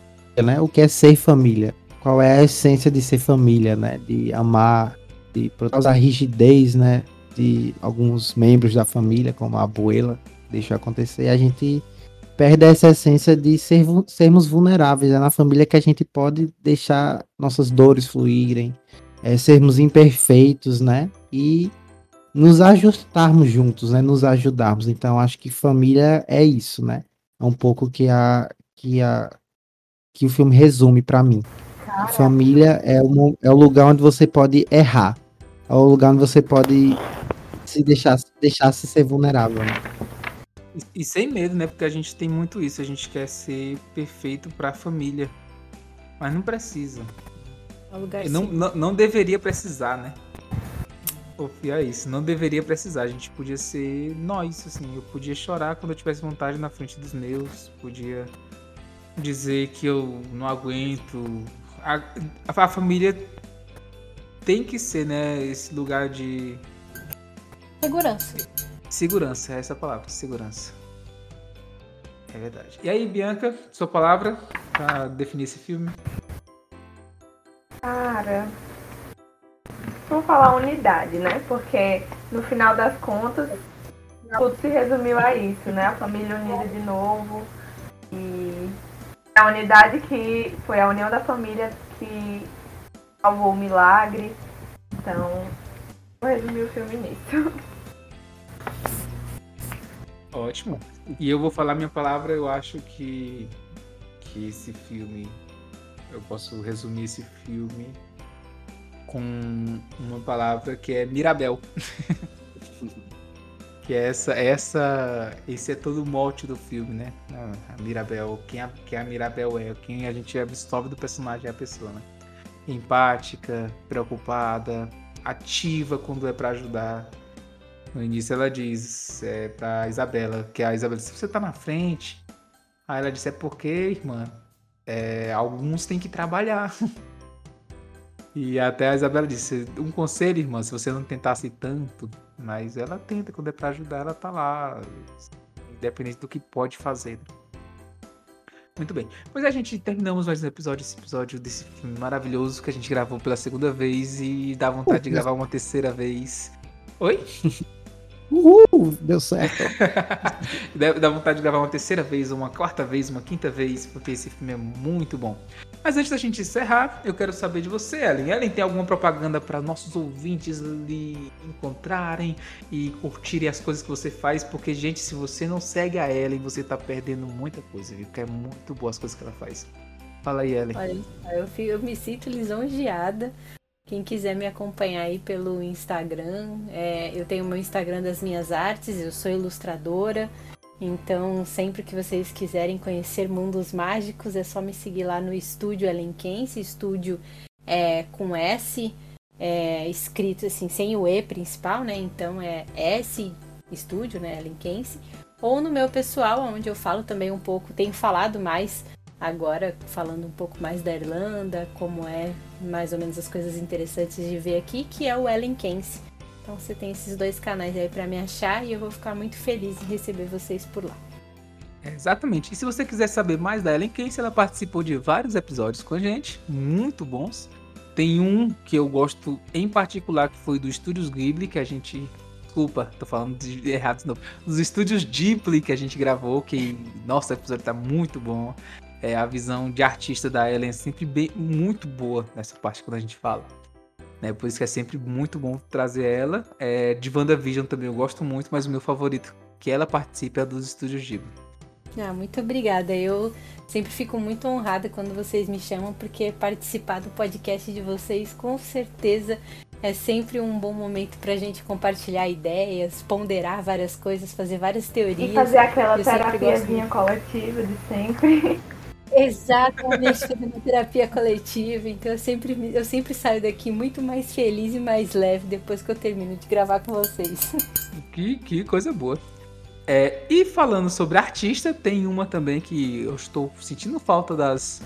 né? O que é ser família? Qual é a essência de ser família, né? De amar, de a rigidez, né? De alguns membros da família, como a abuela, deixa acontecer. A gente perde essa essência de ser, sermos vulneráveis. É na família que a gente pode deixar nossas dores fluírem, é, sermos imperfeitos, né? E nos ajustarmos juntos, né? Nos ajudarmos. Então, acho que família é isso, né? É um pouco que a que a que o filme resume para mim. Caraca. Família é, um, é o lugar onde você pode errar. É o lugar onde você pode se deixar, deixar se ser vulnerável. Né? E, e, sem medo, né? Porque a gente tem muito isso. A gente quer ser perfeito para a família. Mas não precisa. É não, não, não deveria precisar, né? É isso, não deveria precisar. A gente podia ser nós, assim. Eu podia chorar quando eu tivesse vontade na frente dos meus. Podia dizer que eu não aguento. A, a família tem que ser, né? Esse lugar de. Segurança. Segurança, essa é a palavra, segurança. É verdade. E aí, Bianca, sua palavra para definir esse filme? Cara, vamos falar unidade, né? Porque no final das contas, tudo se resumiu a isso, né? A família unida de novo. E a unidade que foi a união da família que salvou o milagre. Então, vou resumir o filme nisso. Ótimo. E eu vou falar minha palavra, eu acho que, que esse filme. Eu posso resumir esse filme com uma palavra que é Mirabel. <laughs> que é essa, essa. Esse é todo o mote do filme, né? A Mirabel. Quem a, quem a Mirabel é, quem a gente absorve do personagem é a pessoa, né? Empática, preocupada, ativa quando é para ajudar. No início ela diz é, pra Isabela, que a Isabela se você tá na frente. Aí ela disse, é porque, irmã, é, alguns têm que trabalhar. <laughs> E até a Isabela disse: um conselho, irmã, se você não tentasse tanto, mas ela tenta, quando é pra ajudar, ela tá lá, independente do que pode fazer. Muito bem. Pois a gente terminamos mais um episódio, esse episódio desse filme maravilhoso que a gente gravou pela segunda vez e dá vontade de gravar uma terceira vez. Oi? <laughs> Uhul, deu certo. <laughs> Dá vontade de gravar uma terceira vez, uma quarta vez, uma quinta vez, porque esse filme é muito bom. Mas antes da gente encerrar, eu quero saber de você, Ellen. Ellen, tem alguma propaganda para nossos ouvintes lhe encontrarem e curtirem as coisas que você faz? Porque, gente, se você não segue a Ellen, você tá perdendo muita coisa, viu? Porque é muito boa as coisas que ela faz. Fala aí, Ellen. Olha, eu, eu me sinto lisonjeada. Quem quiser me acompanhar aí pelo Instagram, é, eu tenho o meu Instagram das minhas artes, eu sou ilustradora. Então, sempre que vocês quiserem conhecer mundos mágicos, é só me seguir lá no Estúdio Elenquense, estúdio é, com S, é, escrito assim, sem o E principal, né? Então é S Estúdio, né? Elenquense. Ou no meu pessoal, onde eu falo também um pouco, tenho falado mais agora, falando um pouco mais da Irlanda, como é mais ou menos as coisas interessantes de ver aqui, que é o Elenquense. Então você tem esses dois canais aí para me achar e eu vou ficar muito feliz em receber vocês por lá. É, exatamente. E se você quiser saber mais da Ellen Case, ela participou de vários episódios com a gente, muito bons. Tem um que eu gosto em particular, que foi do Estúdios Ghibli, que a gente. Desculpa, tô falando de <laughs> errado de novo. Dos Estúdios Ghibli que a gente gravou, que. Nossa, o episódio tá muito bom. É, a visão de artista da Ellen é sempre bem, muito boa nessa parte quando a gente fala. Né? Por isso que é sempre muito bom trazer ela. É, de WandaVision também eu gosto muito, mas o meu favorito que ela participe é dos Estúdios Ghibli. Ah, muito obrigada. Eu sempre fico muito honrada quando vocês me chamam, porque participar do podcast de vocês com certeza é sempre um bom momento para a gente compartilhar ideias, ponderar várias coisas, fazer várias teorias. E fazer aquela terapiazinha coletiva de sempre. <laughs> Exatamente, fazendo terapia coletiva. Então eu sempre, eu sempre saio daqui muito mais feliz e mais leve depois que eu termino de gravar com vocês. Que, que coisa boa. É, e falando sobre artista, tem uma também que eu estou sentindo falta das,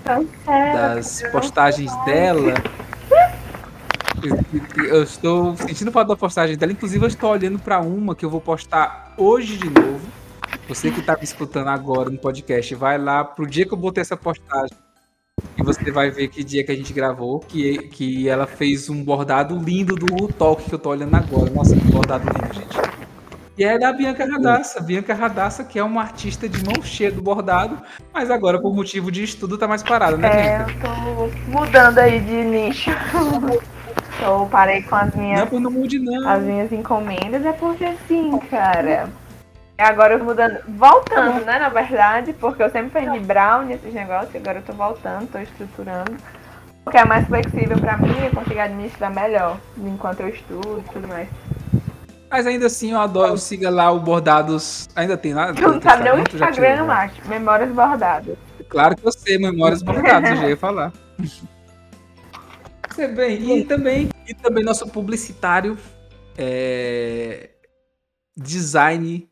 das postagens dela. Eu estou sentindo falta da postagem dela. Inclusive, eu estou olhando para uma que eu vou postar hoje de novo Você que tá me escutando agora no podcast, vai lá pro dia que eu botei essa postagem e você vai ver que dia que a gente gravou, que, que ela fez um bordado lindo do Talk que eu tô olhando agora. Nossa, que bordado lindo, gente. E é da Bianca Radassa. Bianca Radassa, que é uma artista de mão cheia do bordado, mas agora, por motivo de estudo, tá mais parada, né, É, eu tô mudando aí de nicho. <laughs> eu parei com as Não minhas, por não mude, não. as minhas encomendas, é porque assim, cara. Agora eu tô mudando, voltando, né, na verdade, porque eu sempre fiz de brownie, esses negócios, agora eu tô voltando, tô estruturando. Porque é mais flexível pra mim, eu consigo administrar melhor, enquanto eu estudo e tudo mais. Mas ainda assim, eu adoro. Siga lá o Bordados. Ainda tem lá? Não tá nem o Instagram, né? macho. Memórias bordadas. Claro que eu sei, Memórias <laughs> Bordados, eu já ia falar. Você bem, e também, e também nosso publicitário, é, design,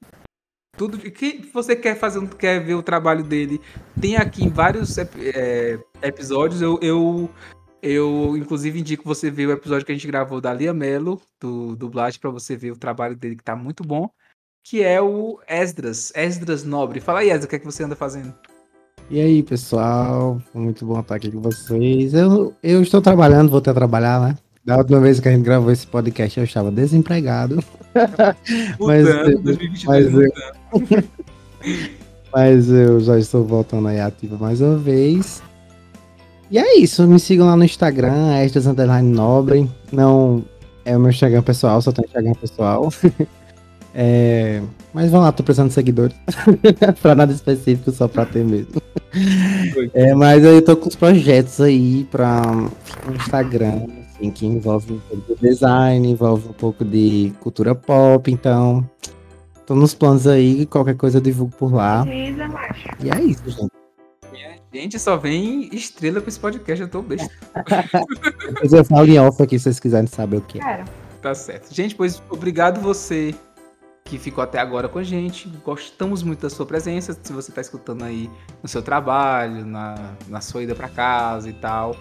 tudo que você quer fazer, quer ver o trabalho dele, tem aqui em vários é, episódios. Eu, eu, eu, inclusive, indico você ver o episódio que a gente gravou da Lia Mello, do dublagem, para você ver o trabalho dele que tá muito bom, que é o Esdras, Esdras Nobre. Fala aí, Esdras, o que é que você anda fazendo? E aí, pessoal? Muito bom estar aqui com vocês. Eu, eu estou trabalhando, voltei a trabalhar, né? Da última vez que a gente gravou esse podcast, eu estava desempregado. Mas- Mudando, 2022 mas- mudando. <laughs> Mas eu já estou voltando aí ativo mais uma vez. E é isso, me sigam lá no Instagram, Extras Underline Nobre. Não é o meu Instagram pessoal, só tem Instagram pessoal. <laughs> É, mas vão lá, tô precisando de seguidores. <laughs> pra nada específico, só pra ter mesmo. É, mas aí eu tô com os projetos aí pra Instagram, assim, que envolve um pouco de design, envolve um pouco de cultura pop, então. Tô nos planos aí, qualquer coisa eu divulgo por lá. Precisa, macho. E é isso, gente. Minha gente só vem estrela com esse podcast, eu tô besta. <laughs> Depois eu falo em off aqui se vocês quiserem saber o que é. Cara, Tá certo. Gente, pois obrigado você que ficou até agora com a gente. Gostamos muito da sua presença. Se você tá escutando aí no seu trabalho, na, na sua ida pra casa e tal.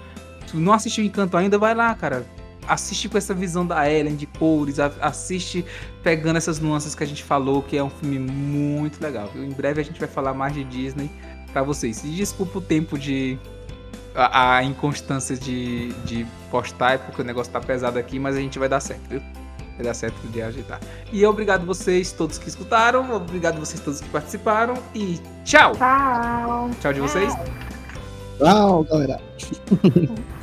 Não assistiu Encanto ainda, vai lá, cara. Assiste com essa visão da Ellen, de cores, assiste pegando essas nuances que a gente falou, que é um filme muito legal. viu? Em breve a gente vai falar mais de Disney pra vocês. E desculpa o tempo de. A, a inconstância de, de postar, é porque o negócio tá pesado aqui, mas a gente vai dar certo, viu? Vai dar certo de ajeitar. E obrigado vocês todos que escutaram, obrigado vocês todos que participaram e tchau! tchau. Tchau de vocês. Tchau, galera. <laughs>